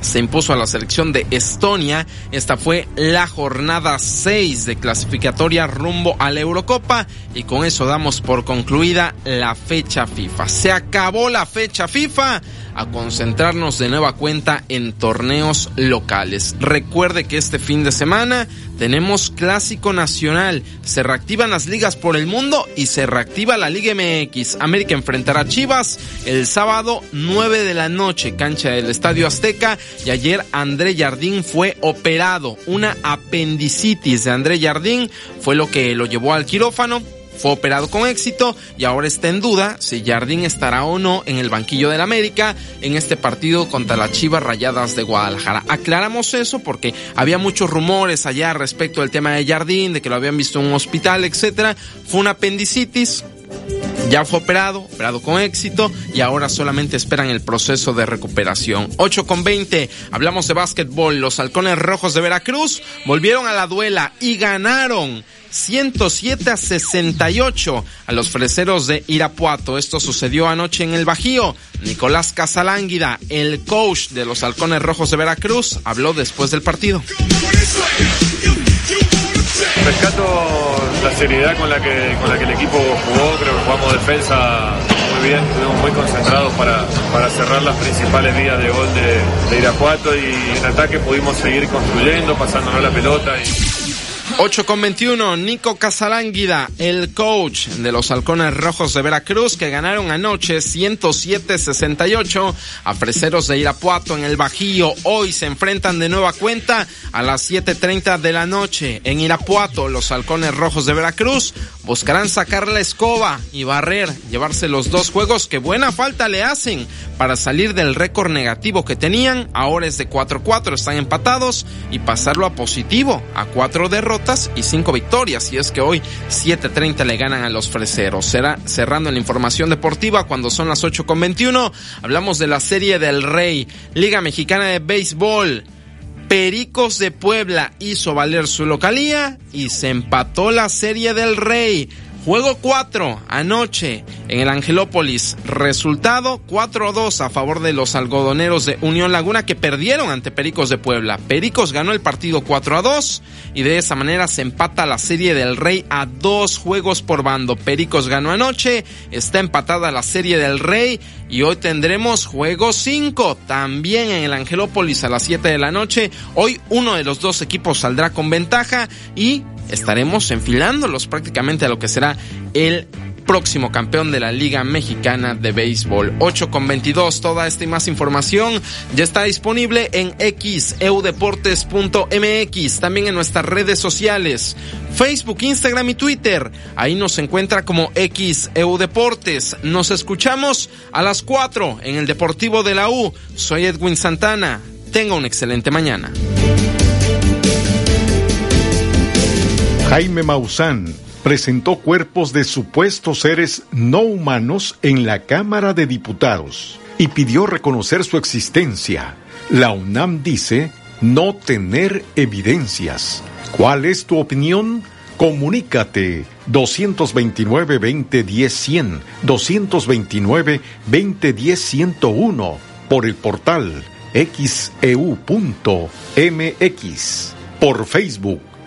se impuso a la selección de Estonia. Esta fue la jornada 6 de clasificatoria rumbo a la Eurocopa y con eso damos por concluida la fecha FIFA. Se acabó la fecha FIFA a concentrarnos de nueva cuenta en torneos locales. Recuerde que este fin de semana tenemos Clásico Nacional, se reactivan las ligas por el mundo y se reactiva la Liga MX. América enfrentará a Chivas el sábado 9 de la noche, cancha del Estadio Azteca y ayer André Jardín fue operado. Una apendicitis de André Jardín fue lo que lo llevó al quirófano fue operado con éxito y ahora está en duda si Jardín estará o no en el banquillo del América en este partido contra las Chivas Rayadas de Guadalajara. Aclaramos eso porque había muchos rumores allá respecto del tema de Jardín, de que lo habían visto en un hospital, etcétera. Fue una apendicitis, ya fue operado, operado con éxito y ahora solamente esperan el proceso de recuperación. 8 con 20, hablamos de básquetbol. Los halcones rojos de Veracruz volvieron a la duela y ganaron 107 a 68 a los freseros de Irapuato. Esto sucedió anoche en el Bajío. Nicolás Casalánguida, el coach de los halcones rojos de Veracruz, habló después del partido. Rescato la seriedad con la que, con la que el equipo jugó, creo que jugamos defensa muy bien, estuvimos muy concentrados para, para cerrar las principales vías de gol de, de Irapuato y en ataque pudimos seguir construyendo, pasándonos la pelota. 8 con 21, Nico Casalánguida, el coach de los halcones rojos de Veracruz que ganaron anoche 107-68 a Freseros de Irapuato en el Bajío. Hoy se enfrentan de nueva cuenta a las 7.30 de la noche en Irapuato. Los halcones rojos de Veracruz buscarán sacar la escoba y barrer, llevarse los dos juegos que buena falta le hacen para salir del récord negativo que tenían. Ahora es de 4-4, están empatados y pasarlo a positivo, a cuatro derrotas y cinco victorias. Y es que hoy 7.30 le ganan a los freseros. Será cerrando la información deportiva cuando son las 8.21. Hablamos de la Serie del Rey, Liga Mexicana de Béisbol. Pericos de Puebla hizo valer su localía y se empató la Serie del Rey. Juego 4 anoche en el Angelópolis. Resultado 4-2 a favor de los algodoneros de Unión Laguna que perdieron ante Pericos de Puebla. Pericos ganó el partido 4-2 y de esa manera se empata la serie del Rey a dos juegos por bando. Pericos ganó anoche, está empatada la serie del Rey y hoy tendremos juego 5 también en el Angelópolis a las 7 de la noche. Hoy uno de los dos equipos saldrá con ventaja y estaremos enfilándolos prácticamente a lo que será el próximo campeón de la Liga Mexicana de Béisbol. 8 con 22. Toda esta y más información ya está disponible en xeudeportes.mx. También en nuestras redes sociales, Facebook, Instagram y Twitter. Ahí nos encuentra como xeudeportes. Nos escuchamos a las 4 en el Deportivo de la U. Soy Edwin Santana. Tenga una excelente mañana. Jaime Maussan presentó cuerpos de supuestos seres no humanos en la Cámara de Diputados y pidió reconocer su existencia. La UNAM dice no tener evidencias. ¿Cuál es tu opinión? Comunícate 229-2010-100, 229-2010-101 por el portal xeu.mx, por Facebook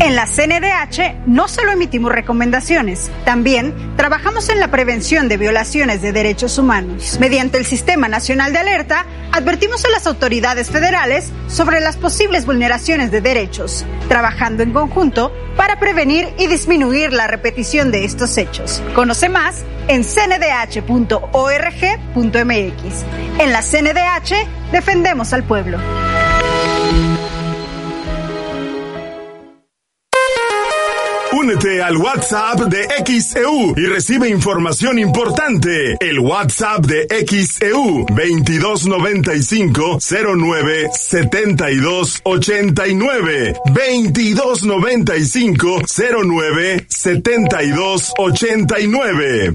En la CNDH no solo emitimos recomendaciones, también trabajamos en la prevención de violaciones de derechos humanos. Mediante el Sistema Nacional de Alerta, advertimos a las autoridades federales sobre las posibles vulneraciones de derechos, trabajando en conjunto para prevenir y disminuir la repetición de estos hechos. Conoce más en cndh.org.mx. En la CNDH defendemos al pueblo. Únete al WhatsApp de XEU y recibe información importante. El WhatsApp de XEU 2295 09 72 89 2295 09 72 89.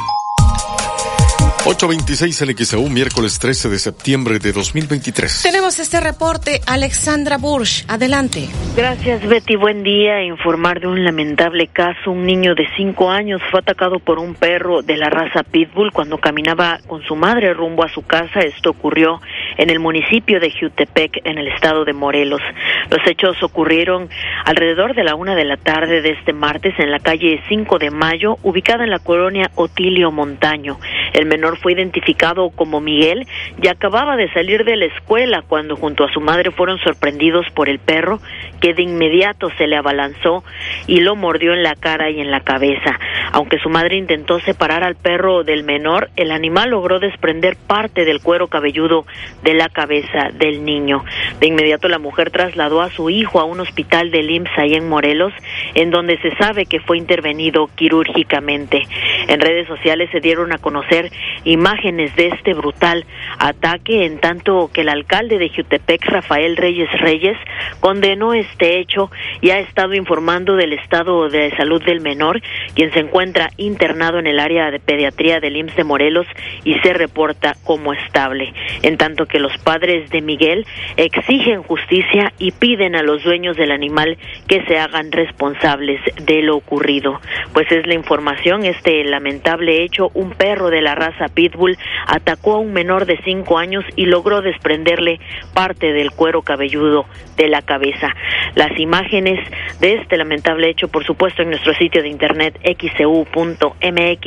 826 en XEU, miércoles 13 de septiembre de 2023. Tenemos este reporte, Alexandra Bursch. Adelante. Gracias, Betty. Buen día. Informar de un lamentable caso. Un niño de cinco años fue atacado por un perro de la raza Pitbull cuando caminaba con su madre rumbo a su casa. Esto ocurrió en el municipio de Jutepec, en el estado de Morelos. Los hechos ocurrieron alrededor de la una de la tarde de este martes en la calle 5 de Mayo, ubicada en la colonia Otilio Montaño. El menor fue identificado como Miguel y acababa de salir de la escuela cuando junto a su madre fueron sorprendidos por el perro que de inmediato se le abalanzó y lo mordió en la cara y en la cabeza. Aunque su madre intentó separar al perro del menor, el animal logró desprender parte del cuero cabelludo de la cabeza del niño. De inmediato la mujer trasladó a su hijo a un hospital de IMSS ahí en Morelos, en donde se sabe que fue intervenido quirúrgicamente. En redes sociales se dieron a conocer imágenes de este brutal ataque, en tanto que el alcalde de Jutepec, Rafael Reyes Reyes, condenó este hecho y ha estado informando del estado de salud del menor, quien se encuentra internado en el área de pediatría del IMSS de Morelos y se reporta como estable. En tanto que los padres de Miguel exigen justicia y piden a los dueños del animal que se hagan responsables de lo ocurrido. Pues es la información, este lamentable hecho, un perro de la raza Pitbull atacó a un menor de cinco años y logró desprenderle parte del cuero cabelludo de la cabeza. Las imágenes de este lamentable hecho, por supuesto, en nuestro sitio de internet xcu.mx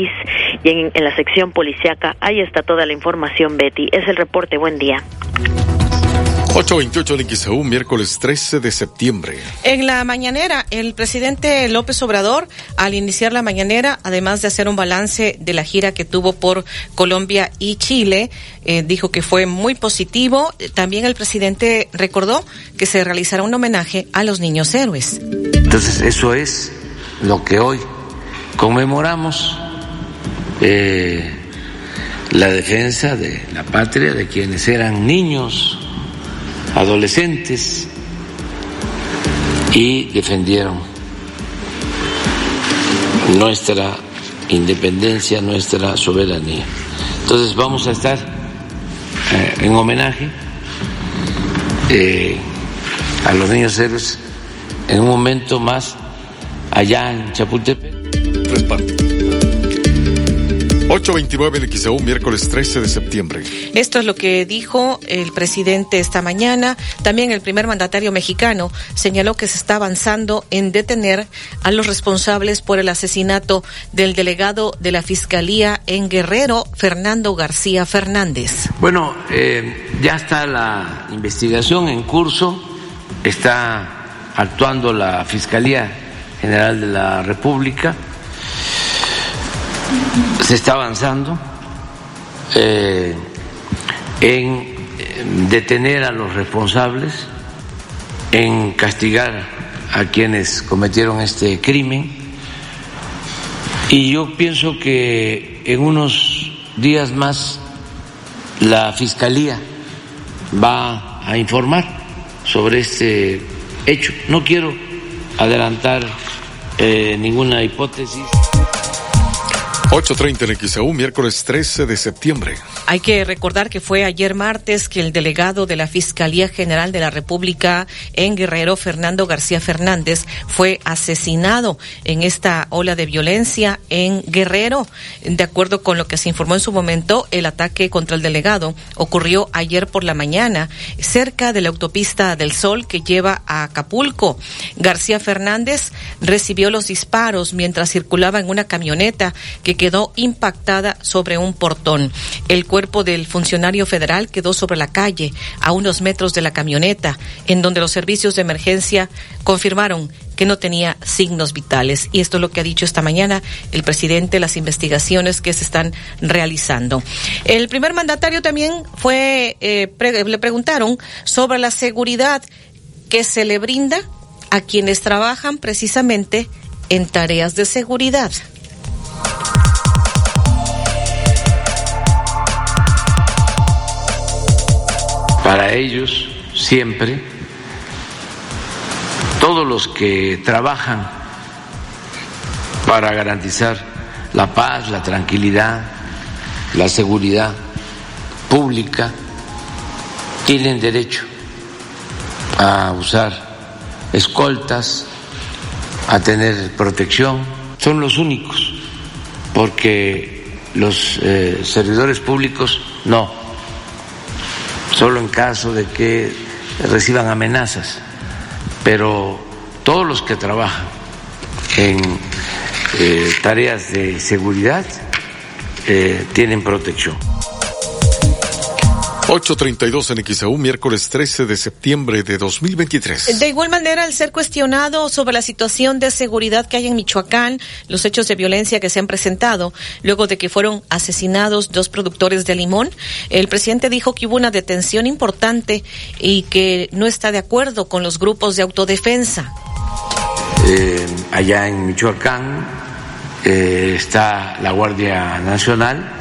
y en, en la sección policiaca, ahí está toda la información, Betty. Es el reporte. Buen día. 828 de XEU, miércoles 13 de septiembre. En la mañanera, el presidente López Obrador, al iniciar la mañanera, además de hacer un balance de la gira que tuvo por Colombia y Chile, eh, dijo que fue muy positivo. También el presidente recordó que se realizará un homenaje a los niños héroes. Entonces, eso es lo que hoy conmemoramos. Eh, la defensa de la patria de quienes eran niños adolescentes y defendieron nuestra independencia, nuestra soberanía. Entonces vamos a estar eh, en homenaje eh, a los niños héroes en un momento más allá en Chapultepec. 829 en XEU, miércoles 13 de septiembre. Esto es lo que dijo el presidente esta mañana. También el primer mandatario mexicano señaló que se está avanzando en detener a los responsables por el asesinato del delegado de la Fiscalía en Guerrero, Fernando García Fernández. Bueno, eh, ya está la investigación en curso, está actuando la Fiscalía General de la República se está avanzando eh, en detener a los responsables, en castigar a quienes cometieron este crimen. Y yo pienso que en unos días más la Fiscalía va a informar sobre este hecho. No quiero adelantar eh, ninguna hipótesis. 8.30 en XAU, miércoles 13 de septiembre. Hay que recordar que fue ayer martes que el delegado de la Fiscalía General de la República en Guerrero, Fernando García Fernández, fue asesinado en esta ola de violencia en Guerrero. De acuerdo con lo que se informó en su momento, el ataque contra el delegado ocurrió ayer por la mañana cerca de la autopista del Sol que lleva a Acapulco. García Fernández recibió los disparos mientras circulaba en una camioneta que quedó impactada sobre un portón. El cuerpo del funcionario federal quedó sobre la calle, a unos metros de la camioneta, en donde los servicios de emergencia confirmaron que no tenía signos vitales. Y esto es lo que ha dicho esta mañana el presidente, las investigaciones que se están realizando. El primer mandatario también fue, eh, le preguntaron sobre la seguridad que se le brinda a quienes trabajan precisamente en tareas de seguridad. Para ellos siempre, todos los que trabajan para garantizar la paz, la tranquilidad la seguridad pública tienen derecho a usar escoltas, a tener protección, son los únicos, porque los eh, servidores públicos no, solo en caso de que reciban amenazas, pero todos los que trabajan en eh, tareas de seguridad eh, tienen protección. 8.32 en XAU, miércoles 13 de septiembre de 2023. De igual manera, al ser cuestionado sobre la situación de seguridad que hay en Michoacán, los hechos de violencia que se han presentado luego de que fueron asesinados dos productores de limón, el presidente dijo que hubo una detención importante y que no está de acuerdo con los grupos de autodefensa. Eh, allá en Michoacán eh, está la Guardia Nacional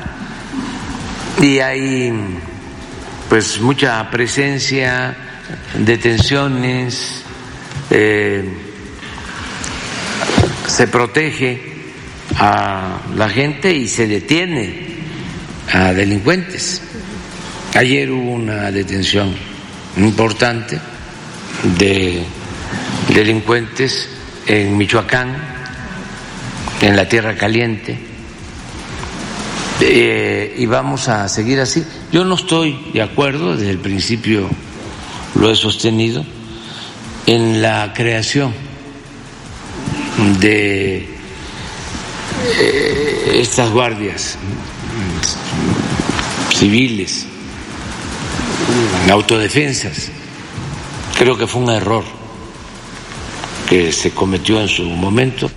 y hay pues mucha presencia, detenciones, eh, se protege a la gente y se detiene a delincuentes. Ayer hubo una detención importante de delincuentes en Michoacán, en la Tierra Caliente eh, y vamos a seguir así. Yo no estoy de acuerdo, desde el principio lo he sostenido, en la creación de eh, estas guardias civiles, autodefensas. Creo que fue un error que se cometió en su momento.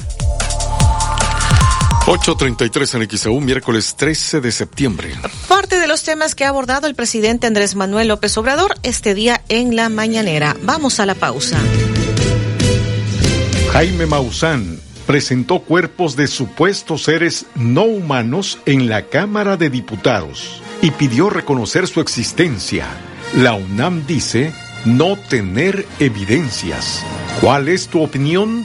8.33 en XAU, miércoles 13 de septiembre. Parte de los temas que ha abordado el presidente Andrés Manuel López Obrador este día en la mañanera. Vamos a la pausa. Jaime Maussan presentó cuerpos de supuestos seres no humanos en la Cámara de Diputados y pidió reconocer su existencia. La UNAM dice no tener evidencias. ¿Cuál es tu opinión?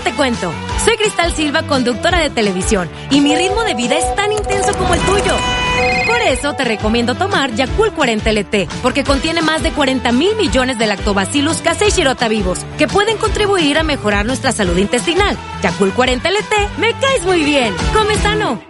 Déjate cuento. Soy Cristal Silva, conductora de televisión, y mi ritmo de vida es tan intenso como el tuyo. Por eso te recomiendo tomar Yakult 40 LT, porque contiene más de 40 mil millones de lactobacillus casei shirota vivos, que pueden contribuir a mejorar nuestra salud intestinal. Yakult 40 LT, me caes muy bien. Come sano.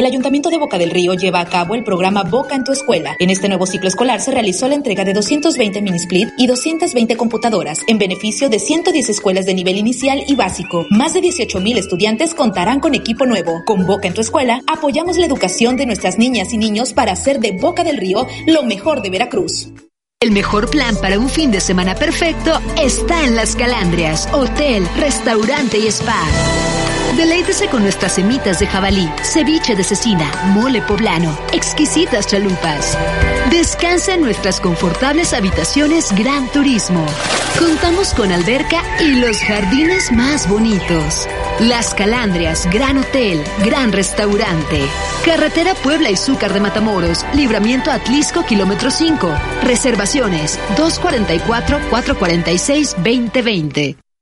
El Ayuntamiento de Boca del Río lleva a cabo el programa Boca en tu escuela. En este nuevo ciclo escolar se realizó la entrega de 220 mini-split y 220 computadoras en beneficio de 110 escuelas de nivel inicial y básico. Más de 18 mil estudiantes contarán con equipo nuevo. Con Boca en tu escuela apoyamos la educación de nuestras niñas y niños para hacer de Boca del Río lo mejor de Veracruz. El mejor plan para un fin de semana perfecto está en Las Calandrias, hotel, restaurante y spa. Deleítese con nuestras semitas de jabalí, ceviche de cecina, mole poblano, exquisitas chalupas. Descansa en nuestras confortables habitaciones Gran Turismo. Contamos con alberca y los jardines más bonitos. Las Calandrias, Gran Hotel, Gran Restaurante. Carretera Puebla y Zúcar de Matamoros, Libramiento Atlisco, kilómetro 5. Reservaciones 244-446-2020.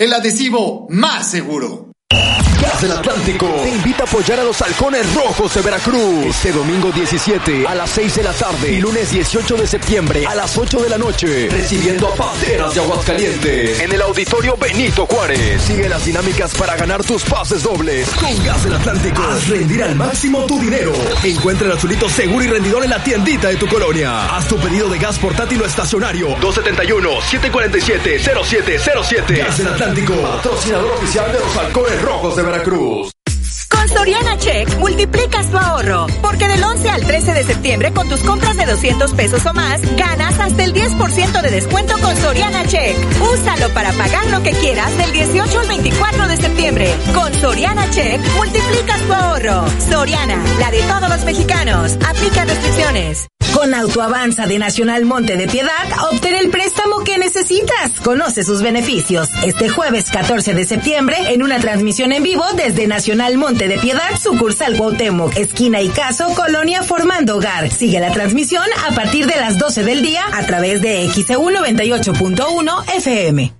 El adhesivo más seguro. Gas del Atlántico te invita a apoyar a los halcones rojos de Veracruz. Este domingo 17 a las 6 de la tarde y lunes 18 de septiembre a las 8 de la noche, recibiendo a Panteras de Aguascalientes en el auditorio Benito Juárez. Sigue las dinámicas para ganar tus pases dobles con Gas del Atlántico. Haz rendir al máximo tu dinero. Encuentra el azulito seguro y rendidor en la tiendita de tu colonia. Haz tu pedido de gas portátil o estacionario 271-747-0707. Gas del Atlántico, patrocinador oficial de los halcones rojos de Veracruz. Con Soriana Check multiplicas tu ahorro, porque del 11 al 13 de septiembre con tus compras de 200 pesos o más, ganas hasta el 10% de descuento con Soriana Check. Úsalo para pagar lo que quieras del 18 al 24 de septiembre. Con Soriana Check multiplicas tu ahorro. Soriana, la de todos los mexicanos. Aplica restricciones. Con Autoavanza de Nacional Monte de Piedad, obtén el préstamo que necesitas. Conoce sus beneficios. Este jueves 14 de septiembre, en una transmisión en vivo desde Nacional Monte de Piedad, sucursal Cuauhtémoc, esquina y caso, Colonia Formando Hogar. Sigue la transmisión a partir de las 12 del día a través de XEU 98.1 FM.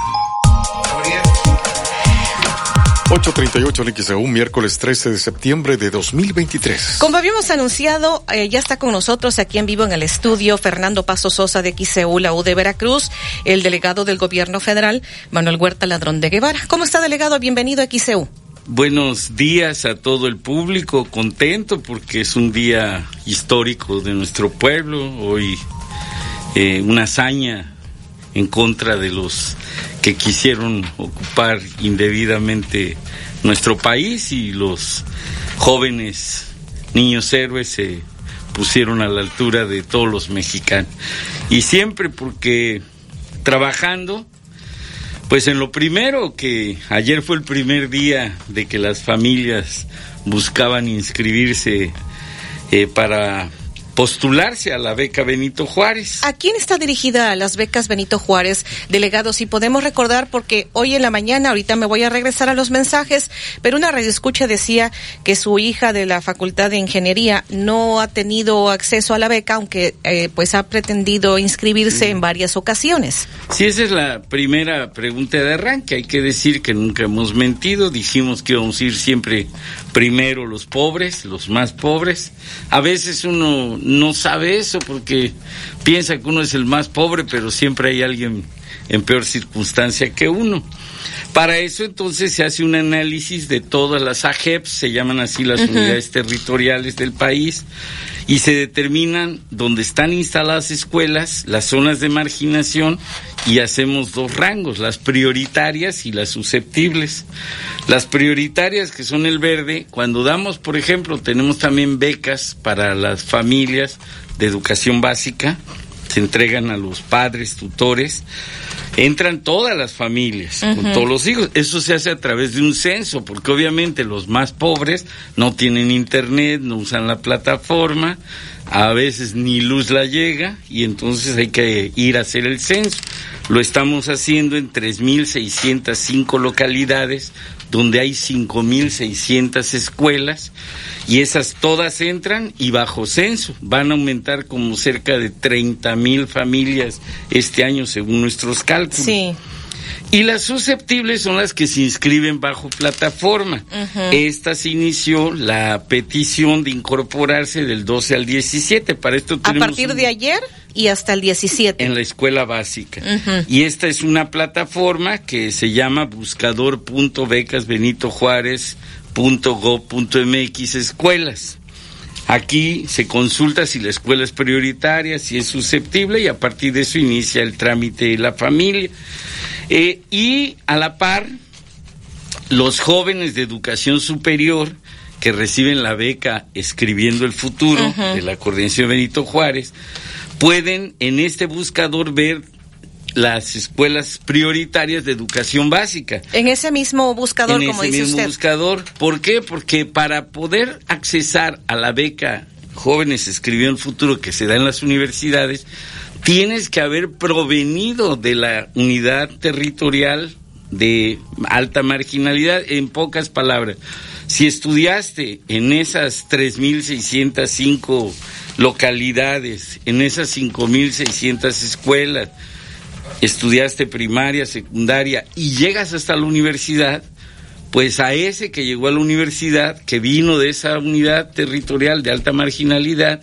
838 en XEU, miércoles 13 de septiembre de 2023. Como habíamos anunciado, eh, ya está con nosotros aquí en vivo en el estudio Fernando Paso Sosa de XEU, la U de Veracruz, el delegado del gobierno federal, Manuel Huerta Ladrón de Guevara. ¿Cómo está, delegado? Bienvenido a XEU. Buenos días a todo el público, contento porque es un día histórico de nuestro pueblo, hoy eh, una hazaña en contra de los que quisieron ocupar indebidamente nuestro país y los jóvenes niños héroes se pusieron a la altura de todos los mexicanos. Y siempre porque trabajando, pues en lo primero que ayer fue el primer día de que las familias buscaban inscribirse eh, para postularse a la beca Benito Juárez. ¿A quién está dirigida las becas Benito Juárez, delegado? Si podemos recordar, porque hoy en la mañana, ahorita me voy a regresar a los mensajes, pero una radioescucha decía que su hija de la Facultad de Ingeniería no ha tenido acceso a la beca, aunque eh, pues ha pretendido inscribirse en varias ocasiones. Sí, esa es la primera pregunta de arranque. Hay que decir que nunca hemos mentido. Dijimos que íbamos a ir siempre primero los pobres, los más pobres. A veces uno no sabe eso porque piensa que uno es el más pobre, pero siempre hay alguien en peor circunstancia que uno. Para eso entonces se hace un análisis de todas las AGEPs, se llaman así las unidades territoriales del país, y se determinan dónde están instaladas escuelas, las zonas de marginación, y hacemos dos rangos, las prioritarias y las susceptibles. Las prioritarias, que son el verde, cuando damos, por ejemplo, tenemos también becas para las familias de educación básica, se entregan a los padres, tutores, entran todas las familias con todos los hijos. Eso se hace a través de un censo, porque obviamente los más pobres no tienen internet, no usan la plataforma, a veces ni luz la llega y entonces hay que ir a hacer el censo. Lo estamos haciendo en 3.605 localidades donde hay 5.600 escuelas y esas todas entran y bajo censo van a aumentar como cerca de 30.000 familias este año según nuestros cálculos. Sí. Y las susceptibles son las que se inscriben bajo plataforma. Esta se inició la petición de incorporarse del 12 al 17. Para esto A partir un- de ayer y hasta el 17. en la escuela básica. Y esta es una plataforma que se llama buscador.becasbenitojuárez.gov.mx escuelas. Aquí se consulta si la escuela es prioritaria, si es susceptible y a partir de eso inicia el trámite de la familia. Eh, y a la par, los jóvenes de educación superior que reciben la beca Escribiendo el Futuro de la Coordinación Benito Juárez, pueden en este buscador ver las escuelas prioritarias de educación básica. En ese mismo buscador, en como ese dice mismo usted. buscador. ¿Por qué? Porque para poder accesar a la beca Jóvenes Escribió el Futuro que se da en las universidades, tienes que haber provenido de la unidad territorial de alta marginalidad, en pocas palabras. Si estudiaste en esas 3.605 localidades, en esas 5.600 escuelas, estudiaste primaria, secundaria y llegas hasta la universidad, pues a ese que llegó a la universidad, que vino de esa unidad territorial de alta marginalidad,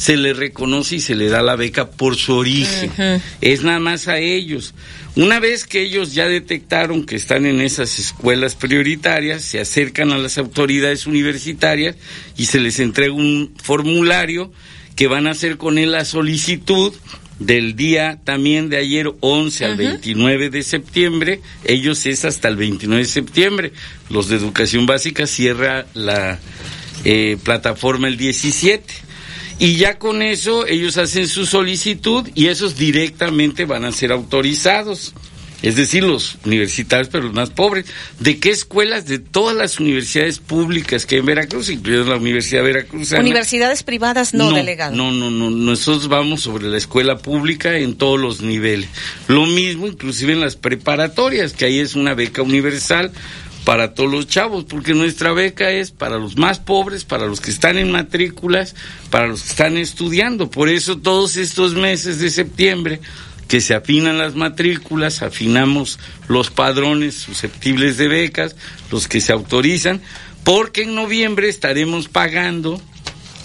se le reconoce y se le da la beca por su origen. Es nada más a ellos. Una vez que ellos ya detectaron que están en esas escuelas prioritarias, se acercan a las autoridades universitarias y se les entrega un formulario que van a hacer con él la solicitud del día también de ayer 11 al Ujú. 29 de septiembre, ellos es hasta el 29 de septiembre. Los de educación básica cierra la eh, plataforma el 17. Y ya con eso ellos hacen su solicitud y esos directamente van a ser autorizados. Es decir, los universitarios, pero los más pobres. ¿De qué escuelas? De todas las universidades públicas que hay en Veracruz, incluida la Universidad Veracruzana. Universidades privadas no, delegado. No, no, no. Nosotros vamos sobre la escuela pública en todos los niveles. Lo mismo, inclusive en las preparatorias, que ahí es una beca universal para todos los chavos, porque nuestra beca es para los más pobres, para los que están en matrículas, para los que están estudiando. Por eso todos estos meses de septiembre que se afinan las matrículas, afinamos los padrones susceptibles de becas, los que se autorizan, porque en noviembre estaremos pagando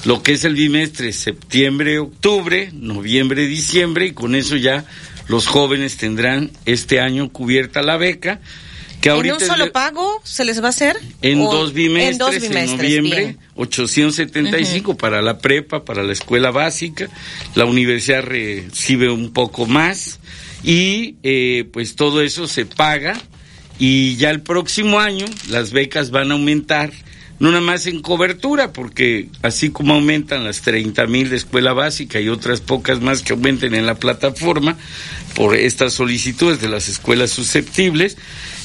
lo que es el bimestre septiembre, octubre, noviembre, diciembre, y con eso ya los jóvenes tendrán este año cubierta la beca. Que ¿En un solo pago se les va a hacer? en ¿O- dos bimestres, en, dos en bimestres, noviembre, bien. 875 para la prepa, para la escuela básica, la universidad recibe un poco más y eh, pues todo eso se paga y ya el próximo año las becas van a aumentar, no nada más en cobertura, porque así como aumentan las 30 mil de escuela básica y otras pocas más que aumenten en la plataforma por estas solicitudes de las escuelas susceptibles,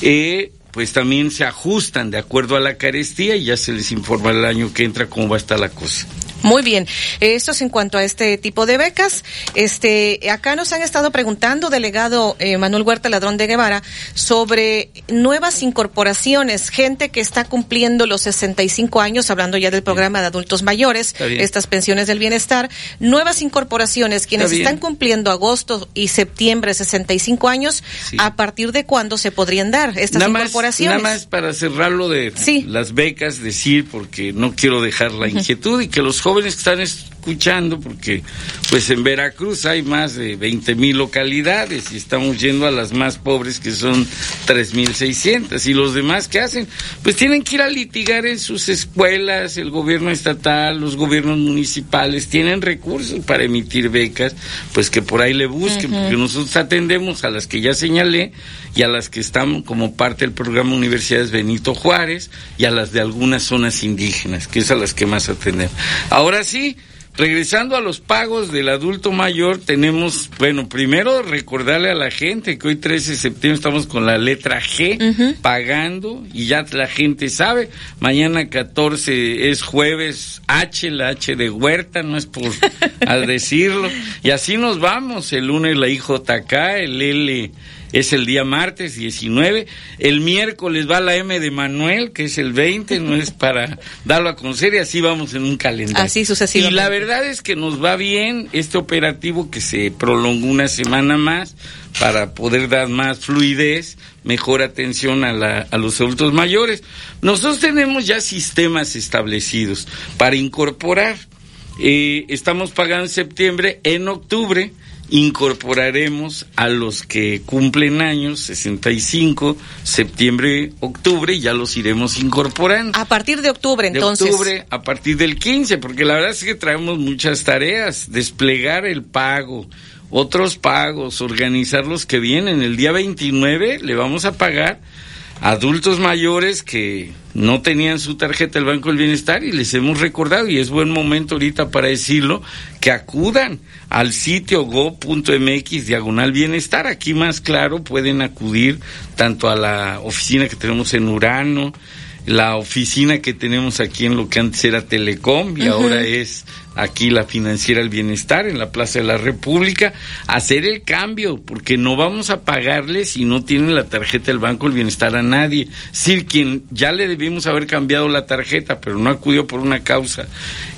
eh, pues también se ajustan de acuerdo a la carestía y ya se les informa el año que entra cómo va a estar la cosa. Muy bien. Esto es en cuanto a este tipo de becas. Este, acá nos han estado preguntando, delegado eh, Manuel Huerta Ladrón de Guevara, sobre nuevas incorporaciones, gente que está cumpliendo los 65 años, hablando ya del programa de adultos mayores, estas pensiones del bienestar, nuevas incorporaciones, quienes Está están cumpliendo agosto y septiembre 65 años, Sí. ¿a partir de cuándo se podrían dar estas nada más, nada más para cerrarlo de las becas, decir, porque no quiero dejar la inquietud y que los jóvenes que están escuchando, porque pues en Veracruz hay más de 20 mil localidades y estamos yendo a las más pobres que son 3.600 y los demás ¿qué hacen? Pues tienen que ir a litigar en sus escuelas, el gobierno estatal, los gobiernos municipales, tienen recursos para emitir becas, pues que por ahí le busquen, porque nosotros atendemos a las que ya señalé y a las que están como parte del programa Universidades Benito Juárez y a las de algunas zonas indígenas, que es a las que más atendemos. Ahora sí, regresando a los pagos del adulto mayor, tenemos, bueno, primero recordarle a la gente que hoy 13 de septiembre estamos con la letra G pagando y ya la gente sabe, mañana 14 es jueves H, la H de Huerta, no es por al decirlo, y así nos vamos, el lunes la IJK, el L es el día martes 19. El miércoles va la M de Manuel, que es el 20, no es para darlo a conocer y así vamos en un calendario. Así sucesivamente. Y la verdad es que nos va bien este operativo que se prolongó una semana más para poder dar más fluidez, mejor atención a, la, a los adultos mayores. Nosotros tenemos ya sistemas establecidos para incorporar. Eh, estamos pagando en septiembre, en octubre incorporaremos a los que cumplen años, 65, septiembre, octubre, y ya los iremos incorporando. A partir de octubre, De entonces. octubre a partir del 15, porque la verdad es que traemos muchas tareas, desplegar el pago, otros pagos, organizar los que vienen. El día 29 le vamos a pagar adultos mayores que no tenían su tarjeta del Banco del Bienestar y les hemos recordado, y es buen momento ahorita para decirlo, que acudan al sitio go.mx diagonal bienestar. Aquí más claro pueden acudir tanto a la oficina que tenemos en Urano, la oficina que tenemos aquí en lo que antes era Telecom y ahora es aquí la financiera El Bienestar en la Plaza de la República, hacer el cambio, porque no vamos a pagarle si no tienen la tarjeta del Banco del Bienestar a nadie. Si quien ya le debimos haber cambiado la tarjeta, pero no acudió por una causa,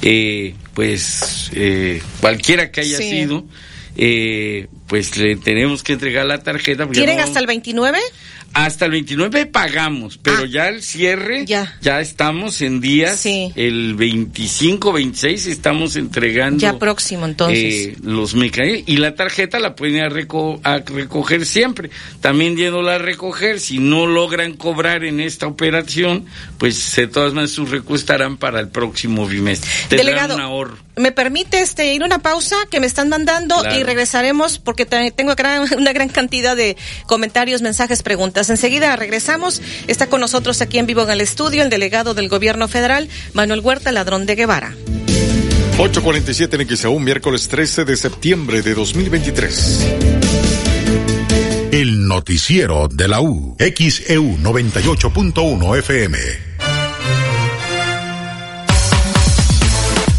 eh, pues eh, cualquiera que haya sido, eh, pues le tenemos que entregar la tarjeta. ¿Tienen hasta el 29? Hasta el 29 pagamos, pero ah. ya el cierre, ya. ya estamos en días, el 25, 26 estamos entregando. Ya próximo entonces. Eh, los mecanismos y la tarjeta la pueden ir a, recoger siempre. También yéndola a recoger, si no logran cobrar en esta operación, pues de todas maneras sus recursos estarán para el próximo bimestre. Delegado, ¿me permite este, ir una pausa que me están mandando y regresaremos porque tengo una gran cantidad de comentarios, mensajes, preguntas. Enseguida regresamos. Está con nosotros aquí en vivo en el estudio el delegado del gobierno federal, Manuel Huerta Ladrón de Guevara. 847 en XAU, miércoles 13 de septiembre de 2023. El noticiero de la U, XEU 98.1 FM.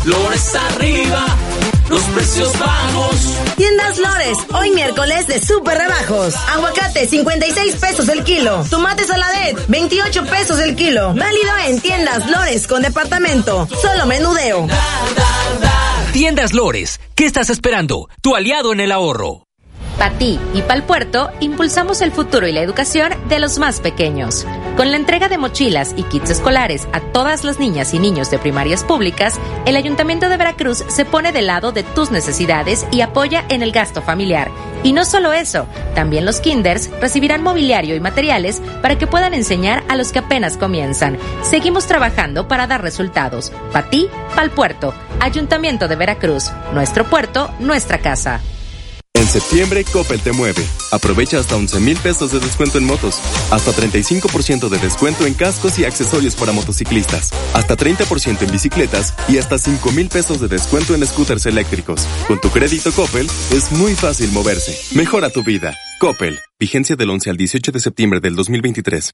Lores arriba los precios bajos. Tiendas Lores, hoy miércoles de super rebajos. Aguacate, 56 pesos el kilo. Tomate saladet, 28 pesos el kilo. Válido en Tiendas Lores con departamento. Solo menudeo. Tiendas Lores, ¿qué estás esperando? Tu aliado en el ahorro. Para ti y para el puerto, impulsamos el futuro y la educación de los más pequeños. Con la entrega de mochilas y kits escolares a todas las niñas y niños de primarias públicas, el Ayuntamiento de Veracruz se pone del lado de tus necesidades y apoya en el gasto familiar. Y no solo eso, también los kinders recibirán mobiliario y materiales para que puedan enseñar a los que apenas comienzan. Seguimos trabajando para dar resultados. Para ti, para el puerto. Ayuntamiento de Veracruz. Nuestro puerto, nuestra casa. En septiembre, Coppel te mueve. Aprovecha hasta 11 mil pesos de descuento en motos, hasta 35% de descuento en cascos y accesorios para motociclistas, hasta 30% en bicicletas y hasta 5 mil pesos de descuento en scooters eléctricos. Con tu crédito Coppel, es muy fácil moverse. Mejora tu vida. Coppel. Vigencia del 11 al 18 de septiembre del 2023.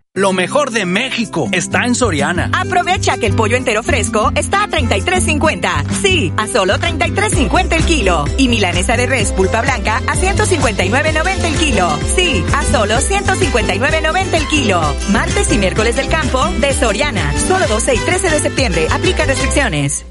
Lo mejor de México está en Soriana. Aprovecha que el pollo entero fresco está a 33.50. Sí, a solo 33.50 el kilo. Y milanesa de res pulpa blanca a 159.90 el kilo. Sí, a solo 159.90 el kilo. Martes y miércoles del campo de Soriana. Solo 12 y 13 de septiembre. Aplica restricciones.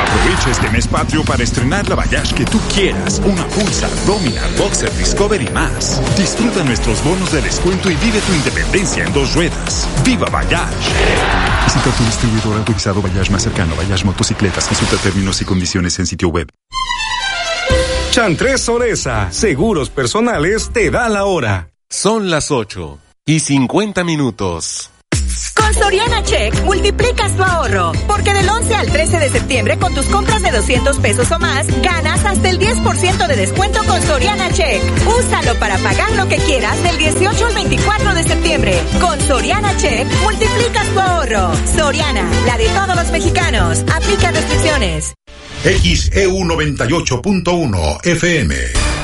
Aprovecha este mes patrio para estrenar la Bayash que tú quieras, una Pulsar, Dominar, Boxer, Discover y más. Disfruta nuestros bonos de descuento y vive tu independencia en dos ruedas. ¡Viva Bayash! Visita tu distribuidor autorizado Bayash más cercano, Bayash Motocicletas. Consulta términos y condiciones en sitio web. Chantres Soresa, seguros personales, te da la hora. Son las 8 y 50 minutos. Soriana Check multiplicas tu ahorro, porque del 11 al 13 de septiembre con tus compras de 200 pesos o más, ganas hasta el 10% de descuento con Soriana Check. Úsalo para pagar lo que quieras del 18 al 24 de septiembre. Con Soriana Check multiplicas tu ahorro. Soriana, la de todos los mexicanos. Aplica restricciones. XEU 98.1 FM.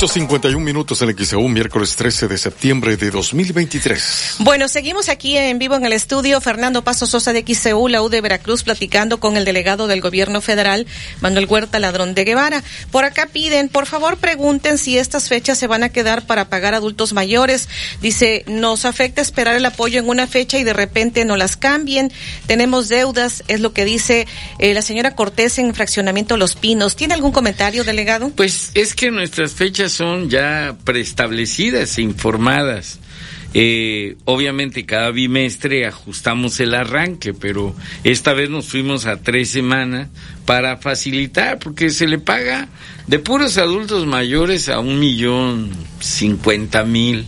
8.51 minutos en XEU, miércoles 13 de septiembre de 2023. Bueno, seguimos aquí en vivo en el estudio. Fernando Paso Sosa de XEU, la U de Veracruz, platicando con el delegado del gobierno federal, Manuel Huerta Ladrón de Guevara. Por acá piden, por favor, pregunten si estas fechas se van a quedar para pagar adultos mayores. Dice, nos afecta esperar el apoyo en una fecha y de repente no las cambien. Tenemos deudas, es lo que dice eh, la señora Cortés en Fraccionamiento Los Pinos. ¿Tiene algún comentario, delegado? Pues es que nuestras fechas son ya preestablecidas e informadas. Eh, obviamente cada bimestre ajustamos el arranque, pero esta vez nos fuimos a tres semanas para facilitar, porque se le paga de puros adultos mayores a un millón cincuenta mil,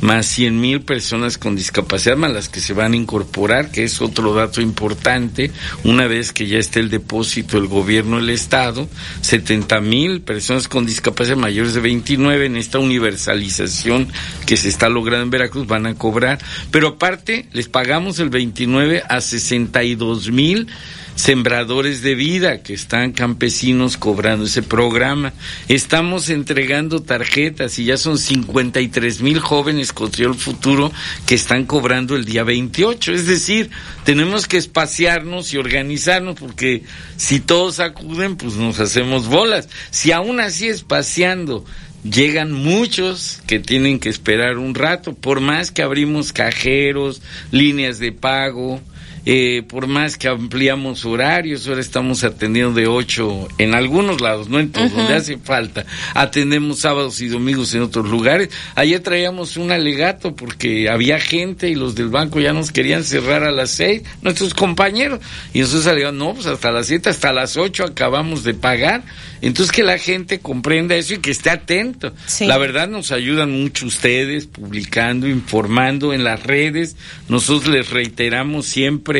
más cien mil personas con discapacidad, más las que se van a incorporar, que es otro dato importante, una vez que ya esté el depósito el gobierno, el Estado, setenta mil personas con discapacidad mayores de 29 en esta universalización que se está logrando en Veracruz van a cobrar, pero aparte les pagamos el 29 a 62 mil sembradores de vida que están campesinos cobrando ese programa. Estamos entregando tarjetas y ya son 53 mil jóvenes contra el futuro que están cobrando el día 28. Es decir, tenemos que espaciarnos y organizarnos porque si todos acuden, pues nos hacemos bolas. Si aún así espaciando llegan muchos que tienen que esperar un rato, por más que abrimos cajeros, líneas de pago, eh, por más que ampliamos horarios, ahora estamos atendiendo de 8 en algunos lados, no en todos, donde hace falta. Atendemos sábados y domingos en otros lugares. Ayer traíamos un alegato porque había gente y los del banco ya nos querían cerrar a las 6, nuestros compañeros. Y entonces salieron, no, pues hasta las 7, hasta las 8 acabamos de pagar. Entonces que la gente comprenda eso y que esté atento. La verdad nos ayudan mucho ustedes publicando, informando en las redes. Nosotros les reiteramos siempre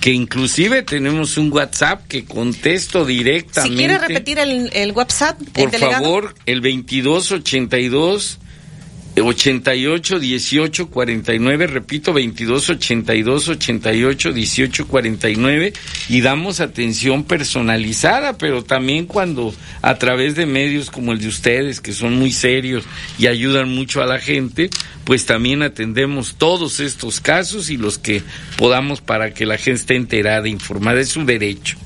que inclusive tenemos un WhatsApp que contesto directamente. Si quiere repetir el, el WhatsApp, por favor, el 2282 88 18 49, repito, 22 82 88 18 49 y damos atención personalizada, pero también cuando a través de medios como el de ustedes, que son muy serios y ayudan mucho a la gente, pues también atendemos todos estos casos y los que podamos para que la gente esté enterada, informada, es su derecho.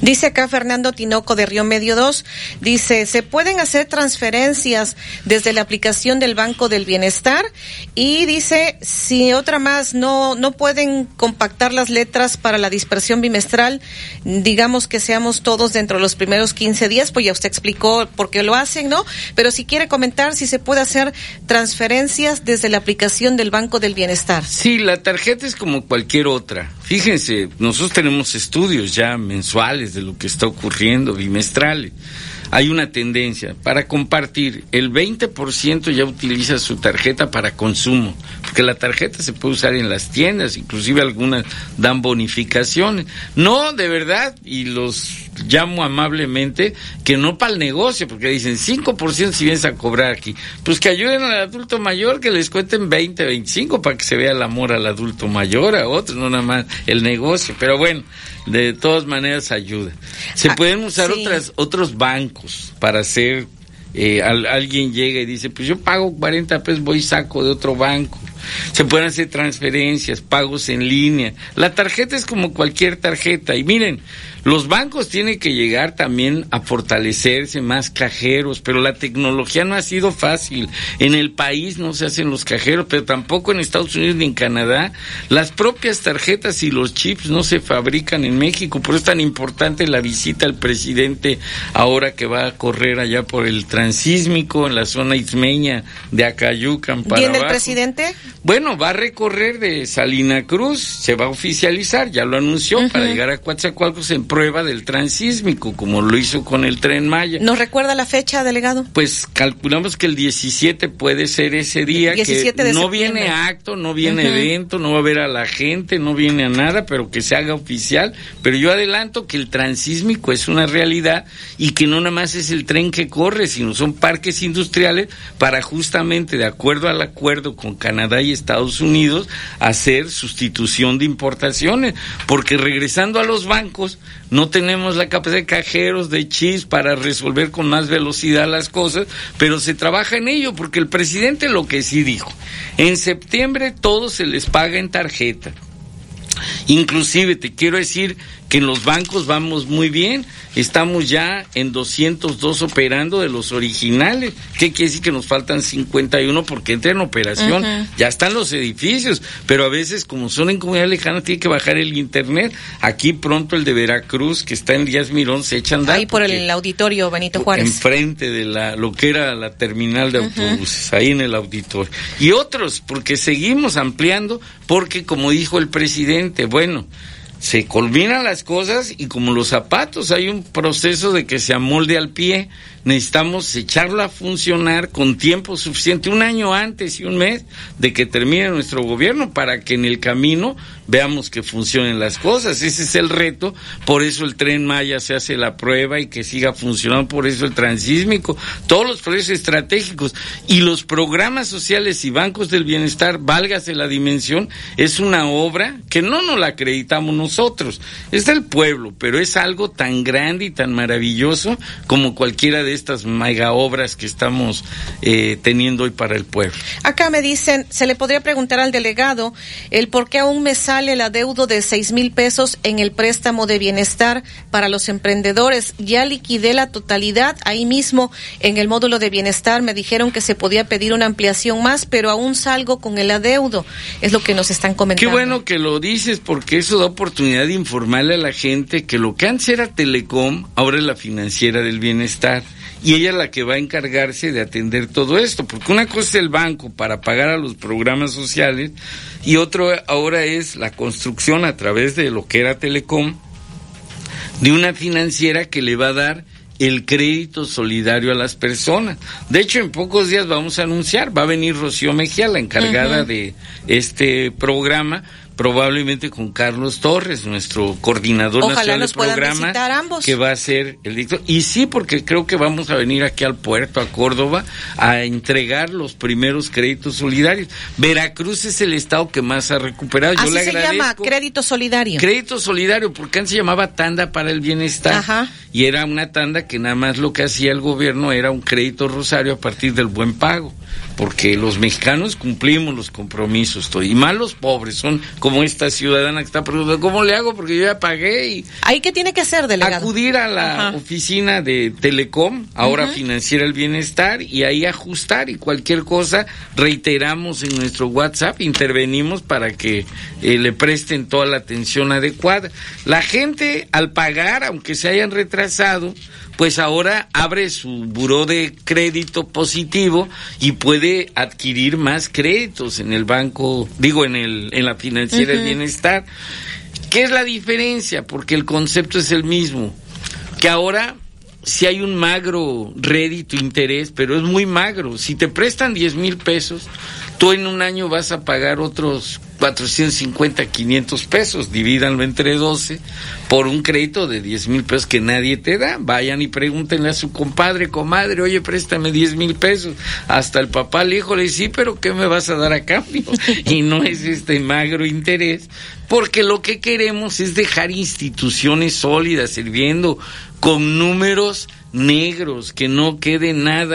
Dice acá Fernando Tinoco de Río Medio 2, dice, se pueden hacer transferencias desde la aplicación del Banco del Bienestar y dice, si otra más no, no pueden compactar las letras para la dispersión bimestral, digamos que seamos todos dentro de los primeros 15 días, pues ya usted explicó por qué lo hacen, ¿no? Pero si quiere comentar si se puede hacer transferencias desde la aplicación del Banco del Bienestar. Sí, la tarjeta es como cualquier otra. Fíjense, nosotros tenemos estudios ya mensuales de lo que está ocurriendo, bimestrales. Hay una tendencia para compartir. El 20% ya utiliza su tarjeta para consumo, porque la tarjeta se puede usar en las tiendas, inclusive algunas dan bonificaciones. No, de verdad, y los llamo amablemente que no para el negocio, porque dicen 5% si vienes a cobrar aquí. Pues que ayuden al adulto mayor, que les cuenten 20, 25 para que se vea el amor al adulto mayor, a otros, no nada más el negocio. Pero bueno, de todas maneras ayuda. Se Ah, pueden usar sí. otras, otros bancos para hacer, eh, al- alguien llega y dice, pues yo pago 40 pesos, voy y saco de otro banco. Se pueden hacer transferencias, pagos en línea. La tarjeta es como cualquier tarjeta. Y miren, los bancos tienen que llegar también a fortalecerse más cajeros, pero la tecnología no ha sido fácil. En el país no se hacen los cajeros, pero tampoco en Estados Unidos ni en Canadá. Las propias tarjetas y los chips no se fabrican en México, por eso es tan importante la visita al presidente ahora que va a correr allá por el transísmico en la zona ismeña de Acayucan para ¿Viene el presidente? Bueno, va a recorrer de Salina Cruz, se va a oficializar, ya lo anunció, para llegar a Coatzacoalcos en prueba del transísmico, como lo hizo con el tren Maya. ¿Nos recuerda la fecha, delegado? Pues calculamos que el 17 puede ser ese día, 17 que de no septiembre. viene acto, no viene evento, no va a ver a la gente, no viene a nada, pero que se haga oficial. Pero yo adelanto que el transísmico es una realidad y que no nada más es el tren que corre, sino son parques industriales para justamente, de acuerdo al acuerdo con Canadá y Estados Unidos hacer sustitución de importaciones, porque regresando a los bancos no tenemos la capacidad de cajeros, de chips para resolver con más velocidad las cosas, pero se trabaja en ello, porque el presidente lo que sí dijo, en septiembre todo se les paga en tarjeta. Inclusive te quiero decir que en los bancos vamos muy bien. Estamos ya en 202 operando de los originales. ¿Qué quiere decir que nos faltan 51 porque entra en operación? Ya están los edificios, pero a veces como son en comunidad lejana tiene que bajar el internet. Aquí pronto el de Veracruz, que está en Díaz Mirón, se echan Ahí por el auditorio Benito Juárez. Enfrente de la, lo que era la terminal de autobuses, ahí en el auditorio. Y otros, porque seguimos ampliando, porque como dijo el presidente, bueno, se culminan las cosas y como los zapatos hay un proceso de que se amolde al pie, necesitamos echarlo a funcionar con tiempo suficiente, un año antes y un mes de que termine nuestro gobierno para que en el camino veamos que funcionen las cosas. Ese es el reto, por eso el tren Maya se hace la prueba y que siga funcionando, por eso el transísmico, todos los procesos estratégicos y los programas sociales y bancos del bienestar, válgase la dimensión, es una obra que no nos la acreditamos nosotros, es del pueblo, pero es algo tan grande y tan maravilloso como cualquiera de estas mega obras que estamos eh, teniendo hoy para el pueblo. Acá me dicen, se le podría preguntar al delegado el por qué aún me sale el adeudo de seis mil pesos en el préstamo de bienestar para los emprendedores. Ya liquidé la totalidad ahí mismo en el módulo de bienestar. Me dijeron que se podía pedir una ampliación más, pero aún salgo con el adeudo. Es lo que nos están comentando. Qué bueno que lo dices porque eso da oportunidad de informarle a la gente que lo que antes era Telecom, ahora es la financiera del bienestar y ella es la que va a encargarse de atender todo esto, porque una cosa es el banco para pagar a los programas sociales y otro ahora es la construcción a través de lo que era Telecom de una financiera que le va a dar el crédito solidario a las personas. De hecho, en pocos días vamos a anunciar, va a venir Rocío Mejía, la encargada de este programa, probablemente con Carlos Torres, nuestro coordinador nacional de programa, que va a ser el dicto. Y sí, porque creo que vamos a venir aquí al puerto, a Córdoba, a entregar los primeros créditos solidarios. Veracruz es el estado que más ha recuperado. Así se llama crédito solidario. Crédito solidario, porque antes se llamaba tanda para el bienestar. Ajá. Y era una tanda que nada más lo que hacía el gobierno era un crédito rosario a partir del buen pago porque los mexicanos cumplimos los compromisos, y más los pobres, son como esta ciudadana que está preguntando, ¿cómo le hago? Porque yo ya pagué y... ¿Ahí qué tiene que hacer, delegado? Acudir a la oficina de Telecom, ahora Financiera el Bienestar, y ahí ajustar y cualquier cosa, reiteramos en nuestro WhatsApp, intervenimos para que eh, le presten toda la atención adecuada. La gente, al pagar, aunque se hayan retrasado, pues ahora abre su buró de crédito positivo y puede adquirir más créditos en el banco, digo, en, el, en la financiera del bienestar. ¿Qué es la diferencia? Porque el concepto es el mismo. Que ahora si hay un magro rédito interés, pero es muy magro. Si te prestan 10 mil pesos, tú en un año vas a pagar otros 450, 500 pesos, divídanlo entre 12 por un crédito de 10 mil pesos que nadie te da. Vayan y pregúntenle a su compadre, comadre, oye, préstame 10 mil pesos. Hasta el papá le dijo, le sí, pero ¿qué me vas a dar a cambio? y no es este magro interés, porque lo que queremos es dejar instituciones sólidas sirviendo con números negros, que no quede nada